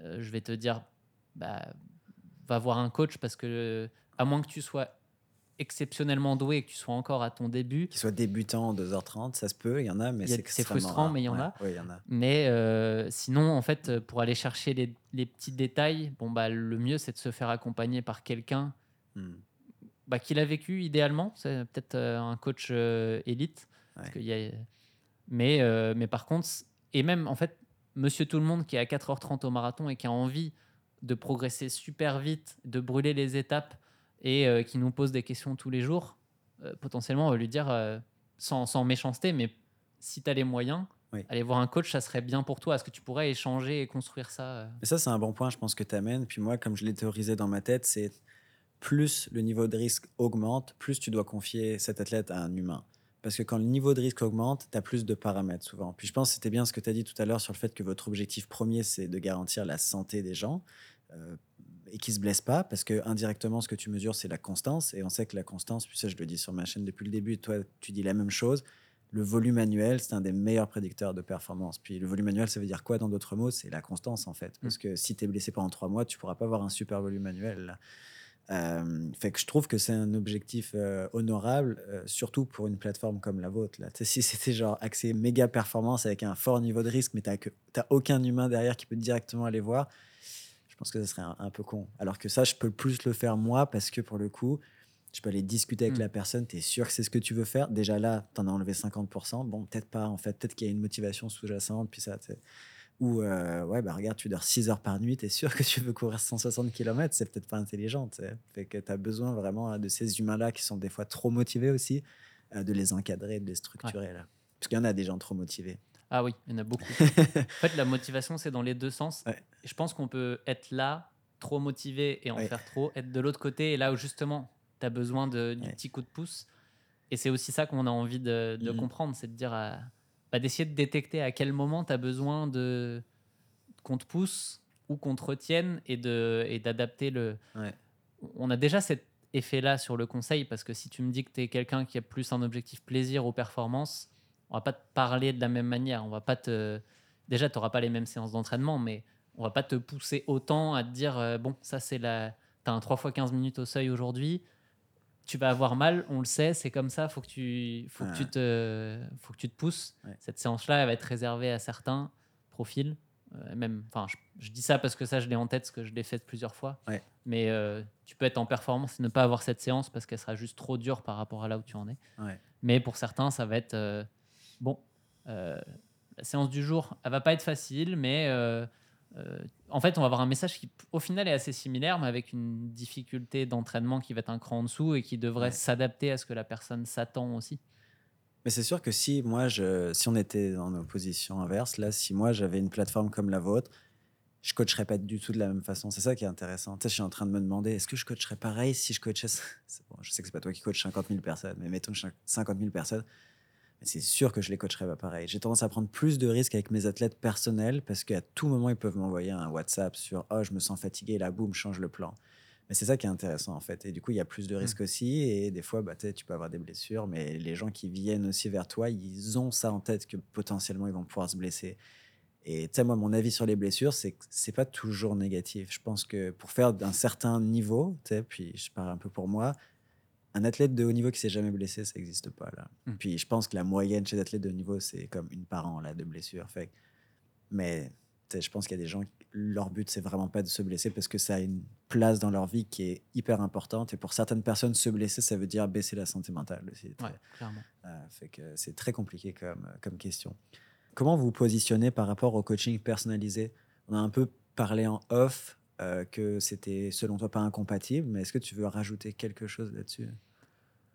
euh, je vais te dire, bah, va voir un coach parce que, à moins que tu sois exceptionnellement doué et que tu sois encore à ton début, Qu'il soit débutant en 2h30, ça se peut, il y en a, mais c'est c'est frustrant, rare. mais il y en Ouais. a. Oui, il y en a. Mais euh, sinon, en fait, euh, pour aller chercher les, les petits détails, bon, bah, le mieux, c'est de se faire accompagner par quelqu'un Hmm. bah, qui l'a vécu idéalement. C'est peut-être euh, un coach euh, élite. Ouais. y a- Mais, mais par contre, et même, en fait, monsieur tout le monde qui est à 4h30 au marathon et qui a envie de progresser super vite, de brûler les étapes et euh, qui nous pose des questions tous les jours, euh, potentiellement, on va lui dire, euh, sans, sans méchanceté, mais si tu as les moyens, Oui. aller voir un coach, ça serait bien pour toi. Est-ce que tu pourrais échanger et construire ça Mais ça, c'est un bon point, je pense, que tu amènes. Puis moi, comme je l'ai théorisé dans ma tête, c'est plus le niveau de risque augmente, plus tu dois confier cet athlète à un humain. Parce que quand le niveau de risque augmente, tu as plus de paramètres souvent. Puis je pense que c'était bien ce que tu as dit tout à l'heure sur le fait que votre objectif premier, c'est de garantir la santé des gens euh, et ne se blessent pas. Parce que indirectement, ce que tu mesures, c'est la constance. Et on sait que la constance, puis ça, je le dis sur ma chaîne depuis le début, toi, tu dis la même chose. Le volume annuel, c'est un des meilleurs prédicteurs de performance. Puis le volume annuel, ça veut dire quoi dans d'autres mots? C'est la constance en fait. Parce que si tu es blessé pendant trois mois, tu pourras pas avoir un super volume annuel. là. Euh, fait que je trouve que c'est un objectif euh, honorable, euh, surtout pour une plateforme comme la vôtre. Là. Si c'était genre accès méga performance avec un fort niveau de risque, mais tu n'as aucun humain derrière qui peut directement aller voir, pense que ça serait un, un peu con. Alors que ça, je peux plus le faire moi parce que pour le coup, je peux aller discuter avec Mm. la personne, tu es sûr que c'est ce que tu veux faire? Déjà là, tu en as enlevé 50%. Bon, peut-être pas, en fait. Peut-être qu'il y a une motivation sous-jacente, puis ça. tu sais. Ou, euh, ouais, bah regarde, tu dors 6 heures par nuit, tu es sûr que tu veux courir 160 km, c'est peut-être pas intelligent. tu sais. Fait que tu as besoin vraiment hein, de ces humains-là qui sont des fois trop motivés aussi, euh, de les encadrer, de les structurer. Là. Parce qu'il y en a des gens trop motivés. Ah oui, il y en a beaucoup. en fait, la motivation, c'est dans les deux sens. Ouais. Je pense qu'on peut être là, trop motivé et en Ouais. faire trop, être de l'autre côté, et là où justement, tu as besoin de, du Ouais. petit coup de pouce. Et c'est aussi ça qu'on a envie de, de Mhm. comprendre, c'est de dire, à- bah, d'essayer de détecter à quel moment tu as besoin de qu'on te pousse ou qu'on te retienne et de et d'adapter le. Ouais. On a déjà cet effet-là sur le conseil parce que si tu me dis que tu es quelqu'un qui a plus un objectif plaisir ou performance, on va pas te parler de la même manière. On va pas te. Déjà, tu n'auras pas les mêmes séances d'entraînement, mais on va pas te pousser autant à te dire euh, bon, ça c'est la. Tu as un 3 x 15 minutes au seuil aujourd'hui. Tu vas avoir mal, on le sait, c'est comme ça. Faut que tu, faut que tu te, faut que tu te pousses. Ouais. Cette séance-là, elle va être réservée à certains profils. Euh, même, enfin, je, je dis ça parce que ça, je l'ai en tête, parce que je l'ai fait plusieurs fois. Ouais. Mais euh, tu peux être en performance et ne pas avoir cette séance parce qu'elle sera juste trop dure par rapport à là où tu en es. Ouais. Mais pour certains, ça va être bon. la séance du jour, elle va pas être facile, mais euh, en fait, on va avoir un message qui, au final, est assez similaire, mais avec une difficulté d'entraînement qui va être un cran en dessous et qui devrait Ouais. s'adapter à ce que la personne s'attend aussi. Mais c'est sûr que si moi, je, si on était dans nos positions inverses, là, si moi j'avais une plateforme comme la vôtre, je coacherais pas du tout de la même façon. C'est ça qui est intéressant. Tu sais, je suis en train de me demander, est-ce que je coacherais pareil si je coachais bon, Je sais que c'est pas toi qui coaches 50 000 personnes, mais mettons 50 000 personnes. C'est sûr que je les coacherais pas pareil. J'ai tendance à prendre plus de risques avec mes athlètes personnels parce qu'à tout moment, ils peuvent m'envoyer un WhatsApp sur Oh, je me sens fatigué, là, boum, change le plan. Mais c'est ça qui est intéressant en fait. Et du coup, il y a plus de risques aussi. Et des fois, bah, tu peux avoir des blessures. Mais les gens qui viennent aussi vers toi, ils ont ça en tête que potentiellement ils vont pouvoir se blesser. Et tu sais, moi, mon avis sur les blessures, c'est que c'est pas toujours négatif. Je pense que pour faire d'un certain niveau, tu sais, puis je parle un peu pour moi, un athlète de haut niveau qui s'est jamais blessé, ça n'existe pas là. Mm. Puis je pense que la moyenne chez les athlètes de haut niveau, c'est comme une par an là, de blessures. Fait mais je pense qu'il y a des gens, leur but, c'est vraiment pas de se blesser parce que ça a une place dans leur vie qui est hyper importante. Et pour certaines personnes, se blesser, ça veut dire baisser la santé mentale aussi. Ouais, clairement. Euh, fait que c'est très compliqué comme, comme question. Comment vous vous positionnez par rapport au coaching personnalisé? On a un peu parlé en off euh, que c'était selon toi pas incompatible, mais est-ce que tu veux rajouter quelque chose là-dessus?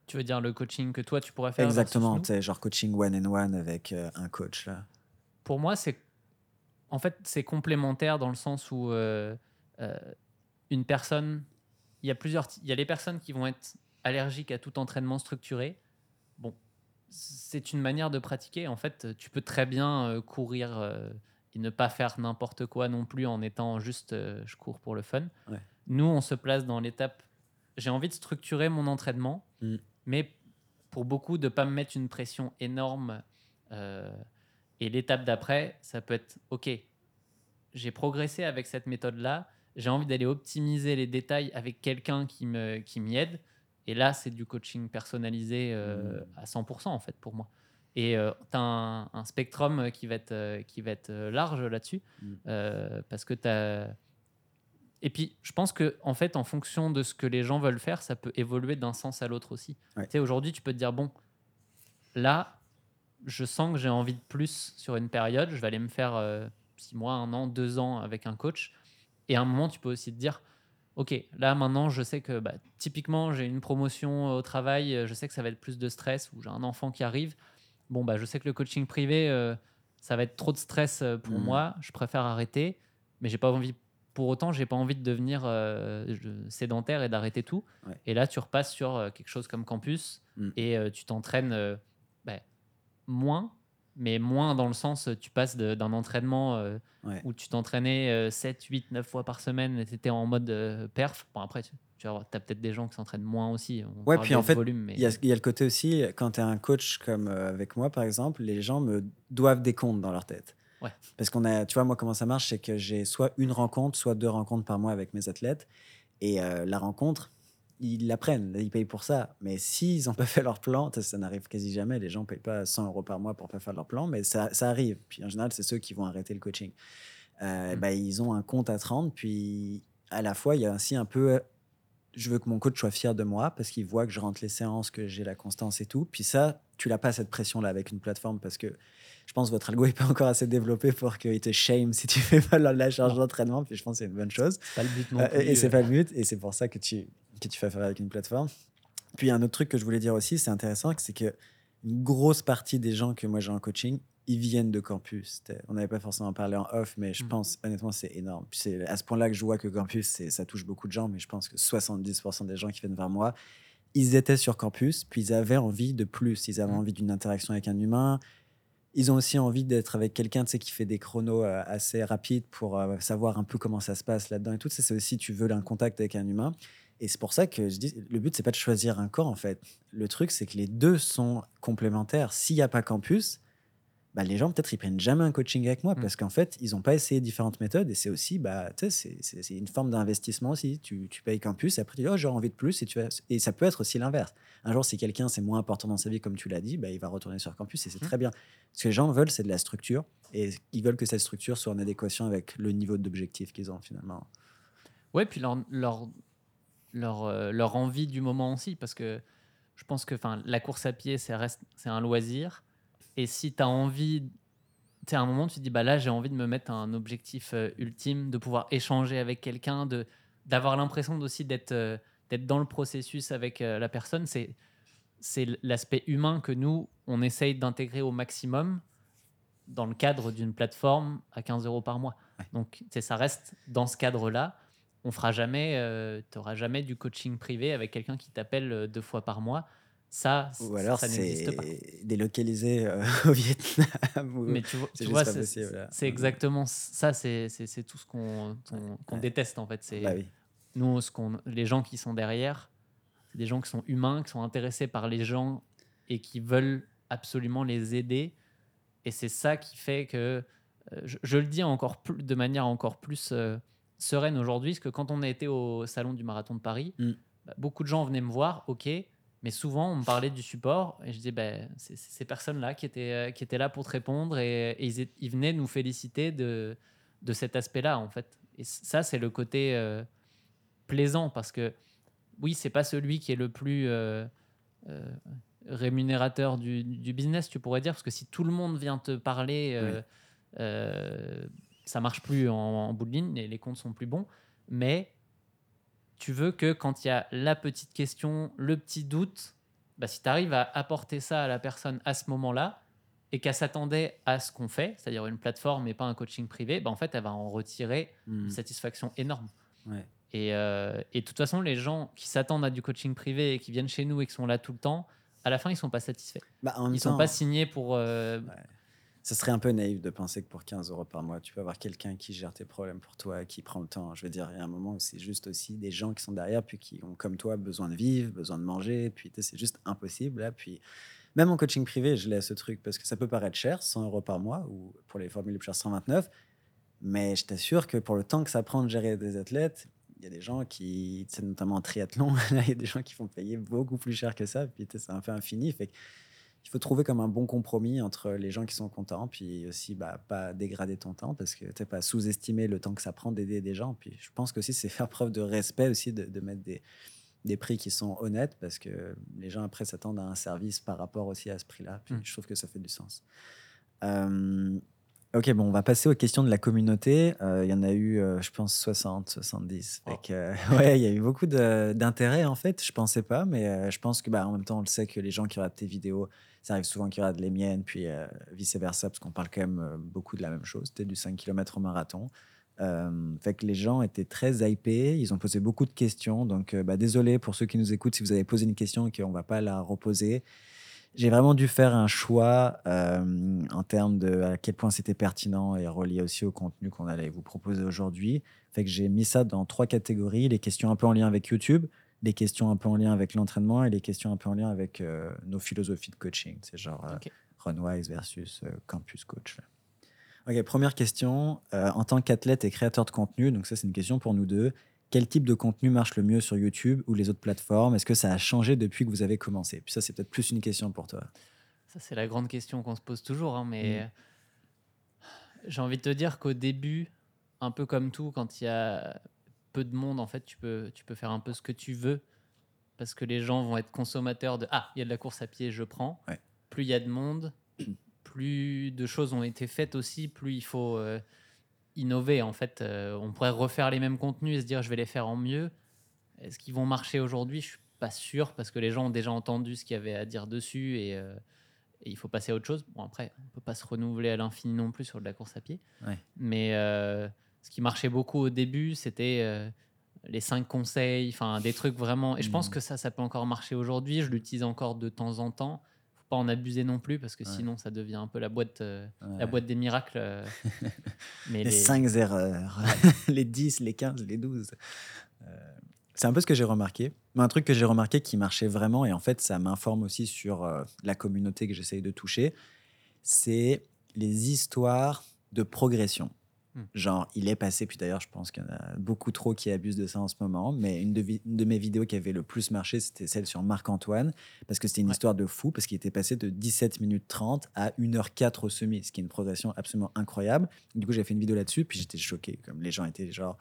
Tu veux dire le coaching que toi, tu pourrais faire Exactement, tu genre coaching one and one avec euh, un coach là. Pour moi, c'est en fait c'est complémentaire dans le sens où euh, une personne, il y a plusieurs, il y a les personnes qui vont être allergiques à tout entraînement structuré. Bon, c'est une manière de pratiquer. En fait, tu peux très bien courir et ne pas faire n'importe quoi non plus en étant juste euh, je cours pour le fun. Ouais. Nous, on se place dans l'étape. J'ai envie de structurer mon entraînement, Mm. mais pour beaucoup de pas me mettre une pression énorme. euh, et l'étape d'après, ça peut être OK. J'ai progressé avec cette méthode-là. J'ai envie d'aller optimiser les détails avec quelqu'un qui me qui m'y aide. Et là, c'est du coaching personnalisé euh, Mm. à 100% en fait pour moi. Et tu as un, un spectrum qui va être, euh, qui va être euh, large là-dessus. Mm. euh, parce que tu as. Et puis, je pense que en fait, en fonction de ce que les gens veulent faire, ça peut évoluer d'un sens à l'autre aussi. Ouais. Tu sais, aujourd'hui, tu peux te dire bon, là, je sens que j'ai envie de plus sur une période. Je vais aller me faire euh, six mois, un an, deux ans avec un coach. Et à un moment, tu peux aussi te dire Ok, là maintenant, je sais que bah, typiquement, j'ai une promotion au travail, euh, je sais que ça va être plus de stress ou j'ai un enfant qui arrive. Bon, bah, je sais que le coaching privé, euh, ça va être trop de stress euh, pour Mhm. moi. Je préfère arrêter, mais j'ai pas envie. Pour autant, j'ai pas envie de devenir euh, sédentaire et d'arrêter tout. Ouais. Et là, tu repasses sur quelque chose comme campus Mhm. et euh, tu t'entraînes bah, moins, mais moins dans le sens, tu passes d'un entraînement euh, Ouais. où tu t'entraînais euh, 7, 8, 9 fois par semaine et tu étais en mode euh, perf. Bon, après, tu, tu as peut-être des gens qui s'entraînent moins aussi. On Ouais, puis en fait, volume, mais... Il y, a, il y a le côté aussi, quand tu es un coach comme euh, avec moi, par exemple, les gens me doivent des comptes dans leur tête. Ouais. Parce qu'on a, tu vois, moi, comment ça marche, c'est que j'ai soit une rencontre, soit deux rencontres par mois avec mes athlètes. Et euh, la rencontre, ils la prennent, ils payent pour ça. Mais s'ils n'ont pas fait leur plan, ça, ça n'arrive quasi jamais. Les gens ne payent pas 100 euros par mois pour pas faire leur plan, mais ça, ça arrive. Puis en général, c'est ceux qui vont arrêter le coaching. Euh, Mm. bah, ils ont un compte à 30, puis à la fois, il y a aussi un peu je veux que mon coach soit fier de moi parce qu'il voit que je rentre les séances, que j'ai la constance et tout. Puis ça, tu n'as pas cette pression-là avec une plateforme parce que je pense que votre algo n'est pas encore assez développé pour qu'il te shame si tu fais pas la charge d'entraînement. Puis je pense que c'est une bonne chose. C'est pas le but non Euh, plus. et c'est euh. pas le but. Et c'est pour ça que tu, que tu fais affaire avec une plateforme. Puis un autre truc que je voulais dire aussi, c'est intéressant, c'est que une grosse partie des gens que moi j'ai en coaching, ils viennent de campus. On n'avait pas forcément parlé en off, mais je Mhm. pense honnêtement c'est énorme. C'est à ce point-là que je vois que campus, ça touche beaucoup de gens, mais je pense que 70% des gens qui viennent vers moi, ils étaient sur campus, puis ils avaient envie de plus. Ils avaient Mhm. envie d'une interaction avec un humain. Ils ont aussi envie d'être avec quelqu'un tu sais, qui fait des chronos euh, assez rapides pour euh, savoir un peu comment ça se passe là-dedans et tout. C'est aussi, tu veux un contact avec un humain. Et c'est pour ça que je dis, le but, c'est pas de choisir un corps, en fait. Le truc, c'est que les deux sont complémentaires. S'il n'y a pas campus, bah, les gens, peut-être, ils prennent jamais un coaching avec moi Mm. parce qu'en fait, ils n'ont pas essayé différentes méthodes. Et c'est aussi, bah, c'est- une forme d'investissement aussi. Tu, tu payes campus et après, tu dis, oh, j'ai envie de plus. Et, tu et ça peut être aussi l'inverse. Un jour, si quelqu'un, c'est moins important dans sa vie, comme tu l'as dit, bah, il va retourner sur campus et c'est Mm. très bien. Ce que les gens veulent, c'est de la structure. Et ils veulent que cette structure soit en adéquation avec le niveau d'objectif qu'ils ont finalement. Ouais, puis leur, leur, leur, euh, leur envie du moment aussi, parce que je pense que la course à pied, c'est un loisir. Et si tu as envie, tu sais, à un moment, tu te dis, bah là, j'ai envie de me mettre un objectif euh, ultime, de pouvoir échanger avec quelqu'un, de d'avoir l'impression aussi d'être euh, d'être dans le processus avec euh, la personne. C'est c'est l'aspect humain que nous, on essaye d'intégrer au maximum dans le cadre d'une plateforme à 15 euros par mois. Ouais. Donc, tu sais, ça reste dans ce cadre-là. On fera jamais, tu n'auras jamais du coaching privé avec quelqu'un qui t'appelle euh, deux fois par mois. Ça, Ou alors, ça n'existe pas. c'est délocalisé euh, au Vietnam. ou- Mais tu vois, c'est tu vois, exactement ça. C'est tout ce qu'on Ouais. déteste en fait. C'est Bah oui. nous, ce qu'on, les gens qui sont derrière, c'est des gens qui sont humains, qui sont intéressés par les gens et qui veulent absolument les aider. Et c'est ça qui fait que, euh, je, je le dis encore plus, de manière encore plus euh, sereine aujourd'hui, parce que quand on a été au salon du marathon de Paris, Mm. bah, beaucoup de gens venaient me voir, ok, mais souvent on me parlait du support et je disais, ben c'est ces personnes-là qui étaient, euh, qui étaient là pour te répondre et, et ils, venaient nous féliciter de, de cet aspect-là, en fait. Et ça, c'est le côté euh, plaisant parce que, oui, c'est pas celui qui est le plus euh, euh, rémunérateur du, du business, tu pourrais dire, parce que si tout le monde vient te parler, euh, ça marche plus en, en bout de ligne, et les comptes sont plus bons. Mais tu veux que quand il y a la petite question, le petit doute, bah, si tu arrives à apporter ça à la personne à ce moment-là, et qu'elle s'attendait à ce qu'on fait, c'est-à-dire une plateforme et pas un coaching privé, bah, en fait, elle va en retirer Mm. une satisfaction énorme. Ouais. Et, euh, et de toute façon, les gens qui s'attendent à du coaching privé et qui viennent chez nous et qui sont là tout le temps, à la fin, ils sont pas satisfaits. Bah, Ils sont temps, pas signés pour. euh, Ça serait un peu naïf de penser que pour 15 euros par mois, tu peux avoir quelqu'un qui gère tes problèmes pour toi, qui prend le temps. Je veux dire, il y a un moment où c'est juste aussi des gens qui sont derrière, puis qui ont, comme toi, besoin de vivre, besoin de manger, puis c'est juste impossible. Là. Puis même en coaching privé, je l'ai ce truc, parce que ça peut paraître cher, 100 euros par mois, ou pour les formules les plus chères, 129. Mais je t'assure que pour le temps que ça prend de gérer des athlètes, il y a des gens qui, notamment en triathlon, il y a des gens qui font payer beaucoup plus cher que ça, puis c'est un peu infini. Fait que il faut trouver comme un bon compromis entre les gens qui sont contents, puis aussi bah, pas dégrader ton temps, parce que tu pas sous-estimer le temps que ça prend d'aider des gens. Puis je pense que aussi c'est faire preuve de respect aussi de, de mettre des, des prix qui sont honnêtes, parce que les gens après s'attendent à un service par rapport aussi à ce prix-là. Puis Mm. je trouve que ça fait du sens. Euh, ok, bon, on va passer aux questions de la communauté. Euh, Il y en a eu, euh, je pense, 60, 70. Fait Oh. ouais, il y a eu beaucoup d'intérêt en fait. Je pensais pas, mais je pense que bah, en même temps, on le sait que les gens qui regardent tes vidéos, ça arrive souvent qu'ils regardent les miennes, puis euh, vice versa, parce qu'on parle quand même euh, beaucoup de la même chose. C'était du 5 km au marathon. Euh, les gens étaient très hypés, ils ont posé beaucoup de questions. Donc, euh, bah, désolé pour ceux qui nous écoutent si vous avez posé une question et qu'on va pas la reposer. J'ai vraiment dû faire un choix en termes de à quel point c'était pertinent et relié aussi au contenu qu'on allait vous proposer aujourd'hui. Fait j'ai mis ça dans trois catégories les questions un peu en lien avec YouTube, les questions un peu en lien avec l'entraînement et les questions un peu en lien avec euh, nos philosophies de coaching. C'est genre euh, Ok. Runwise versus euh, Campus Coach. Ok, première question. En tant qu'athlète et créateur de contenu, donc ça c'est une question pour nous deux. Quel type de contenu marche le mieux sur YouTube ou les autres plateformes? Est-ce que ça a changé depuis que vous avez commencé? Puis ça c'est peut-être plus une question pour toi. Ça, c'est la grande question qu'on se pose toujours. hein, mais Mm. j'ai envie de te dire qu'au début, un peu comme tout, quand il y a peu de monde, en fait, tu peux, tu peux faire un peu ce que tu veux parce que les gens vont être consommateurs de Ah, il y a de la course à pied, je prends. Ouais. Plus il y a de monde, plus de choses ont été faites aussi, plus il faut euh, innover. En fait, Euh, on pourrait refaire les mêmes contenus et se dire Je vais les faire en mieux. Est-ce qu'ils vont marcher aujourd'hui? Je suis pas sûr parce que les gens ont déjà entendu ce qu'il y avait à dire dessus et, euh, et il faut passer à autre chose. Bon, après, on peut pas se renouveler à l'infini non plus sur de la course à pied. Ouais. Mais euh, ce qui marchait beaucoup au début, c'était euh, les cinq conseils, enfin des trucs vraiment. Et je pense Mhm. que ça, ça peut encore marcher aujourd'hui. Je l'utilise encore de temps en temps. Faut pas en abuser non plus parce que Ouais. sinon, ça devient un peu la boîte, euh, Ouais. la boîte des miracles. euh. Mais les les- 5 erreurs, les 10, les 15, les 12. Euh, c'est un peu ce que j'ai remarqué. Mais un truc que j'ai remarqué qui marchait vraiment, et en fait, ça m'informe aussi sur la communauté que j'essaye de toucher, c'est les histoires de progression. Hmm. Genre, il est passé, puis d'ailleurs, je pense qu'il y en a beaucoup trop qui abusent de ça en ce moment, mais une de, vi- une de mes vidéos qui avait le plus marché, c'était celle sur Marc-Antoine, parce que c'était une Ouais. histoire de fou, parce qu'il était passé de 17 minutes 30 à 1h04 au semi, ce qui est une progression absolument incroyable. Du coup, j'ai fait une vidéo là-dessus, puis j'étais choqué. Comme les gens étaient genre,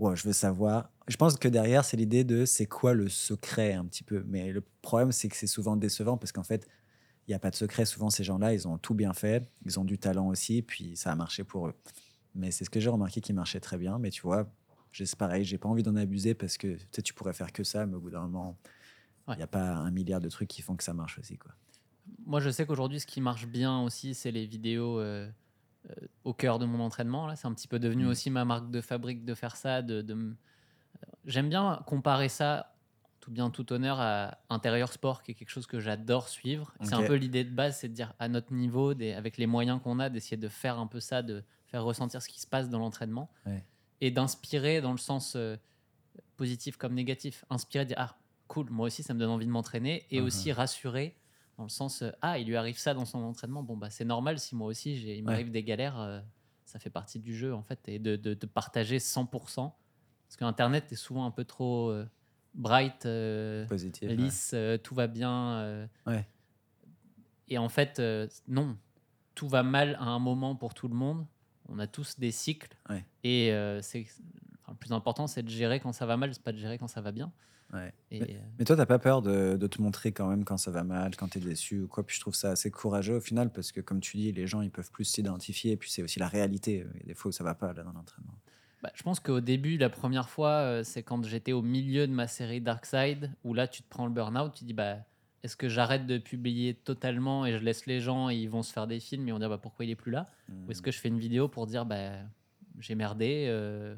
ouais, je veux savoir. Je pense que derrière, c'est l'idée de c'est quoi le secret un petit peu. Mais le problème, c'est que c'est souvent décevant parce qu'en fait, il n'y a pas de secret. Souvent, ces gens-là, ils ont tout bien fait, ils ont du talent aussi, puis ça a marché pour eux. Mais c'est ce que j'ai remarqué qui marchait très bien. Mais tu vois, c'est pareil, j'ai pas envie d'en abuser parce que tu sais, tu pourrais faire que ça, mais au bout d'un moment, il Ouais. n'y a pas un milliard de trucs qui font que ça marche aussi. Quoi. Moi, je sais qu'aujourd'hui, ce qui marche bien aussi, c'est les vidéos euh, euh, au cœur de mon entraînement. Là, c'est un petit peu devenu Mm. aussi ma marque de fabrique de faire ça. De, de m- J'aime bien comparer ça, tout bien tout honneur, à intérieur sport, qui est quelque chose que j'adore suivre. C'est un peu l'idée de base, c'est de dire à notre niveau, des- avec les moyens qu'on a, d'essayer de faire un peu ça, de faire ressentir ce qui se passe dans l'entraînement Ouais. et d'inspirer dans le sens euh, positif comme négatif. Inspirer, dire ah cool, moi aussi ça me donne envie de m'entraîner et Mhm. aussi rassurer dans le sens euh, ah il lui arrive ça dans son entraînement bon bah c'est normal si moi aussi j'ai il m'arrive des galères euh, ça fait partie du jeu en fait et de, de, de partager 100% parce que internet est souvent un peu trop euh, bright Positif. lisse tout va bien Ouais. et en fait non tout va mal à un moment pour tout le monde on a tous des cycles Ouais. et euh, c'est enfin, le plus important c'est de gérer quand ça va mal c'est pas de gérer quand ça va bien Ouais. et euh, Mais toi, t'as pas peur de, de te montrer quand même quand ça va mal, quand tu es déçu ou quoi? Puis je trouve ça assez courageux au final parce que, comme tu dis, les gens ils peuvent plus s'identifier. Et puis c'est aussi la réalité. Il y a des fois où ça va pas là, dans l'entraînement. Bah, je pense qu'au début, la première fois, euh, c'est quand j'étais au milieu de ma série Dark Side, où là, tu te prends le burn-out, tu dis, bah, est-ce que j'arrête de publier totalement et je laisse les gens et ils vont se faire des films et on dire, bah, pourquoi il est plus là Ou est-ce que je fais une vidéo pour dire, bah, j'ai merdé, euh,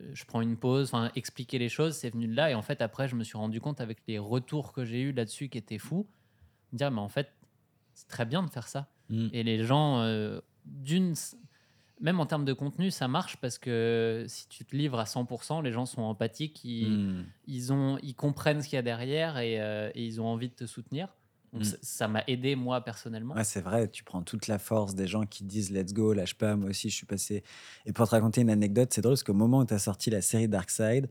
euh, je prends une pause, enfin, expliquer les choses, c'est venu de là. Et en fait, après, je me suis rendu compte avec les retours que j'ai eu là-dessus qui étaient fous, dire, mais en fait, c'est très bien de faire ça. Mm. Et les gens, euh, d'une, même en termes de contenu, ça marche parce que si tu te livres à 100%, les gens sont empathiques, ils, Mm. ils, ont, ils comprennent ce qu'il y a derrière et, euh, et ils ont envie de te soutenir. Donc Mm. ça- ça m'a aidé moi personnellement. Ouais, c'est vrai, tu prends toute la force des gens qui disent let's go, lâche pas, moi aussi je suis passé. Et pour te raconter une anecdote, c'est drôle parce qu'au moment où tu as sorti la série Dark Side,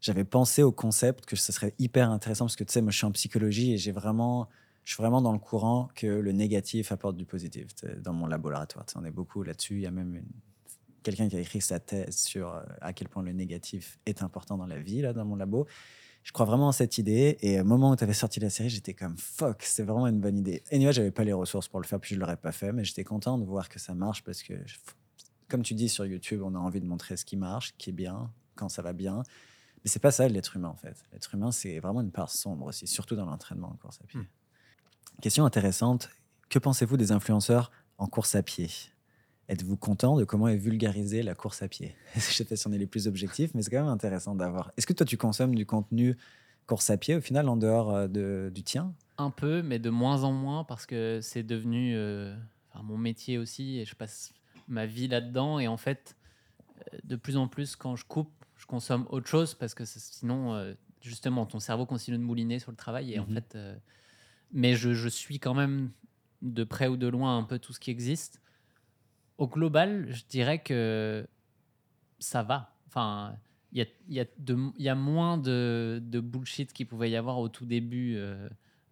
j'avais pensé au concept que ce serait hyper intéressant parce que tu sais, moi je suis en psychologie et j'ai vraiment, je suis vraiment dans le courant que le négatif apporte du positif dans mon laboratoire. On est beaucoup là-dessus. Il y a même quelqu'un qui a écrit sa thèse sur euh, à quel point le négatif est important dans la vie, là, dans mon labo. Je crois vraiment en cette idée. Et au moment où tu avais sorti la série, j'étais comme fuck, c'est vraiment une bonne idée. Et anyway, j'avais pas les ressources pour le faire, puis je l'aurais pas fait, mais j'étais content de voir que ça marche parce que, comme tu dis sur YouTube, on a envie de montrer ce qui marche, qui est bien, quand ça va bien. Mais c'est pas ça l'être humain en fait. L'être humain, c'est vraiment une part sombre aussi, surtout dans l'entraînement en course à pied. Hmm. Question intéressante que pensez-vous des influenceurs en course à pied? Êtes-vous content de comment est vulgarisée la course à pied? Je sais pas si on est les plus objectifs, mais c'est quand même intéressant d'avoir. Est-ce que toi, tu consommes du contenu course à pied au final en dehors euh, de, du tien? Un peu, mais de moins en moins parce que c'est devenu euh, enfin, mon métier aussi et je passe ma vie là-dedans. Et en fait, euh, de plus en plus, quand je coupe, je consomme autre chose parce que sinon, euh, justement, ton cerveau continue de mouliner sur le travail. Et en Mhm. fait, euh, mais je, je suis quand même de près ou de loin un peu tout ce qui existe. Au global, je dirais que ça va. Enfin, il y a, y, a y a moins de, de bullshit qu'il pouvait y avoir au tout début euh,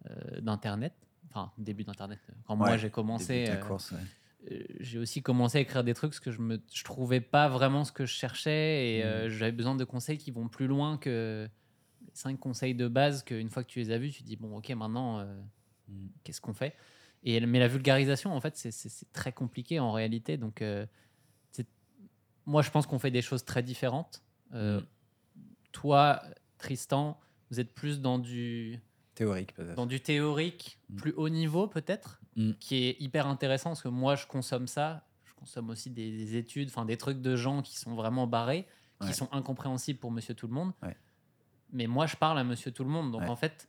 euh, d'Internet. Enfin, début d'Internet. Quand moi j'ai commencé, euh, ouais. euh, j'ai aussi commencé à écrire des trucs parce que je ne je trouvais pas vraiment ce que je cherchais et euh, j'avais besoin de conseils qui vont plus loin que cinq conseils de base qu'une fois que tu les as vus, tu te dis bon ok maintenant euh, Mm. qu'est-ce qu'on fait? Et, Mais la vulgarisation en fait c'est- très compliqué en réalité donc euh, moi je pense qu'on fait des choses très différentes. Euh, Mm. Toi Tristan, vous êtes plus dans du Théorique, peut-être. dans du théorique Mm. plus haut niveau peut-être, Mm. qui est hyper intéressant parce que moi je consomme ça, je consomme aussi des, des études, enfin des trucs de gens qui sont vraiment barrés, qui Ouais. sont incompréhensibles pour Monsieur Tout le Monde. Ouais. Mais moi je parle à Monsieur Tout le Monde, donc Ouais. en fait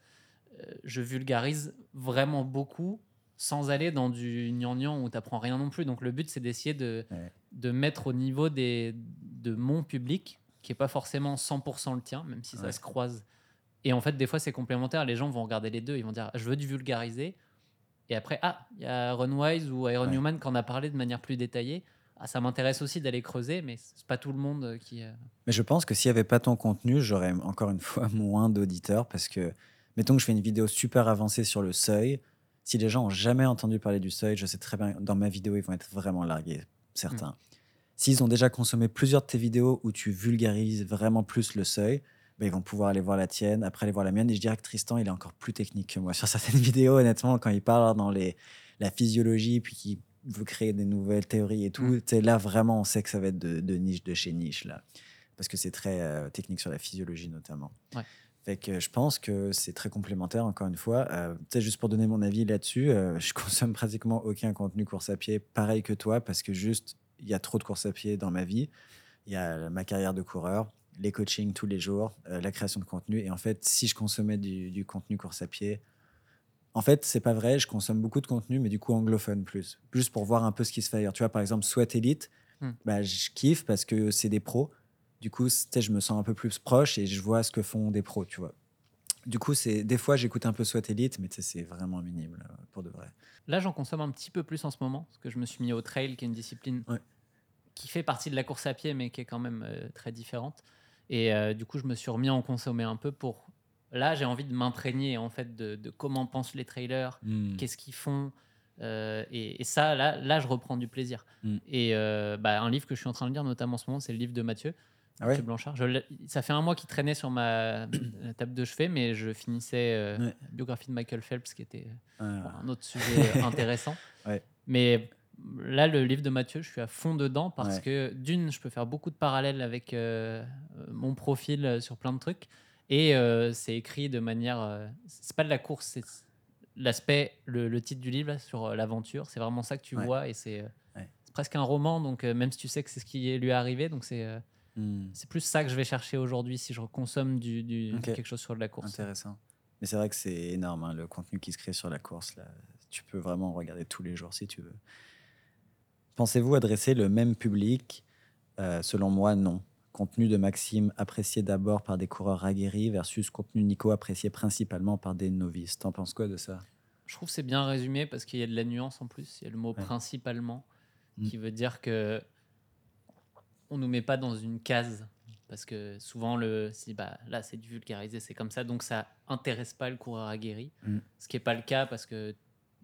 euh, je vulgarise vraiment beaucoup sans aller dans du gnangnan où tu apprends rien non plus. Donc le but c'est d'essayer de, Ouais. de mettre au niveau des, de mon public, qui est pas forcément 100% le tien, même si ça Ouais. se croise. Et en fait, des fois, c'est complémentaire. Les gens vont regarder les deux. Ils vont dire Je veux du vulgariser. Et après, ah, il y a Runwise ou Iron. Newman qui en a parlé de manière plus détaillée. Ah, ça m'intéresse aussi d'aller creuser, mais c'est pas tout le monde euh, qui. euh, Mais je pense que s'il n'y avait pas ton contenu, j'aurais encore une fois moins d'auditeurs parce que, mettons que je fais une vidéo super avancée sur le seuil. Si les gens ont jamais entendu parler du seuil, je sais très bien, dans ma vidéo, ils vont être vraiment largués, certains. Mm. S'ils ont déjà consommé plusieurs de tes vidéos où tu vulgarises vraiment plus le seuil, ben, ils vont pouvoir aller voir la tienne, après aller voir la mienne. Et je dirais que Tristan, il est encore plus technique que moi. Sur certaines vidéos, honnêtement, quand il parle dans les, la physiologie, puis qu'il veut créer des nouvelles théories et tout, Mm. sais, là, vraiment, on sait que ça va être de, de niche de chez niche, là. Parce que c'est très euh, technique sur la physiologie, notamment. Ouais. Fait que je pense que c'est très complémentaire, encore une fois. Euh, juste pour donner mon avis là-dessus, euh, je consomme pratiquement aucun contenu course à pied, pareil que toi, parce que juste, il y a trop de course à pied dans ma vie. Il y a ma carrière de coureur, les coachings tous les jours, euh, la création de contenu. Et en fait, si je consommais du, du contenu course à pied, en fait, c'est pas vrai. Je consomme beaucoup de contenu, mais du coup anglophone plus, juste pour voir un peu ce qui se fait ailleurs. Tu vois, par exemple, Sweat Elite, Hmm. bah, je kiffe parce que c'est des pros. Du coup, je me sens un peu plus proche et je vois ce que font des pros, tu vois. Du coup, c'est des fois j'écoute un peu Sweat Elite, mais c'est vraiment minime là, pour de vrai. Là, j'en consomme un petit peu plus en ce moment, parce que je me suis mis au trail, qui est une discipline Ouais. qui fait partie de la course à pied, mais qui est quand même euh, très différente. Et euh, du coup, je me suis remis à en consommer un peu pour. Là, j'ai envie de m'imprégner en fait de, de comment pensent les trailers, Hmm. qu'est-ce qu'ils font. euh, et, et ça, là, là, je reprends du plaisir. Mm. Et euh, bah, un livre que je suis en train de lire, notamment en ce moment, c'est le livre de Mathieu. Ah ouais? Blanchard. Je ça fait un mois qu'il traînait sur ma table de chevet, mais je finissais euh, Ouais. la biographie de Michael Phelps, qui était Ah. Un autre sujet intéressant. Ouais. Mais là, le livre de Mathieu, je suis à fond dedans parce que d'une, je peux faire beaucoup de parallèles avec euh, euh, mon profil euh, sur plein de trucs. Et euh, c'est écrit de manière. euh, c'est pas de la course, c'est l'aspect, le, le titre du livre là, sur euh, l'aventure. C'est vraiment ça que tu Ouais. vois et c'est Ouais. presque un roman. Donc, même si tu sais que c'est ce qui lui est arrivé, donc c'est. Hmm. c'est plus ça que je vais chercher aujourd'hui si je consomme du, quelque chose sur de la course. Intéressant. Mais c'est vrai que c'est énorme, hein, le contenu qui se crée sur la course. Là. Tu peux vraiment regarder tous les jours si tu veux. Pensez-vous adresser le même public? Euh, Selon moi, non. Contenu de Maxime apprécié d'abord par des coureurs aguerris versus contenu Nico apprécié principalement par des novices. T'en penses quoi de ça? Je trouve que c'est bien résumé parce qu'il y a de la nuance en plus. Il y a le mot Ouais. principalement Mm. qui veut dire que on nous met pas dans une case parce que souvent le si bah là c'est du vulgarisé c'est comme ça donc ça intéresse pas le coureur aguerri Mm. ce qui est pas le cas parce que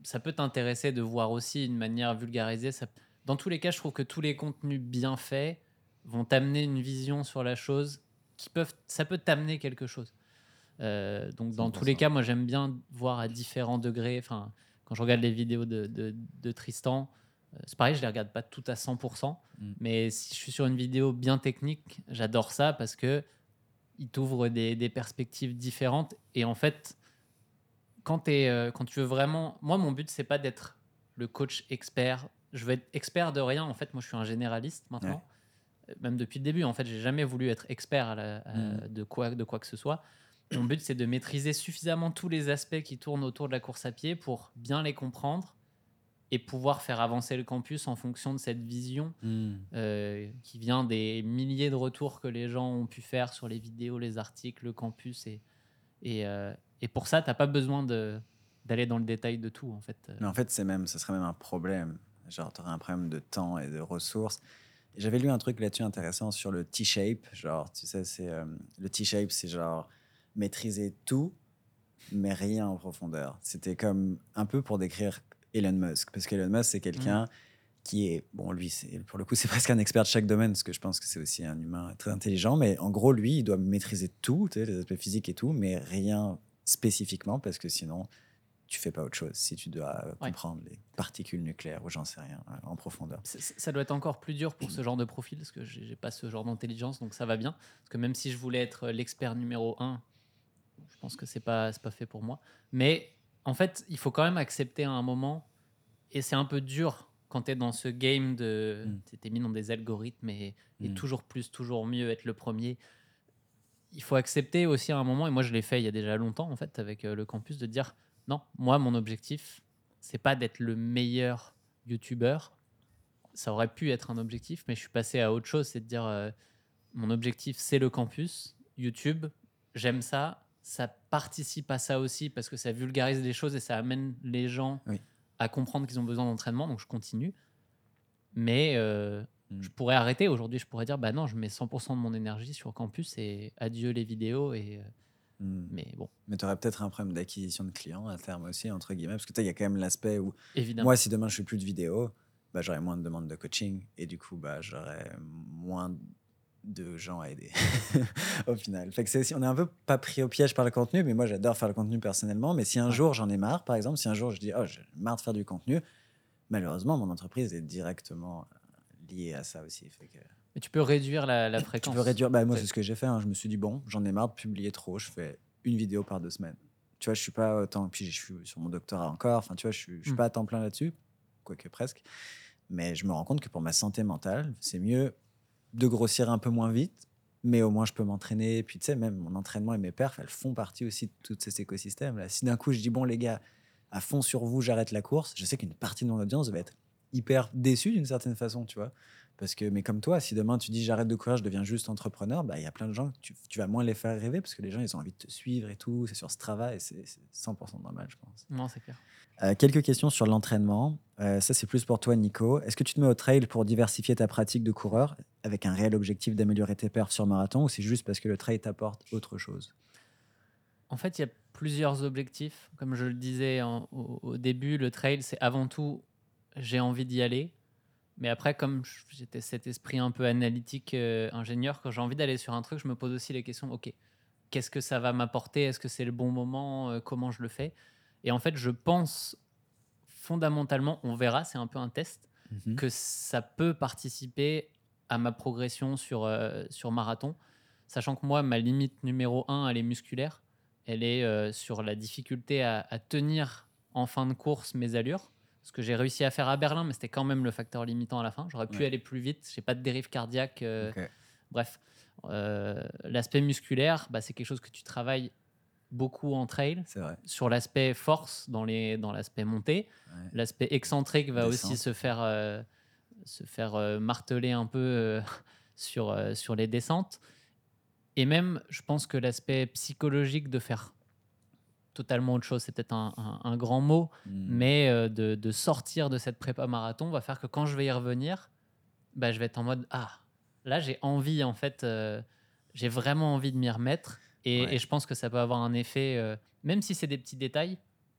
ça peut t'intéresser de voir aussi une manière vulgarisée ça- dans tous les cas je trouve que tous les contenus bien faits vont t'amener une vision sur la chose qui peuvent ça peut t'amener quelque chose. Euh, donc dans tous les 100%. cas moi j'aime bien voir à différents degrés enfin quand je regarde les vidéos de, de- de Tristan euh, c'est pareil je les regarde pas tout à 100% Mm. mais si je suis sur une vidéo bien technique j'adore ça parce que il t'ouvre des, des perspectives différentes. Et en fait quand, euh, quand tu veux vraiment moi mon but c'est pas d'être le coach expert. Je veux être expert de rien. En fait moi je suis un généraliste maintenant même depuis le début en fait j'ai jamais voulu être expert à la- à- Mm. de quoi de quoi que ce soit mon but c'est de maîtriser suffisamment tous les aspects qui tournent autour de la course à pied pour bien les comprendre et pouvoir faire avancer le campus en fonction de cette vision euh, qui vient des milliers de retours que les gens ont pu faire sur les vidéos, les articles, le campus. Et, et, euh, et pour ça, tu n'as pas besoin d'aller dans le détail de tout, en fait. Mais en fait, c'est même, ce serait même un problème. Genre, tu aurais un problème de temps et de ressources. J'avais lu un truc là-dessus intéressant sur le T-shape. Genre, tu sais, c'est euh, le T-shape, c'est genre maîtriser tout, mais rien en profondeur. C'était comme un peu pour décrire Elon Musk, parce qu'Elon Musk, c'est quelqu'un qui est, bon, lui, c'est, pour le coup, c'est presque un expert de chaque domaine, parce que je pense que c'est aussi un humain très intelligent, mais en gros, lui, il doit maîtriser tout, tu sais, les aspects physiques et tout, mais rien spécifiquement, parce que sinon, tu fais pas autre chose si tu dois Ouais. comprendre les particules nucléaires ou j'en sais rien euh, en profondeur. Ça doit être encore plus dur pour ce genre de profil, parce que j'ai pas ce genre d'intelligence, donc ça va bien. Parce que même si je voulais être l'expert numéro un, je pense que c'est pas, pas fait pour moi. Mais en fait, il faut quand même accepter à un moment, et c'est un peu dur quand tu es dans ce game de. Mm. Tu es mis dans des algorithmes et, et Mm. toujours plus, toujours mieux, être le premier. Il faut accepter aussi à un moment, et moi je l'ai fait il y a déjà longtemps en fait, avec euh, le campus, de dire non, moi mon objectif, c'est pas d'être le meilleur youtubeur. Ça aurait pu être un objectif, mais je suis passé à autre chose, c'est de dire euh, mon objectif c'est le campus, YouTube, j'aime ça, ça participe à ça aussi parce que ça vulgarise les choses et ça amène les gens Oui. à comprendre qu'ils ont besoin d'entraînement, donc je continue. Mais euh, Mm. je pourrais arrêter aujourd'hui, je pourrais dire bah non, je mets 100% de mon énergie sur campus et adieu les vidéos et euh, Hmm. mais bon, Mais tu aurais peut-être un problème d'acquisition de clients à terme aussi, entre guillemets, parce que il y a quand même l'aspect où évidemment. moi, si demain je fais plus de vidéos, bah, j'aurai moins de demandes de coaching et du coup, bah, j'aurai moins de gens à aider au final. Fait que c'est aussi- on est un peu pas pris au piège par le contenu, mais moi j'adore faire le contenu personnellement. Mais si un Ouais. jour j'en ai marre, par exemple, si un jour je dis oh j'ai marre de faire du contenu, malheureusement mon entreprise est directement liée à ça aussi. Fait que Mais tu peux réduire la, la tu fréquence. peux réduire. Bah, moi c'est ce que j'ai fait. hein. Je me suis dit bon, j'en ai marre de publier trop. Je fais une vidéo par deux semaines. Tu vois, je suis pas autant. Puis je suis sur mon doctorat encore. Enfin, tu vois, je suis, je suis Mm. pas à temps plein là-dessus, quoique presque. Mais je me rends compte que pour ma santé mentale, c'est mieux de grossir un peu moins vite, mais au moins je peux m'entraîner. Et puis tu sais, même mon entraînement et mes perfs, elles font partie aussi de tout cet écosystème. Là. Si d'un coup je dis bon les gars, à fond sur vous, j'arrête la course, je sais qu'une partie de mon audience va être hyper déçue d'une certaine façon, tu vois. Parce que, mais comme toi, si demain tu dis j'arrête de courir, je deviens juste entrepreneur, bah, il y a plein de gens que tu, tu vas moins les faire rêver parce que les gens ils ont envie de te suivre et tout. C'est sur Strava et c'est c'est 100% normal, je pense. Non, c'est clair. Euh, quelques questions sur l'entraînement. Euh, ça, c'est plus pour toi, Nico. Est-ce que tu te mets au trail pour diversifier ta pratique de coureur avec un réel objectif d'améliorer tes perfs sur marathon ou c'est juste parce que le trail t'apporte autre chose? En fait, il y a plusieurs objectifs. Comme je le disais en- au, au début, le trail, c'est avant tout, j'ai envie d'y aller. Mais après, comme j'étais cet esprit un peu analytique, euh, ingénieur, quand j'ai envie d'aller sur un truc, je me pose aussi les questions, OK, qu'est-ce que ça va m'apporter? Est-ce que c'est le bon moment? Euh, Comment je le fais? Et en fait, je pense fondamentalement, on verra, c'est un peu un test, Mhm. que ça peut participer à ma progression sur, euh, sur marathon, sachant que moi, ma limite numéro 1, elle est musculaire. Elle est euh, sur la difficulté à, à tenir en fin de course mes allures. Ce que j'ai réussi à faire à Berlin, mais c'était quand même le facteur limitant à la fin. J'aurais pu Ouais. aller plus vite, j'ai pas de dérive cardiaque. euh. Bref, Euh, l'aspect musculaire, bah, c'est quelque chose que tu travailles beaucoup en trail. C'est vrai. Sur l'aspect force, dans les- dans l'aspect montée, Ouais. L'aspect excentrique va Descente. aussi se faire, euh, se faire marteler un peu sur, sur les descentes. Et même, je pense que l'aspect psychologique de faire totalement autre chose, c'est peut-être un, un- un grand mot, Mm. mais euh, de, de sortir de cette prépa marathon va faire que quand je vais y revenir, bah, je vais être en mode Ah, là j'ai envie, en fait, euh, j'ai vraiment envie de m'y remettre. Et, Ouais. et je pense que ça peut avoir un effet, euh, même si c'est des petits détails,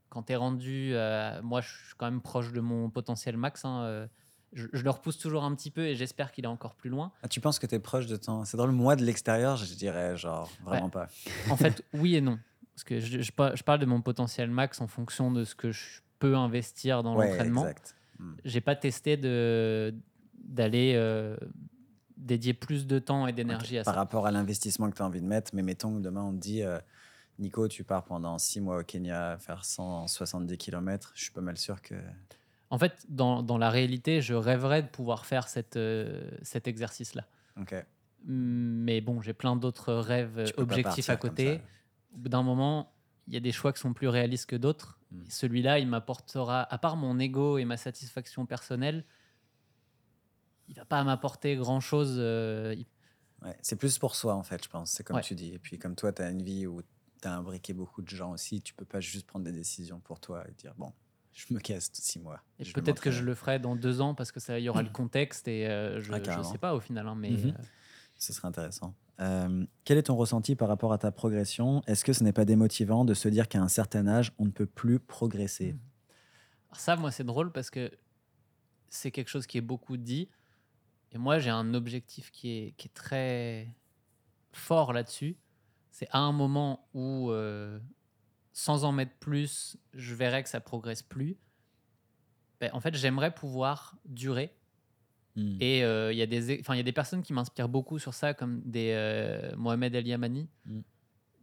quand tu es rendu, moi je suis quand même proche de mon potentiel max, hein, je, je le repousse toujours un petit peu et j'espère qu'il est encore plus loin. Ah, tu penses que tu es proche de ton. C'est drôle, moi de l'extérieur, je dirais genre vraiment pas. En fait, oui et non. Parce que je, je par- je parle de mon potentiel max en fonction de ce que je peux investir dans Ouais, l'entraînement. exact. Mm. J'ai pas testé d'aller euh, dédier plus de temps et d'énergie à Par ça. rapport à l'investissement que tu as envie de mettre, mais mettons que demain on te dit euh, Nico, tu pars pendant six mois au Kenya faire 170 km, je suis pas mal sûr que. En fait, dans, dans la réalité, je rêverais de pouvoir faire cette, euh, cet exercice-là. Ok. Mais bon, j'ai plein d'autres rêves objectifs à côté. Ça. Au bout d'un moment, il y a des choix qui sont plus réalistes que d'autres. Mm. Celui-là, il m'apportera, à part mon ego et ma satisfaction personnelle, il va pas m'apporter grand-chose. euh, il- Ouais, c'est plus pour soi en fait, je pense. C'est comme Ouais. tu dis. Et puis comme toi, tu as une vie où tu as imbriqué beaucoup de gens aussi, tu peux pas juste prendre des décisions pour toi et dire bon, je me casse six mois. Et peut-être que je le ferai dans deux ans parce que ça il y aura le contexte et euh, je, Ah, carrément. sais pas au final. hein, mais Mhm. euh, Ce serait intéressant. Euh, quel est ton ressenti par rapport à ta progression? Est-ce que ce n'est pas démotivant de se dire qu'à un certain âge, on ne peut plus progresser? Alors ça, moi, c'est drôle parce que c'est quelque chose qui est beaucoup dit. Et moi, j'ai un objectif qui est, très fort là-dessus. C'est à un moment où, euh, sans en mettre plus, je verrais que ça progresse plus. Ben, en fait, j'aimerais pouvoir durer. Hmm. Et euh, il y, a des- y a des personnes qui m'inspirent beaucoup sur ça, comme des euh, Mohamed El Yamani. Mm.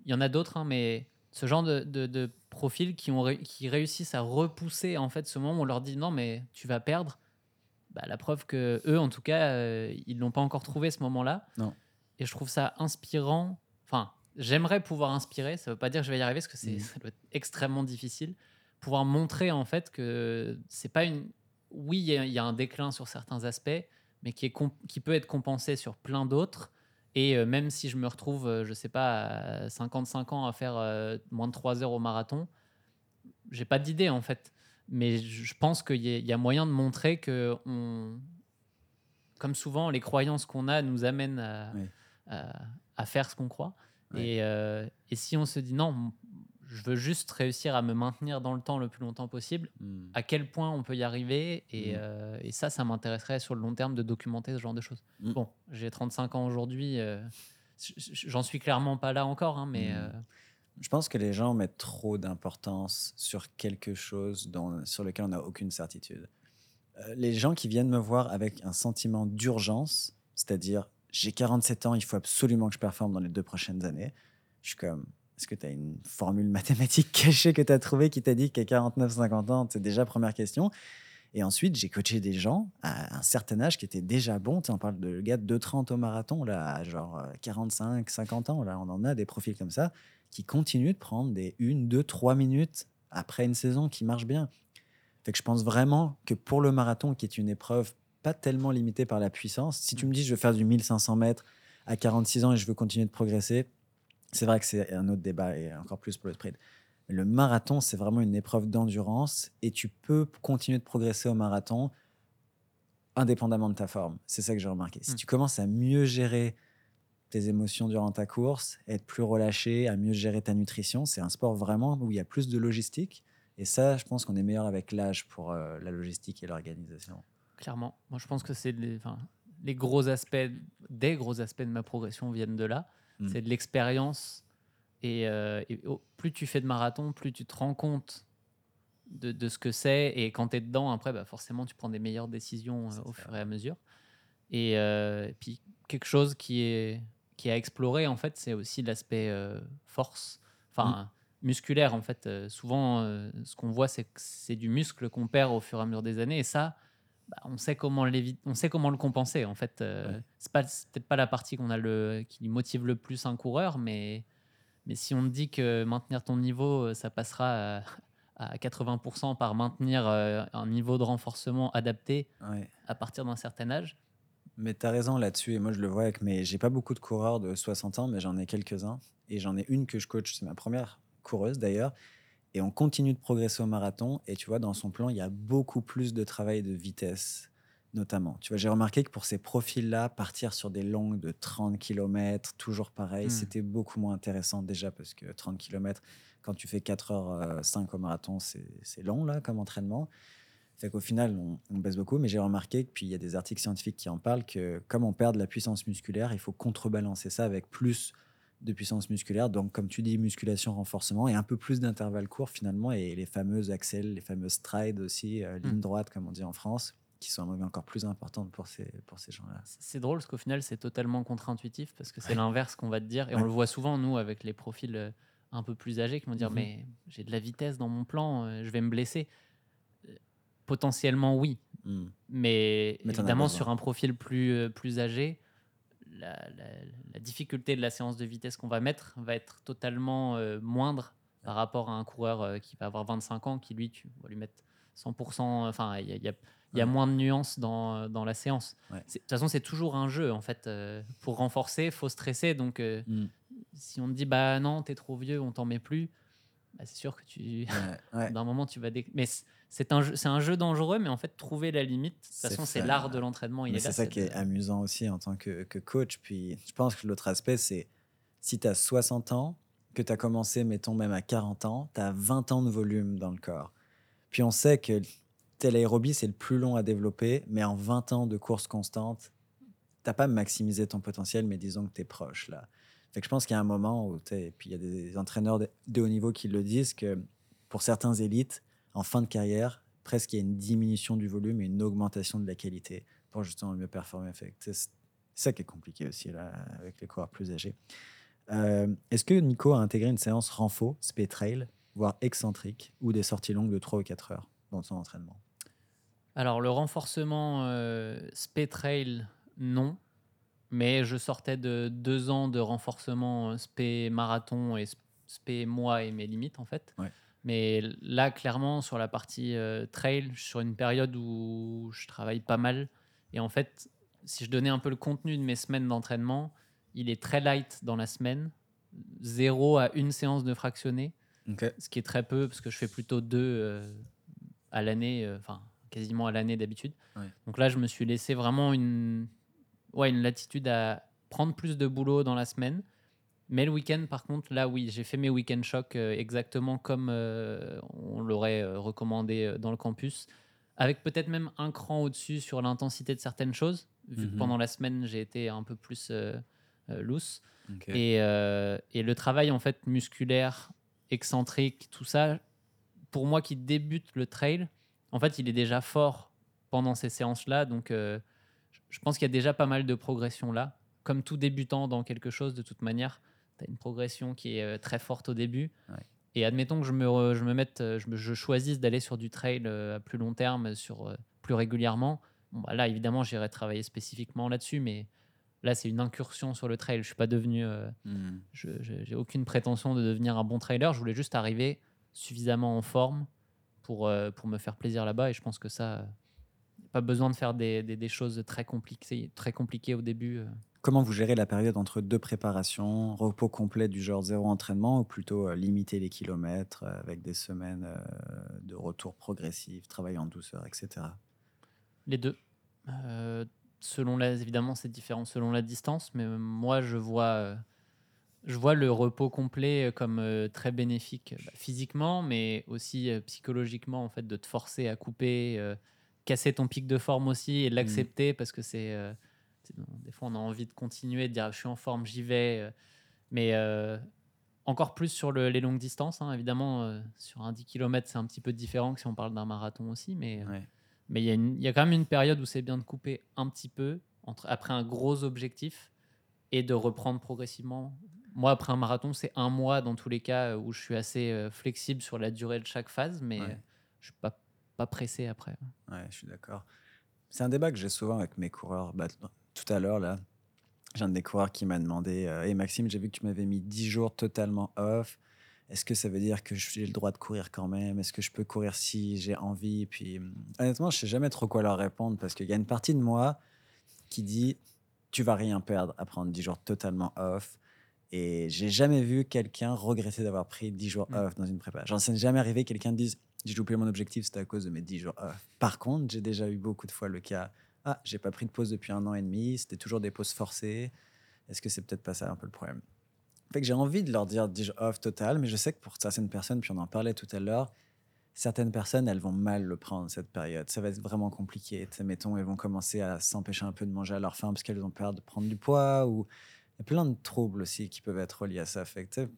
Il y en a d'autres, hein, mais ce genre de, de- de profils qui, ont qui réussissent à repousser en fait ce moment où on leur dit non, mais tu vas perdre. Bah, la preuve que eux, en tout cas, euh, ils l'ont pas encore trouvé ce moment-là. Et je trouve ça inspirant. Enfin, j'aimerais pouvoir inspirer. Ça veut pas dire que je vais y arriver parce que c'est Mm. ça doit être extrêmement difficile. Pouvoir montrer en fait que c'est pas une. Oui, il y a- il y, a un déclin sur certains aspects, mais qui, est comp- qui peut être compensé sur plein d'autres. Et euh, même si je me retrouve, euh, je sais pas, à 55 ans à faire euh, moins de 3 heures au marathon, j'ai pas d'idée en fait. Mais je pense qu'il y, a- il y a moyen de montrer que, on, comme souvent, les croyances qu'on a nous amènent à, Oui. à- à faire ce qu'on croit. Oui. Et, euh, et si on se dit non, je veux juste réussir à me maintenir dans le temps le plus longtemps possible, Hmm. à quel point on peut y arriver. Et, Mhm. euh, et ça, ça m'intéresserait sur le long terme de documenter ce genre de choses. Mhm. Bon, j'ai 35 ans aujourd'hui. euh, J'en suis clairement pas là encore, hein, mais euh, Je pense que les gens mettent trop d'importance sur quelque chose dont- sur lequel on n'a aucune certitude. Les gens qui viennent me voir avec un sentiment d'urgence, c'est-à-dire j'ai 47 ans, il faut absolument que je performe dans les deux prochaines années, je suis comme, est-ce que tu as une formule mathématique cachée que tu as trouvée qui t'a dit qu'à 49-50 ans, c'est déjà première question? Et ensuite, j'ai coaché des gens à un certain âge qui étaient déjà bons. Tu sais, on parle de gars de 2,30 au marathon, là, à genre euh, 45, 50 ans. Là, on en a des profils comme ça qui continuent de prendre des 1, 2, 3 minutes après une saison qui marche bien. Fait que je pense vraiment que pour le marathon, qui est une épreuve pas tellement limitée par la puissance, si tu me dis je veux faire du 1500 mètres à 46 ans et je veux continuer de progresser, c'est vrai que c'est un autre débat et encore plus pour le sprint. Le marathon, c'est vraiment une épreuve d'endurance et tu peux continuer de progresser au marathon indépendamment de ta forme. C'est ça que j'ai remarqué. Si Mm. tu commences à mieux gérer tes émotions durant ta course, être plus relâché, à mieux gérer ta nutrition, c'est un sport vraiment où il y a plus de logistique. Et ça, je pense qu'on est meilleur avec l'âge pour euh, la logistique et l'organisation. clairement, moi je pense que c'est les, les gros aspects, des gros aspects de ma progression viennent de là. Mm. C'est de l'expérience. Et, euh, et plus tu fais de marathon, plus tu te rends compte de, de ce que c'est. Et quand tu es dedans, après, bah, forcément, tu prends des meilleures décisions euh, au fur et à mesure. Et, euh, et puis, quelque chose qui est, qui est à explorer, en fait, c'est aussi l'aspect force, enfin, musculaire, en fait. Euh, souvent, euh, ce qu'on voit, c'est que c'est du muscle qu'on perd au fur et à mesure des années. Et ça, bah, on sait comment on sait comment le compenser en fait Euh, Ouais. c'est pas peut-être pas la partie qu'on a le qui motive le plus un coureur mais mais si on te dit que maintenir ton niveau euh, ça passera à, à 80% par maintenir euh, un niveau de renforcement adapté Ouais. à partir d'un certain âge Mais tu as raison là-dessus. Et moi, je le vois avec mes. J'ai pas beaucoup de coureurs de 60 ans, mais j'en ai quelques-uns. Et j'en ai une que je coach. C'est ma première coureuse d'ailleurs. Et on continue de progresser au marathon. Et tu vois, dans son plan, il y a beaucoup plus de travail de vitesse, notamment. Tu vois, j'ai remarqué que pour ces profils-là, partir sur des longues de 30 km, toujours pareil, Hmm. c'était beaucoup moins intéressant déjà parce que 30 km, quand tu fais 4h05 au marathon, c'est c'est long là comme entraînement. Fait qu'au final, on, on baisse beaucoup, mais j'ai remarqué que puis il y a des articles scientifiques qui en parlent que comme on perd de la puissance musculaire, il faut contrebalancer ça avec plus de puissance musculaire. Donc, comme tu dis, musculation, renforcement et un peu plus d'intervalles courts finalement et les fameuses axels, les fameuses strides aussi, euh, ligne Mm. droite comme on dit en France, qui sont encore plus importantes pour ces, pour ces gens-là. C'est- drôle parce qu'au final, c'est totalement contre-intuitif parce que c'est Ouais. l'inverse qu'on va te dire. Et Ouais. on le voit souvent, nous, avec les profils euh, un peu plus âgés qui vont dire Mhm. Mais j'ai de la vitesse dans mon plan, euh, je vais me blesser. Potentiellement, oui. Mm. Mais, Mais évidemment, sur un profil plus, plus âgé, la, la- la difficulté de la séance de vitesse qu'on va mettre va être totalement euh, moindre par rapport à un coureur euh, qui va avoir 25 ans, qui lui, tu vas lui mettre 100%. Enfin, il y a, il y a- il y a Ouais. moins de nuances dans, dans la séance. Ouais. De toute façon, c'est toujours un jeu, en fait. euh, pour renforcer, il faut stresser. Donc, euh, Mm. si on te dit, bah non, t'es trop vieux, on t'en met plus, bah, c'est sûr que tu. Ouais. D'un moment, tu vas. dé- Mais c'est un, un jeu dangereux, mais en fait, trouver la limite, de toute C'est façon, c'est l'art de l'entraînement. c'est ça qui de- est amusant aussi en tant que, que coach. Puis je pense que l'autre aspect, c'est si tu as 60 ans, que tu as commencé, mettons même à 40 ans, tu as 20 ans de volume dans le corps. Puis on sait que tel aérobie, c'est le plus long à développer, mais en 20 ans de course constante, t'as pas maximisé ton potentiel, mais disons que tu es proche là. Fait que je pense qu'il y a un moment où, et puis il y a des entraîneurs de haut niveau qui le disent, que pour certains élites, en fin de carrière, presque il y a une diminution du volume et une augmentation de la qualité pour justement mieux performer. C'est ça qui est compliqué aussi là, avec les coureurs plus âgés. Euh, est-ce que Nico a intégré une séance renfo, speed trail, voire excentrique, ou des sorties longues de 3 ou 4 heures dans son entraînement? Alors, le renforcement euh, speed trail, non. Mais je sortais de deux ans de renforcement euh, spé marathon et spé moi et mes limites, en fait. Mais là, clairement, sur la partie euh, trail, je suis sur une période où je travaille pas mal. Et en fait, si je donnais un peu le contenu de mes semaines d'entraînement, il est très light dans la semaine. Zéro à une séance de fractionné. Ce qui est très peu, parce que je fais plutôt deux euh, à l'année, euh, enfin quasiment à l'année d'habitude. Donc là, je me suis laissé vraiment une, ouais, une latitude à prendre plus de boulot dans la semaine mais le week-end, par contre, là, oui, j'ai fait mes week-end chocs euh, exactement comme euh, on l'aurait euh, recommandé dans le campus, avec peut-être même un cran au-dessus sur l'intensité de certaines choses, vu que mhm. pendant la semaine, j'ai été un peu plus loose. Et, et, le travail, en fait, musculaire, excentrique, tout ça, pour moi qui débute le trail, en fait, il est déjà fort pendant ces séances-là. Donc, je pense qu'il y a déjà pas mal de progression là. Comme tout débutant dans quelque chose, de toute manière, une progression qui est euh, très forte au début. Et admettons que je me, je me mette, euh, je, je choisisse d'aller sur du trail euh, à plus long terme, sur plus régulièrement. Bon, bah là, évidemment, j'irai travailler spécifiquement là-dessus, mais là, c'est une incursion sur le trail. Je suis pas devenu, hmm. je j'ai aucune prétention de devenir un bon trailer. Je voulais juste arriver suffisamment en forme pour, pour me faire plaisir là-bas. Et je pense que ça, pas besoin de faire des, des, des, choses très compliquées, très compliquées au début. Comment vous gérez la période entre deux préparations, repos complet du genre zéro entraînement ou plutôt euh, limiter les kilomètres euh, avec des semaines euh, de retour progressif, travail en douceur, etc. Les deux. selon la, évidemment, c'est différent selon la distance, mais moi, je vois, je vois le repos complet comme très bénéfique bah, physiquement, mais aussi psychologiquement, en fait, de te forcer à couper, casser ton pic de forme aussi et mmh. l'accepter parce que c'est des fois, on a envie de continuer, de dire je suis en forme, j'y vais. Euh, mais euh, encore plus sur les longues distances, hein, évidemment. Euh, sur un 10 km, c'est un petit peu différent que si on parle d'un marathon aussi. Mais mais il y, a quand même une période où c'est bien de couper un petit peu entre, après un gros objectif et de reprendre progressivement. Moi, après un marathon, c'est un mois dans tous les cas où je suis assez flexible sur la durée de chaque phase, mais je suis pas, pas pressé après. Ouais, je suis d'accord. C'est un débat que j'ai souvent avec mes coureurs. Bah, tout à l'heure, là, j'ai un des coureurs qui m'a demandé euh, Hey Maxime, j'ai vu que tu m'avais mis 10 jours totalement off. Est-ce que ça veut dire que j'ai le droit de courir quand même? Est-ce que je peux courir si j'ai envie? Puis hum, honnêtement, je sais jamais trop quoi leur répondre parce qu'il y a une partie de moi qui dit Tu vas rien perdre à prendre 10 jours totalement off. Et j'ai jamais vu quelqu'un regretter d'avoir pris 10 jours mm. off dans une prépa. J'en sais jamais arrivé quelqu'un dise J'ai loupé mon objectif, c'était à cause de mes 10 jours off. Par contre, j'ai déjà eu beaucoup de fois le cas ah, j'ai pas pris de pause depuis un an et demi, c'était toujours des pauses forcées. Est-ce que c'est peut-être pas ça un peu le problème? Fait que j'ai envie de leur dire dis off total, mais je sais que pour certaines personnes, puis on en parlait tout à l'heure, certaines personnes, elles vont mal le prendre cette période. Ça va être vraiment compliqué. mettons, elles vont commencer à s'empêcher un peu de manger à leur faim parce qu'elles ont peur de prendre du poids ou il y a plein de troubles aussi qui peuvent être reliés à ça. Fait que,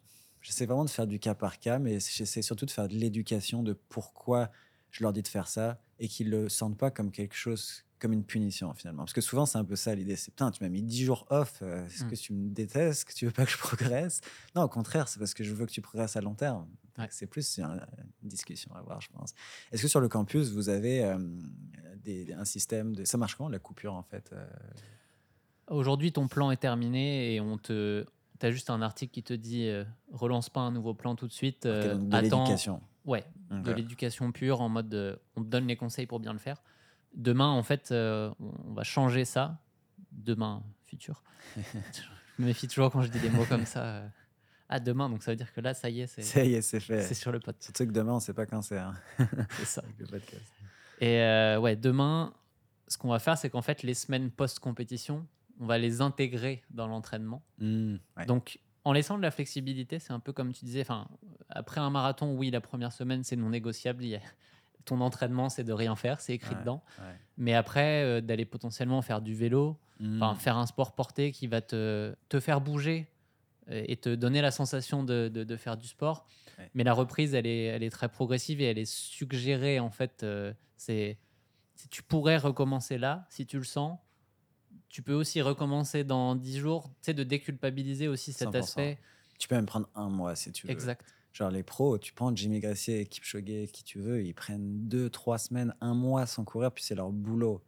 j'essaie vraiment de faire du cas par cas, mais j'essaie surtout de faire de l'éducation de pourquoi je leur dis de faire ça et qu'ils le sentent pas comme quelque chose comme une punition finalement. Parce que souvent, c'est un peu ça l'idée. C'est putain, tu m'as mis 10 jours off. Euh, est-ce que mm. tu me détestes? Que tu veux pas que je progresse? Non, au contraire, c'est parce que je veux que tu progresses à long terme. C'est plus une, discussion à avoir, je pense. Est-ce que sur le campus, vous avez euh, des, un système de. Ça marche comment la coupure en fait euh? Aujourd'hui, ton plan est terminé et on te. Tu as juste un article qui te dit relance pas un nouveau plan tout de suite. de l'éducation. Ouais, de l'éducation pure en mode on te donne les conseils pour bien le faire. Demain, en fait, euh, on va changer ça. Demain, futur. je me méfie toujours quand je dis des mots comme ça. Ah, demain, donc ça veut dire que là, ça y est, c'est. Ça y est, c'est fait. C'est sur le pot. Surtout que demain, on ne sait pas quand c'est. Hein. c'est ça. Et euh, ouais, demain, ce qu'on va faire, c'est qu'en fait, les semaines post-compétition, on va les intégrer dans l'entraînement. Mmh, donc, en laissant de la flexibilité, c'est un peu comme tu disais. Enfin, après un marathon, oui, la première semaine, c'est non négociable. Il y a ton entraînement, c'est de rien faire, c'est écrit Ouais, dedans. ouais. Mais après, euh, d'aller potentiellement faire du vélo, Mm. faire un sport porté qui va te, te faire bouger euh, et te donner la sensation de, de- de faire du sport. Ouais. Mais la reprise, elle est, elle est très progressive et elle est suggérée en fait. euh, c'est, si tu pourrais recommencer là, si tu le sens. Tu peux aussi recommencer dans 10 jours, tu sais, de déculpabiliser aussi cet 100%. aspect. Tu peux même prendre un mois si tu veux. Exact. Genre les pros, tu prends Jimmy Gracie et Kipchoge, qui tu veux, ils prennent deux, trois semaines, un mois sans courir, puis c'est leur boulot.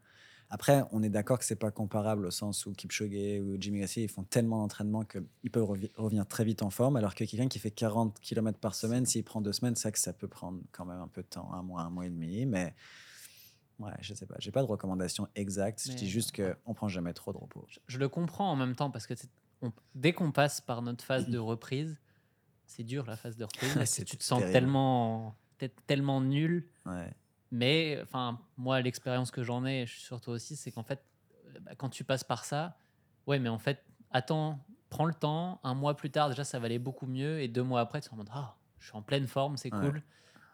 Après, on est d'accord que c'est pas comparable au sens où Kipchoge ou Jimmy Gracie, ils font tellement d'entraînement qu'ils peuvent revenir très vite en forme, alors que quelqu'un qui fait 40 km par semaine, s'il prend deux semaines, c'est que ça peut prendre quand même un peu de temps, un mois, un mois et demi, mais ouais, je sais pas, j'ai pas de recommandation exacte, je dis juste qu'on prend jamais trop de repos. Je, je le comprends en même temps parce que on- dès qu'on passe par notre phase de reprise, c'est dur la phase de reprise. parce que C'est tu te sens terrible. tellement, tellement nul. Ouais. Mais enfin, moi, l'expérience que j'en ai, je suis sur toi aussi, c'est qu'en fait, euh, bah, quand tu passes par ça, ouais, mais en fait, attends, prends le temps. Un mois plus tard, déjà, ça va aller beaucoup mieux. Et deux mois après, tu en mode, ah, je suis en pleine forme, c'est Ouais. cool.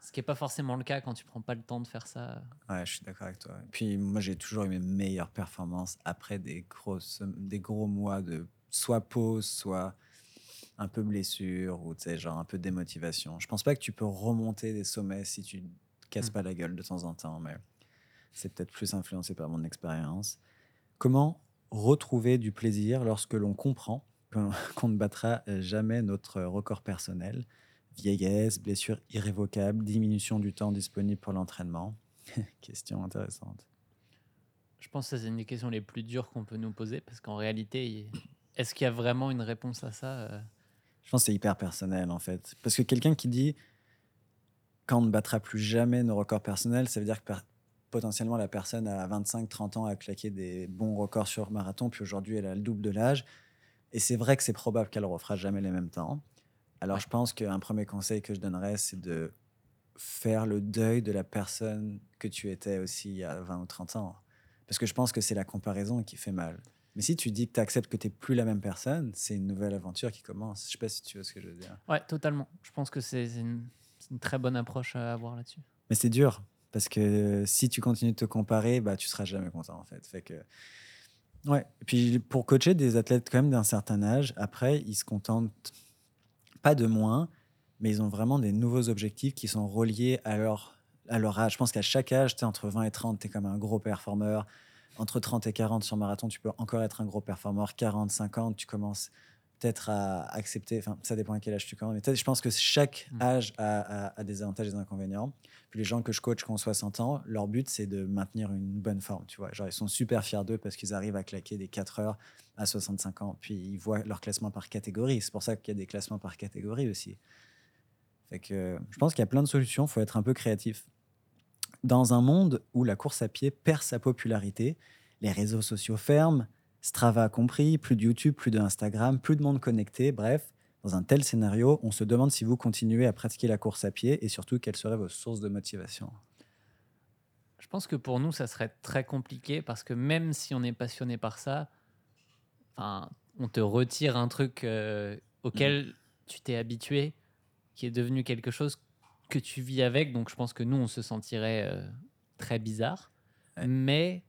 Ce qui n'est pas forcément le cas quand tu prends pas le temps de faire ça. Ouais, je suis d'accord avec toi. Puis moi, j'ai toujours eu mes meilleures performances après des, grosses, des gros mois de soit pause, soit un peu blessure ou genre un peu de démotivation. Je pense pas que tu peux remonter des sommets si tu te casses Mm. pas la gueule de temps en temps, mais c'est peut-être plus influencé par mon expérience. Comment retrouver du plaisir lorsque l'on comprend qu'on ne battra jamais notre record personnel? Vieillesse, blessure irrévocable, diminution du temps disponible pour l'entraînement? Question intéressante. Je pense que c'est une des questions les plus dures qu'on peut nous poser parce qu'en réalité, est-ce qu'il y a vraiment une réponse à ça Euh, Je pense que c'est hyper personnel en fait. Parce que quelqu'un qui dit quand on ne battra plus jamais nos records personnels, ça veut dire que potentiellement la personne à 25-30 ans a claqué des bons records sur marathon, puis aujourd'hui elle a le double de l'âge. Et c'est vrai que c'est probable qu'elle ne refera jamais les mêmes temps. Alors Ouais. je pense qu'un premier conseil que je donnerais, c'est de faire le deuil de la personne que tu étais aussi il y a 20 ou 30 ans. Parce que je pense que c'est la comparaison qui fait mal. Mais si tu dis que tu acceptes que tu n'es plus la même personne, c'est une nouvelle aventure qui commence. Je sais pas si tu vois ce que je veux dire. Ouais, totalement. Je pense que c'est une, très bonne approche à avoir là-dessus. Mais c'est dur parce que si tu continues de te comparer, bah tu seras jamais content en fait. Fait que ouais. Et puis pour coacher des athlètes quand même d'un certain âge, après ils se contentent pas de moins, mais ils ont vraiment des nouveaux objectifs qui sont reliés à leur à leur âge. Je pense qu'à chaque âge, tu entre 20 et 30, tu es comme un gros performeur. Entre 30 et 40 sur marathon, tu peux encore être un gros performeur. 40, 50, tu commences peut-être à accepter, enfin ça dépend à quel âge tu commences, mais je pense que chaque Mm. âge a, a- a des avantages et des inconvénients. Puis les gens que je coach qui ont 60 ans, leur but c'est de maintenir une bonne forme, tu vois. Genre ils sont super fiers d'eux parce qu'ils arrivent à claquer des 4 heures à 65 ans. Puis ils voient leur classement par catégorie. C'est pour ça qu'il y a des classements par catégorie aussi. Fait que je pense qu'il y a plein de solutions, il faut être un peu créatif. Dans un monde où la course à pied perd sa popularité, les réseaux sociaux ferment, Strava a compris, plus de YouTube, plus de Instagram, plus de monde connecté, bref, dans un tel scénario, on se demande si vous continuez à pratiquer la course à pied et surtout quelles seraient vos sources de motivation. Je pense que pour nous, ça serait très compliqué parce que même si on est passionné par ça, enfin, on te retire un truc euh, auquel tu t'es habitué, qui est devenu quelque chose que tu vis avec. Donc je pense que nous, on se sentirait euh, très bizarre. Ouais. Mais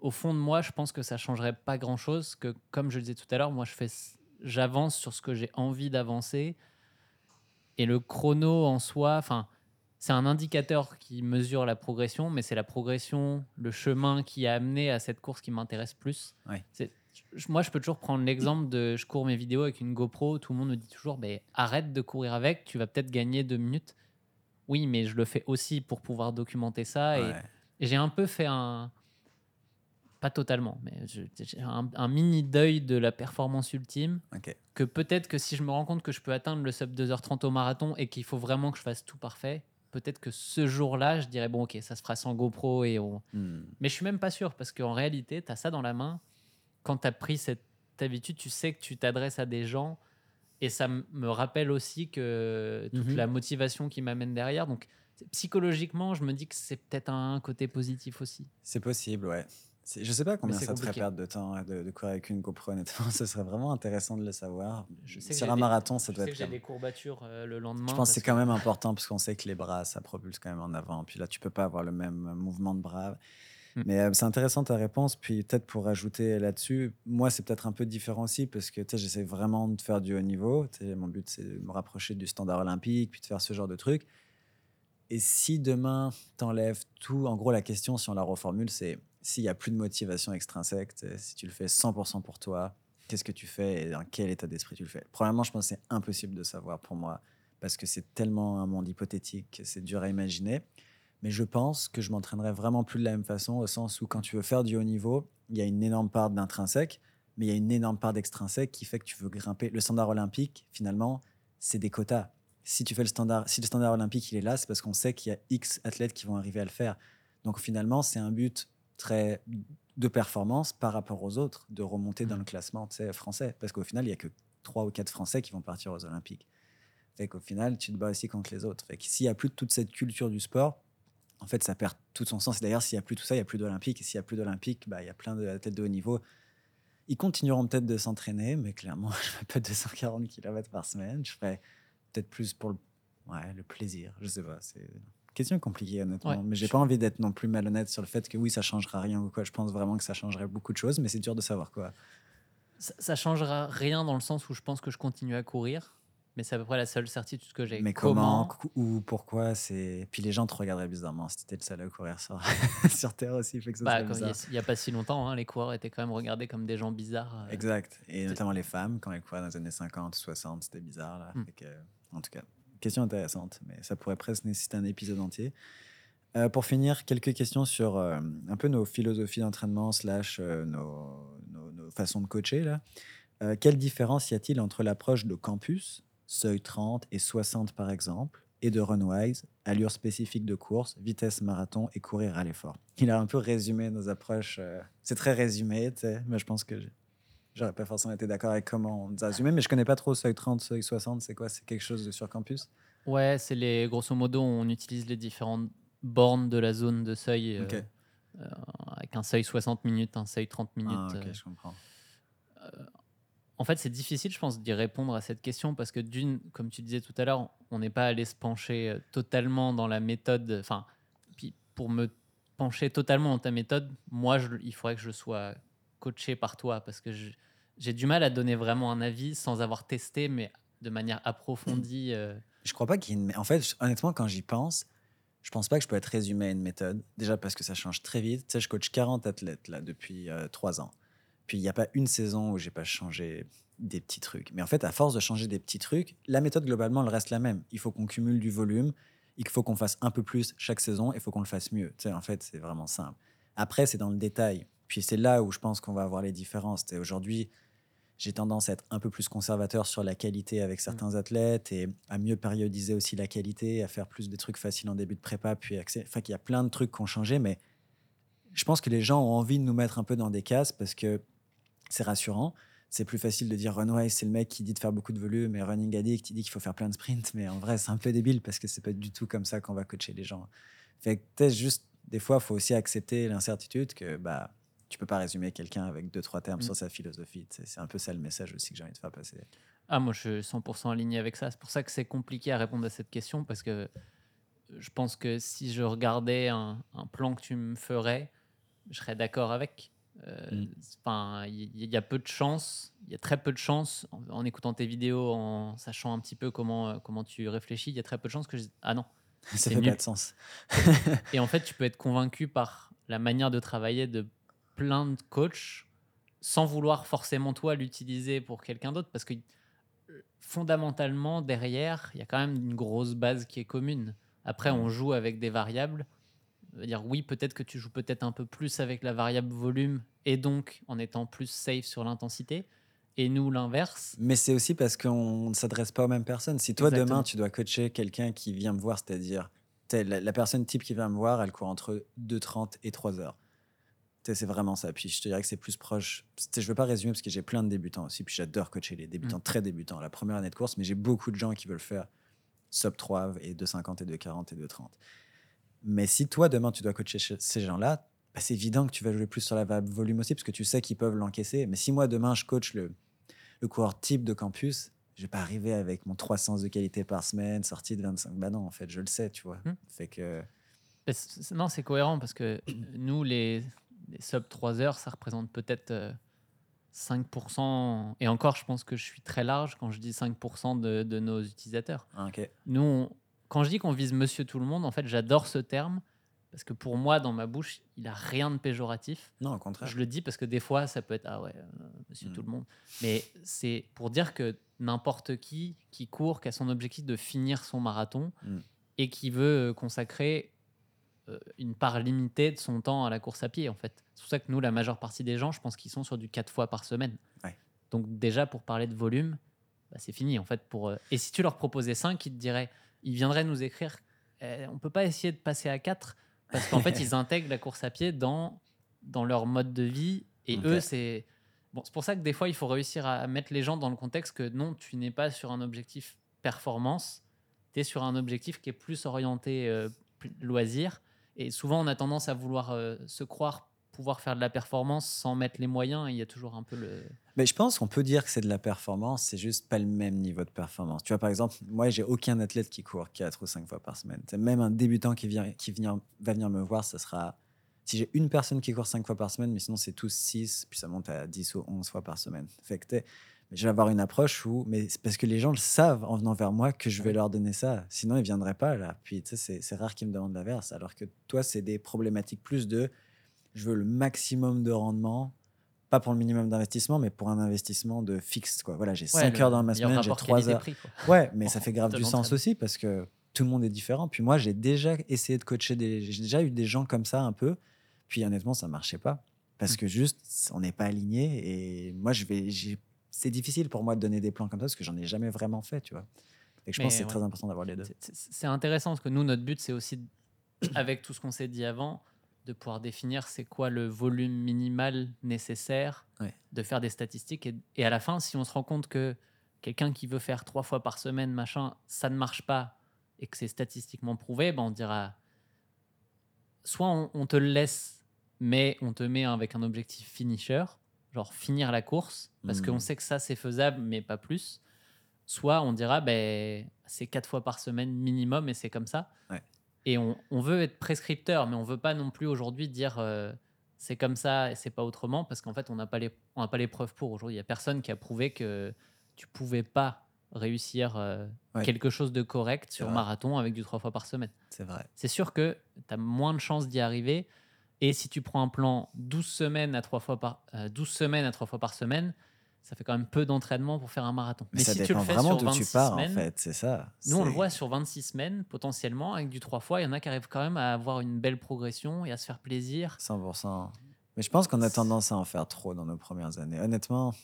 au fond de moi, je pense que ça changerait pas grand-chose. Que comme je le disais tout à l'heure, moi, je fais, j'avance sur ce que j'ai envie d'avancer. Et le chrono en soi, enfin, c'est un indicateur qui mesure la progression, mais c'est la progression, le chemin qui a amené à cette course qui m'intéresse plus. Ouais. C'est- je- moi, je peux toujours prendre l'exemple de je cours mes vidéos avec une GoPro. Tout le monde me dit toujours mais arrête de courir avec, tu vas peut-être gagner deux minutes. Oui, mais je le fais aussi pour pouvoir documenter ça. Et, Ouais. et j'ai un peu fait un. Pas totalement, mais je- j'ai un, un mini deuil de la performance ultime. Que peut-être que si je me rends compte que je peux atteindre le sub 2h30 au marathon et qu'il faut vraiment que je fasse tout parfait, peut-être que ce jour-là, je dirais bon, ok, ça se fera sans GoPro et on. Hmm. Mais je suis même pas sûr parce qu'en réalité, tu as ça dans la main. Quand tu as pris cette habitude, tu sais que tu t'adresses à des gens et ça me rappelle aussi que toute Mhm. la motivation qui m'amène derrière. Donc psychologiquement, je me dis que c'est peut-être un côté positif aussi. C'est possible, ouais. Je sais pas combien ça te ferait perdre de temps hein, de, de courir avec une GoPro, honnêtement. Ce serait vraiment intéressant de le savoir. Je sais que Sur un des- marathon, ça doit être j'ai des courbatures euh, le lendemain. Je pense que c'est quand même important parce qu'on sait que les bras, ça propulse quand même en avant. Puis là, tu peux pas avoir le même mouvement de bras. Mm. Mais euh, c'est intéressant ta réponse. Puis peut-être pour rajouter là-dessus, moi, c'est peut-être un peu différent aussi parce que j'essaie vraiment de faire du haut niveau. Mon but, c'est de me rapprocher du standard olympique, puis de faire ce genre de trucs. Et si demain, t'enlèves tout, en gros, la question, si on la reformule, c'est s'il n'y a plus de motivation extrinsèque, si tu le fais 100% pour toi, qu'est-ce que tu fais et dans quel état d'esprit tu le fais? Premièrement, je pense que c'est impossible de savoir pour moi parce que c'est tellement un monde hypothétique que c'est dur à imaginer. Mais je pense que je m'entraînerai vraiment plus de la même façon, au sens où quand tu veux faire du haut niveau, il y a une énorme part d'intrinsèque, mais il y a une énorme part d'extrinsèque qui fait que tu veux grimper. Le standard olympique, finalement, c'est des quotas. Si tu fais le standard, si le standard olympique il est là, c'est parce qu'on sait qu'il y a X athlètes qui vont arriver à le faire. Donc finalement, c'est un but très de performance par rapport aux autres, de remonter dans le classement tu sais, français. Parce qu'au final, il y a que trois ou quatre Français qui vont partir aux Olympiques. Fait qu'au final, tu te bats aussi contre les autres. Fait que s'il n'y a plus de toute cette culture du sport, en fait, ça perd tout son sens. Et d'ailleurs, s'il n'y a plus tout ça, il n'y a plus d'Olympiques. Et s'il n'y a plus d'Olympiques, bah, il y a plein de têtes de haut niveau. Ils continueront peut-être de s'entraîner, mais clairement, je ne fais pas 240 km par semaine. Je ferai peut-être plus pour le, ouais, le plaisir. Je sais pas. C'est une question compliquée, honnêtement. Ouais, mais j'ai pas envie d'être non plus malhonnête sur le fait que oui, ça changera rien ou quoi. Je pense vraiment que ça changerait beaucoup de choses, mais c'est dur de savoir quoi. Ça, ça changera rien dans le sens où je pense que je continue à courir, mais c'est à peu près la seule certitude que j'ai. Mais comment, ou pourquoi c'est. Puis les gens te regarderaient bizarrement si t'étais le seul à courir sur, sur Terre aussi. Bah, il a- il n'y a, pas si longtemps, hein, les coureurs étaient quand même regardés comme des gens bizarres. euh. Exact. Et notamment les femmes, quand elles couraient dans les années 50, 60, c'était bizarre. Là. Hmm. Que, en tout cas, question intéressante, mais ça pourrait presque nécessiter un épisode entier. Euh, pour finir, quelques questions sur euh, un peu nos philosophies d'entraînement slash nos, nos- nos façons de coacher. Là. Quelle différence y a-t-il entre l'approche de campus, seuil 30 et 60 par exemple, et de Runwise, allure spécifique de course, vitesse marathon et courir à l'effort Il a un peu résumé nos approches. euh, c'est très résumé, mais je pense que j'aurais pas forcément été d'accord avec comment on nous a résumé, mais je connais pas trop seuil 30, seuil 60, c'est quoi? C'est quelque chose de sur campus? Ouais, c'est les grosso modo, on utilise les différentes bornes de la zone de seuil euh, Ok. euh, avec un seuil 60 minutes, un seuil 30 minutes. Ah, ok, euh. je comprends. En fait, c'est difficile, je pense, d'y répondre à cette question parce que d'une, comme tu disais tout à l'heure, on n'est pas allé se pencher euh, totalement dans la méthode. Enfin, pour me pencher totalement dans ta méthode, moi, il faudrait que je sois coaché par toi parce que j'ai du mal à donner vraiment un avis sans avoir testé, mais de manière approfondie. euh, Je crois pas qu'il y ait une. En fait, honnêtement, quand j'y pense, je pense pas que je peux être résumé à une méthode. Déjà parce que ça change très vite. Tu sais, je coach 40 athlètes là depuis euh, trois ans. Puis il n'y a pas une saison où j'ai pas changé des petits trucs. Mais en fait, à force de changer des petits trucs, la méthode globalement, elle reste la même. Il faut qu'on cumule du volume, il faut qu'on fasse un peu plus chaque saison, et il faut qu'on le fasse mieux. Tu sais, en fait, c'est vraiment simple. Après, c'est dans le détail. Puis c'est là où je pense qu'on va avoir les différences. Tu sais, Aujourd'hui, j'ai tendance à être un peu plus conservateur sur la qualité avec certains athlètes et à mieux périodiser aussi la qualité, à faire plus des trucs faciles en début de prépa, puis accès. Enfin, qu'il y a plein de trucs qui ont changé, mais je pense que les gens ont envie de nous mettre un peu dans des cases parce que c'est rassurant. C'est plus facile de dire Runway, c'est le mec qui dit de faire beaucoup de volume, et Running Addict, qui dit qu'il faut faire plein de sprints, mais en vrai, c'est un peu débile parce que c'est pas du tout comme ça qu'on va coacher les gens. Fait que juste, des fois, il faut aussi accepter l'incertitude que bah, tu peux pas résumer quelqu'un avec deux, trois termes Mm. sur sa philosophie. C'est un peu ça le message aussi que j'ai envie de faire passer. Ah, moi, je suis 100% aligné avec ça. C'est pour ça que c'est compliqué à répondre à cette question parce que je pense que si je regardais un, un plan que tu me ferais, je serais d'accord avec. Euh, Mm. Enfin, il y, a peu de chance, il y a très peu de chance en, en écoutant tes vidéos, en sachant un petit peu comment, euh, comment tu réfléchis, il y a très peu de chance que je Ah non. Ça fait nul. pas de sens. Et en fait, tu peux être convaincu par la manière de travailler de plein de coachs sans vouloir forcément toi l'utiliser pour quelqu'un d'autre parce que euh, fondamentalement derrière, il y a quand même une grosse base qui est commune. Après, on joue avec des variables. Dire oui, peut-être que tu joues peut-être un peu plus avec la variable volume et donc en étant plus safe sur l'intensité. Et nous, l'inverse. Mais c'est aussi parce qu'on ne s'adresse pas aux mêmes personnes. Si toi, Exactement. demain, tu dois coacher quelqu'un qui vient me voir, c'est-à-dire la, la personne type qui vient me voir, elle court entre 2h30 et 3 heures. T'sais, C'est vraiment ça. Puis je te dirais que c'est plus proche. Je ne veux pas résumer parce que j'ai plein de débutants aussi. Puis j'adore coacher les débutants, très débutants, la première année de course. Mais j'ai beaucoup de gens qui veulent faire sub 3 et 2,50 et 2,40 et 2,30. Mais si toi, demain, tu dois coacher ces gens-là, bah, c'est évident que tu vas jouer plus sur la variable volume aussi, parce que tu sais qu'ils peuvent l'encaisser. Mais si moi, demain, je coach le, le coureur type de campus, je vais pas arriver avec mon 300 de qualité par semaine, sortie de 25. Bah non, en fait, je le sais, tu vois. Fait que. Non, c'est cohérent parce que nous, les, les sub 3 heures, ça représente peut-être euh, 5%. Et encore, je pense que je suis très large quand je dis 5% de, de nos utilisateurs. ah. Nous, on- quand je dis qu'on vise monsieur tout le monde, en fait, j'adore ce terme parce que pour moi, dans ma bouche, il a rien de péjoratif. Non, au contraire. Je le dis parce que des fois, ça peut être ah ouais, euh, monsieur Mm. tout le monde. Mais c'est pour dire que n'importe qui qui court, qui a son objectif de finir son marathon Mm. et qui veut euh, consacrer euh, une part limitée de son temps à la course à pied, en fait. C'est pour ça que nous, la majeure partie des gens, je pense qu'ils sont sur du 4 fois par semaine. Ouais. Donc déjà, pour parler de volume, bah, c'est fini, en fait. Pour, euh, Et si tu leur proposais 5, ils te diraient, ils viendraient nous écrire, Eh, on peut pas essayer de passer à 4 parce qu'en fait, ils intègrent la course à pied dans, dans leur mode de vie. Et eux, c'est... Bon, c'est pour ça que des fois, il faut réussir à mettre les gens dans le contexte que non, tu n'es pas sur un objectif performance, tu es sur un objectif qui est plus orienté euh, loisir. Et souvent, on a tendance à vouloir euh, se croire pouvoir faire de la performance sans mettre les moyens. Il y a toujours un peu le... Mais je pense qu'on peut dire que c'est de la performance, c'est juste pas le même niveau de performance. Tu vois, par exemple, moi, j'ai aucun athlète qui court 4 ou 5 fois par semaine. C'est même un débutant qui, vient, qui vient, va venir me voir, ça sera. Si j'ai une personne qui court 5 fois par semaine, mais sinon, c'est tous 6, puis ça monte à 10 ou 11 fois par semaine. Fait que je vais avoir une approche où. Mais c'est parce que les gens le savent en venant vers moi que je vais Ouais. leur donner ça. Sinon, ils viendraient pas là. Puis, tu sais, c'est rare qu'ils me demandent l'inverse. Alors que toi, c'est des problématiques plus de. Je veux le maximum de rendement pas pour le minimum d'investissement, mais pour un investissement de fixe. Quoi. Voilà, j'ai 5 Ouais, heures dans ma semaine, j'ai rapport 3 heures. Ouais, mais ça fait grave du sens aussi parce que tout le monde est différent. Puis moi, j'ai déjà essayé de coacher des. J'ai déjà eu des gens comme ça un peu. Puis honnêtement, ça marchait pas. Parce Mm. que juste, on n'est pas aligné. Et moi, je vais. C'est difficile pour moi de donner des plans comme ça parce que j'en ai jamais vraiment fait, tu vois. Et je pense que c'est ouais. très important d'avoir les deux. C'est- intéressant parce que nous, notre but, c'est aussi, avec tout ce qu'on s'est dit avant, de pouvoir définir c'est quoi le volume minimal nécessaire, Ouais. de faire des statistiques. Et, et à la fin, si on se rend compte que quelqu'un qui veut faire trois fois par semaine, machin, ça ne marche pas et que c'est statistiquement prouvé, ben on dira soit on, on te le laisse, mais on te met avec un objectif finisher, genre finir la course, parce qu'on sait que ça c'est faisable, mais pas plus. Soit on dira ben c'est quatre fois par semaine minimum et c'est comme ça. Ouais. Et on, on veut être prescripteur, mais on veut pas non plus aujourd'hui dire euh, c'est comme ça et c'est pas autrement, parce qu'en fait on n'a pas les on pas les preuves pour aujourd'hui. Il y a personne qui a prouvé que tu pouvais pas réussir euh, Ouais. quelque chose de correct sur marathon avec du trois fois par semaine C'est vrai. c'est sûr que tu as moins de chances d'y arriver. Et si tu prends un plan 12 semaines à 3 fois par, euh, 12 semaines à 3 fois par semaine, ça fait quand même peu d'entraînement pour faire un marathon. Mais, ça si tu dépend le fais vraiment sur d'où 26 tu pars, semaines, en fait. C'est ça. nous on le voit sur 26 semaines, potentiellement, avec du 3 fois, il y en a qui arrivent quand même à avoir une belle progression et à se faire plaisir. 100%. Mais je pense qu'on a tendance à en faire trop dans nos premières années. Honnêtement,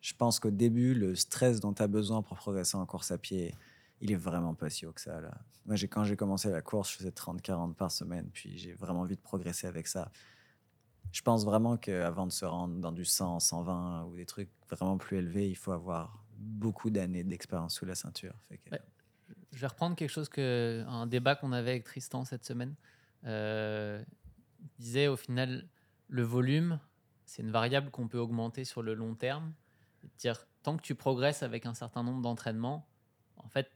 je pense qu'au début, le stress dont tu as besoin pour progresser en course à pied, il est vraiment pas si haut que ça. Là. Moi, quand j'ai commencé la course, je faisais 30-40 par semaine, puis j'ai vraiment envie de progresser avec ça. Je pense vraiment qu'avant de se rendre dans du 100, 120 ou des trucs vraiment plus élevés, il faut avoir beaucoup d'années d'expérience sous la ceinture. Fait que- Ouais. Je vais reprendre quelque chose que un débat qu'on avait avec Tristan cette semaine. Euh, il disait au final le volume, c'est une variable qu'on peut augmenter sur le long terme. Dire tant que tu progresses avec un certain nombre d'entraînements, en fait,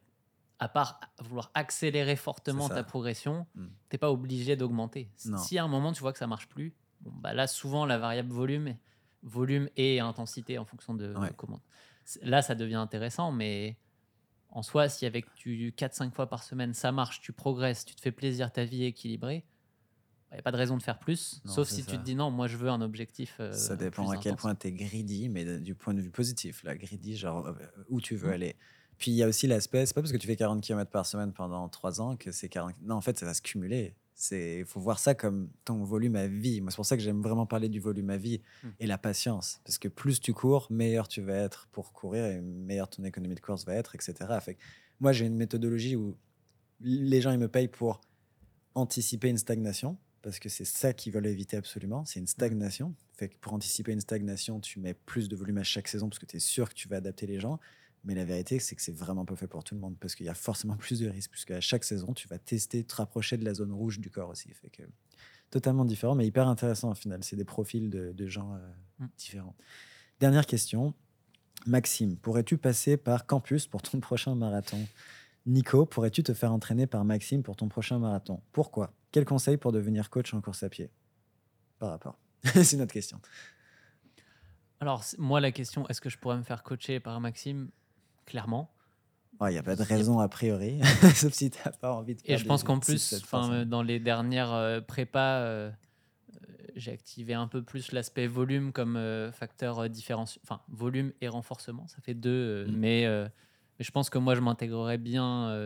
à part vouloir accélérer fortement ta progression, Mm. t'es pas obligé d'augmenter. Non. Si à un moment tu vois que ça marche plus, bon, bah là souvent la variable volume, volume et intensité en fonction de Ouais. comment. Là ça devient intéressant, mais en soi, si avec tu 4-5 fois par semaine ça marche, tu progresses, tu te fais plaisir, ta vie est équilibrée, il n'y a pas de raison de faire plus. Non, sauf si ça. tu te dis non, moi je veux un objectif. euh, Ça dépend à quel intense. point tu es greedy, mais du point de vue positif. Là, greedy, genre euh, où tu veux Mm. aller. Puis il y a aussi l'aspect, c'est pas parce que tu fais 40 km par semaine pendant 3 ans que c'est 40. Non, en fait, ça va se cumuler. Il faut voir ça comme ton volume à vie. Moi, c'est pour ça que j'aime vraiment parler du volume à vie Mm. et la patience. Parce que plus tu cours, meilleur tu vas être pour courir et meilleure ton économie de course va être, etc. Fait que moi, j'ai une méthodologie où les gens, ils me payent pour anticiper une stagnation parce que c'est ça qu'ils veulent éviter absolument, c'est une stagnation. Fait que pour anticiper une stagnation, tu mets plus de volume à chaque saison parce que tu es sûr que tu vas adapter les gens. Mais la vérité, c'est que c'est vraiment pas fait pour tout le monde parce qu'il y a forcément plus de risques, puisque à chaque saison, tu vas tester, te rapprocher de la zone rouge du corps aussi. Fait que, totalement différent, mais hyper intéressant au final. C'est des profils de, de gens euh, Mm. différents. Dernière question. Maxime, pourrais-tu passer par Campus pour ton prochain marathon? Nico, pourrais-tu te faire entraîner par Maxime pour ton prochain marathon? Pourquoi? Quel conseil pour devenir coach en course à pied? Par rapport. c'est notre question. Alors, moi, la question, est-ce que je pourrais me faire coacher par Maxime? Clairement. Il n'y a pas de raison a priori, sauf si tu n'as pas envie de Et je pense qu'en plus, enfin, dans les dernières euh, prépas, euh, j'ai activé un peu plus l'aspect volume comme euh, facteur différenciant. Enfin, volume et renforcement, ça fait deux. euh, Mm. mais, euh, mais je pense que moi, je m'intégrerais bien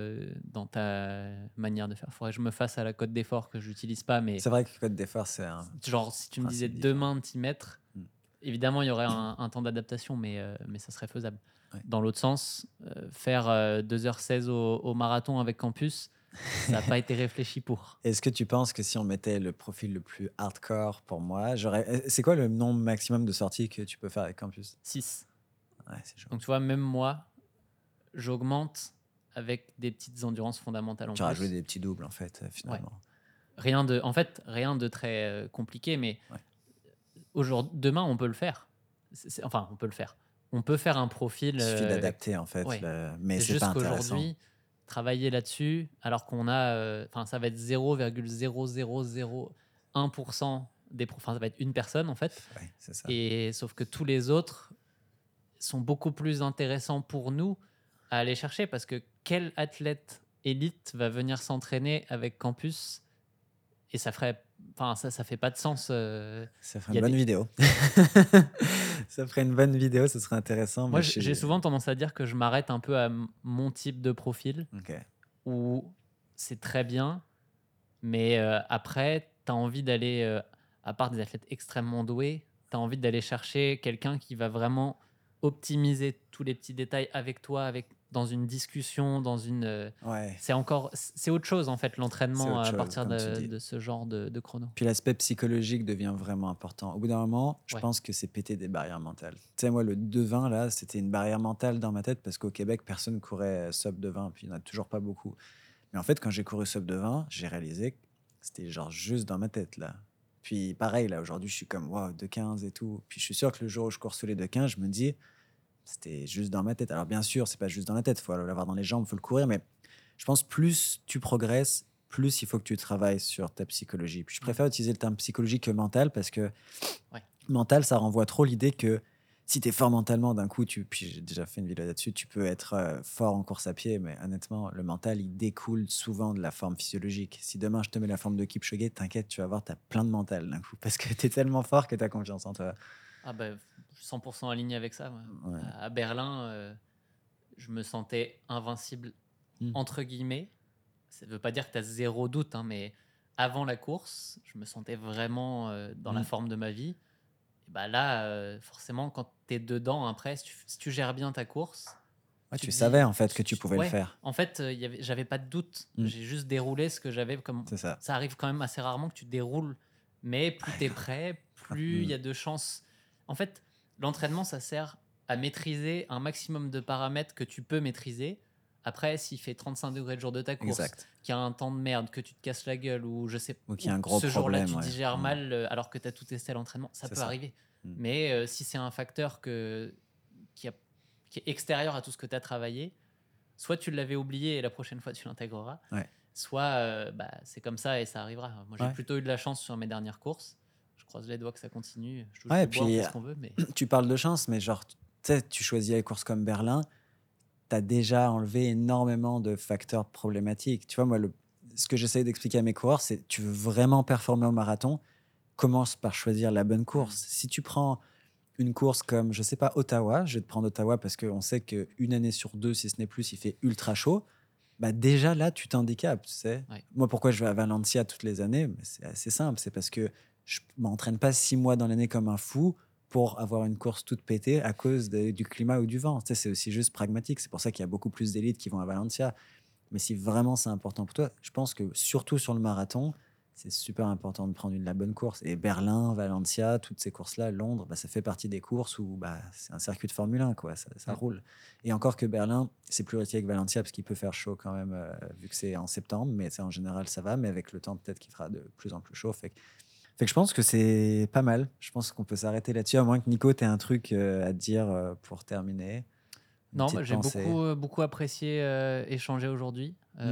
dans ta manière de faire. Il faudrait que je me fasse à la cote d'effort que j'utilise pas. Mais C'est vrai que Code d'effort, c'est un. genre, si tu me disais différent. demain de t'y mettre, Mm. évidemment, il y aurait un, un temps d'adaptation, mais, mais ça serait faisable. Ouais. Dans l'autre sens, euh, faire euh, 2h16 au, au marathon avec campus, ça n'a pas été réfléchi pour. Est-ce que tu penses que si on mettait le profil le plus hardcore pour moi, j'aurais. euh, C'est quoi le nombre maximum de sorties que tu peux faire avec Campus? 6. Ouais, c'est chaud. Donc tu vois, même moi, j'augmente avec des petites endurances fondamentales en Tu rajoutes des petits doubles en fait, euh, finalement. Rien de, en fait, rien de très compliqué, mais Ouais. demain, on peut le faire. Enfin, on peut le faire. On peut faire un profil. Il suffit euh, d'adapter en fait, ouais. mais C'est pas intéressant. qu'aujourd'hui, travailler là-dessus, alors qu'on a, euh, enfin, ça va être 0,0001% des, enfin, ça va être une personne en fait. Ouais, c'est ça. Et sauf que tous les autres sont beaucoup plus intéressants pour nous à aller chercher parce que quel athlète élite va venir s'entraîner avec Campus et ça ferait, enfin, ça, ça fait pas de sens. euh. Ça ferait une bonne des- vidéo. ça ferait une bonne vidéo, ce serait intéressant. Moi, j'ai souvent tendance à dire que je m'arrête un peu à mon type de profil. Où c'est très bien, mais euh, après, tu as envie d'aller, euh, à part des athlètes extrêmement doués, tu as envie d'aller chercher quelqu'un qui va vraiment optimiser tous les petits détails avec toi, avec, dans une discussion, dans une... euh, Ouais. c'est encore... C'est autre chose, en fait, l'entraînement à partir de, ce genre de, de chrono. Puis l'aspect psychologique devient vraiment important. Au bout d'un moment, je Ouais. pense que c'est péter des barrières mentales. Tu sais, moi, le 2-20, là, c'était une barrière mentale dans ma tête parce qu'au Québec, personne courait sub de 20, puis il n'y en a toujours pas beaucoup. Mais en fait, quand j'ai couru sub de 20, j'ai réalisé que c'était genre juste dans ma tête, là. Puis pareil, là, aujourd'hui, je suis comme, waouh, 2-15 et tout. Puis je suis sûr que le jour où je cours sous les 2-15, je me dis, c'était juste dans ma tête. Alors bien sûr, c'est pas juste dans la tête, il faut l'avoir dans les jambes, il faut le courir, mais je pense plus tu progresses, plus il faut que tu travailles sur ta psychologie. Puis je préfère utiliser le terme psychologique que mental parce que Ouais. mental, ça renvoie trop l'idée que si tu es fort mentalement, d'un coup, tu, puis j'ai déjà fait une vidéo là-dessus, tu peux être euh, fort en course à pied, mais honnêtement, le mental, il découle souvent de la forme physiologique. Si demain je te mets la forme de Kipchoge, t'inquiète, tu vas voir, tu as plein de mental d'un coup, parce que tu es tellement fort que tu as confiance en toi. Ah bah, 100% aligné avec ça. ouais. Ouais. À Berlin, euh, je me sentais invincible, Mm. entre guillemets. Ça ne veut pas dire que tu as zéro doute, hein, mais avant la course, je me sentais vraiment euh, dans la Mm. forme de ma vie. Et bah là, euh, forcément, quand tu es dedans, après, si tu, si tu gères bien ta course, Ouais, Tu savais dis- en fait que tu pouvais Ouais. le faire. en fait, euh, j'avais pas de doute. Mm. J'ai juste déroulé ce que j'avais comme. Ça. Ça arrive quand même assez rarement que tu déroules, mais plus tu es prêt, plus il y a de chances. En fait, l'entraînement, ça sert à maîtriser un maximum de paramètres que tu peux maîtriser. Après, s'il fait 35 degrés le jour de ta course, qu'il y a un temps de merde, que tu te casses la gueule, ou je sais Ou qu'il y a un gros ce jour-là, tu ouais. digères Mm. mal euh, alors que tu as tout testé à l'entraînement, ça peut ça. arriver. Mm. Mais euh, si c'est un facteur que, qui, a- qui est extérieur à tout ce que tu as travaillé, soit tu l'avais oublié et la prochaine fois tu l'intégreras, Ouais. soit euh, bah, c'est comme ça et ça arrivera. Moi j'ai plutôt eu de la chance sur mes dernières courses. Je croise les doigts que ça continue. Je touche Ouais, du bois, on puis, veut, mais tu parles de chance, mais genre, tu sais, tu choisis les courses comme Berlin, tu as déjà enlevé énormément de facteurs problématiques. Tu vois, moi, le, ce que j'essaie d'expliquer à mes coureurs, c'est tu veux vraiment performer au marathon, commence par choisir la bonne course. Si tu prends une course comme, je sais pas, Ottawa, je vais te prendre Ottawa parce qu'on sait qu'une année sur deux, si ce n'est plus, il fait ultra chaud. Bah déjà là, tu t'handicapes, tu sais. Ouais. Moi, pourquoi je vais à Valencia toutes les années? C'est assez simple, c'est parce que je m'entraîne pas six mois dans l'année comme un fou pour avoir une course toute pétée à cause de- du climat ou du vent. Tu sais, c'est aussi juste pragmatique. C'est pour ça qu'il y a beaucoup plus d'élites qui vont à Valencia. Mais si vraiment c'est important pour toi, je pense que surtout sur le marathon, c'est super important de prendre une, la bonne course. Et Berlin, Valencia, toutes ces courses-là, Londres, bah, ça fait partie des courses où bah, c'est un circuit de Formule 1, quoi, ça, ça roule. Et encore que Berlin, c'est plus risqué que Valencia parce qu'il peut faire chaud quand même, euh, vu que c'est en septembre, mais en général ça va, mais avec le temps, peut-être qu'il fera de plus en plus chaud. Fait que, fait que je pense que c'est pas mal. Je pense qu'on peut s'arrêter là-dessus, à moins que Nico, tu aies un truc euh, à dire euh, pour terminer. Non, j'ai beaucoup, beaucoup apprécié échanger aujourd'hui. Mmh.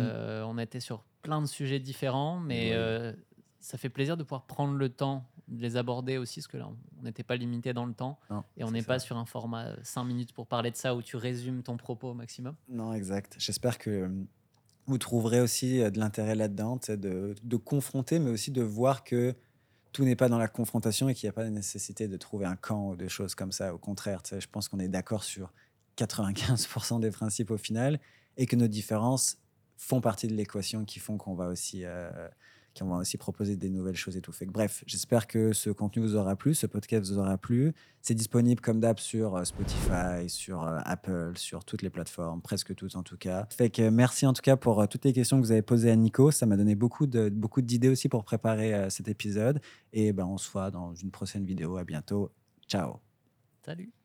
On a été sur plein de sujets différents, mais euh, ça fait plaisir de pouvoir prendre le temps de les aborder aussi, parce que là, on n'était pas limité dans le temps. et on n'est pas sur un format 5 minutes pour parler de ça où tu résumes ton propos au maximum. Non, exact. J'espère que euh, vous trouverez aussi euh, de l'intérêt là-dedans, de, de confronter, mais aussi de voir que tout n'est pas dans la confrontation et qu'il n'y a pas de nécessité de trouver un camp ou des choses comme ça. Au contraire, je pense qu'on est d'accord sur 95% des principes au final et que nos différences font partie de l'équation qui font qu'on va aussi euh, qu'on va aussi proposer des nouvelles choses et tout. Fait bref, j'espère que ce contenu vous aura plu, ce podcast vous aura plu. C'est disponible comme d'hab sur euh, Spotify, sur euh, Apple, sur toutes les plateformes, presque toutes en tout cas. Fait merci en tout cas pour toutes les questions que vous avez posées à Nico. Ça m'a donné beaucoup de beaucoup d'idées aussi pour préparer cet épisode. Et ben on se voit dans une prochaine vidéo. À bientôt. Ciao. Salut.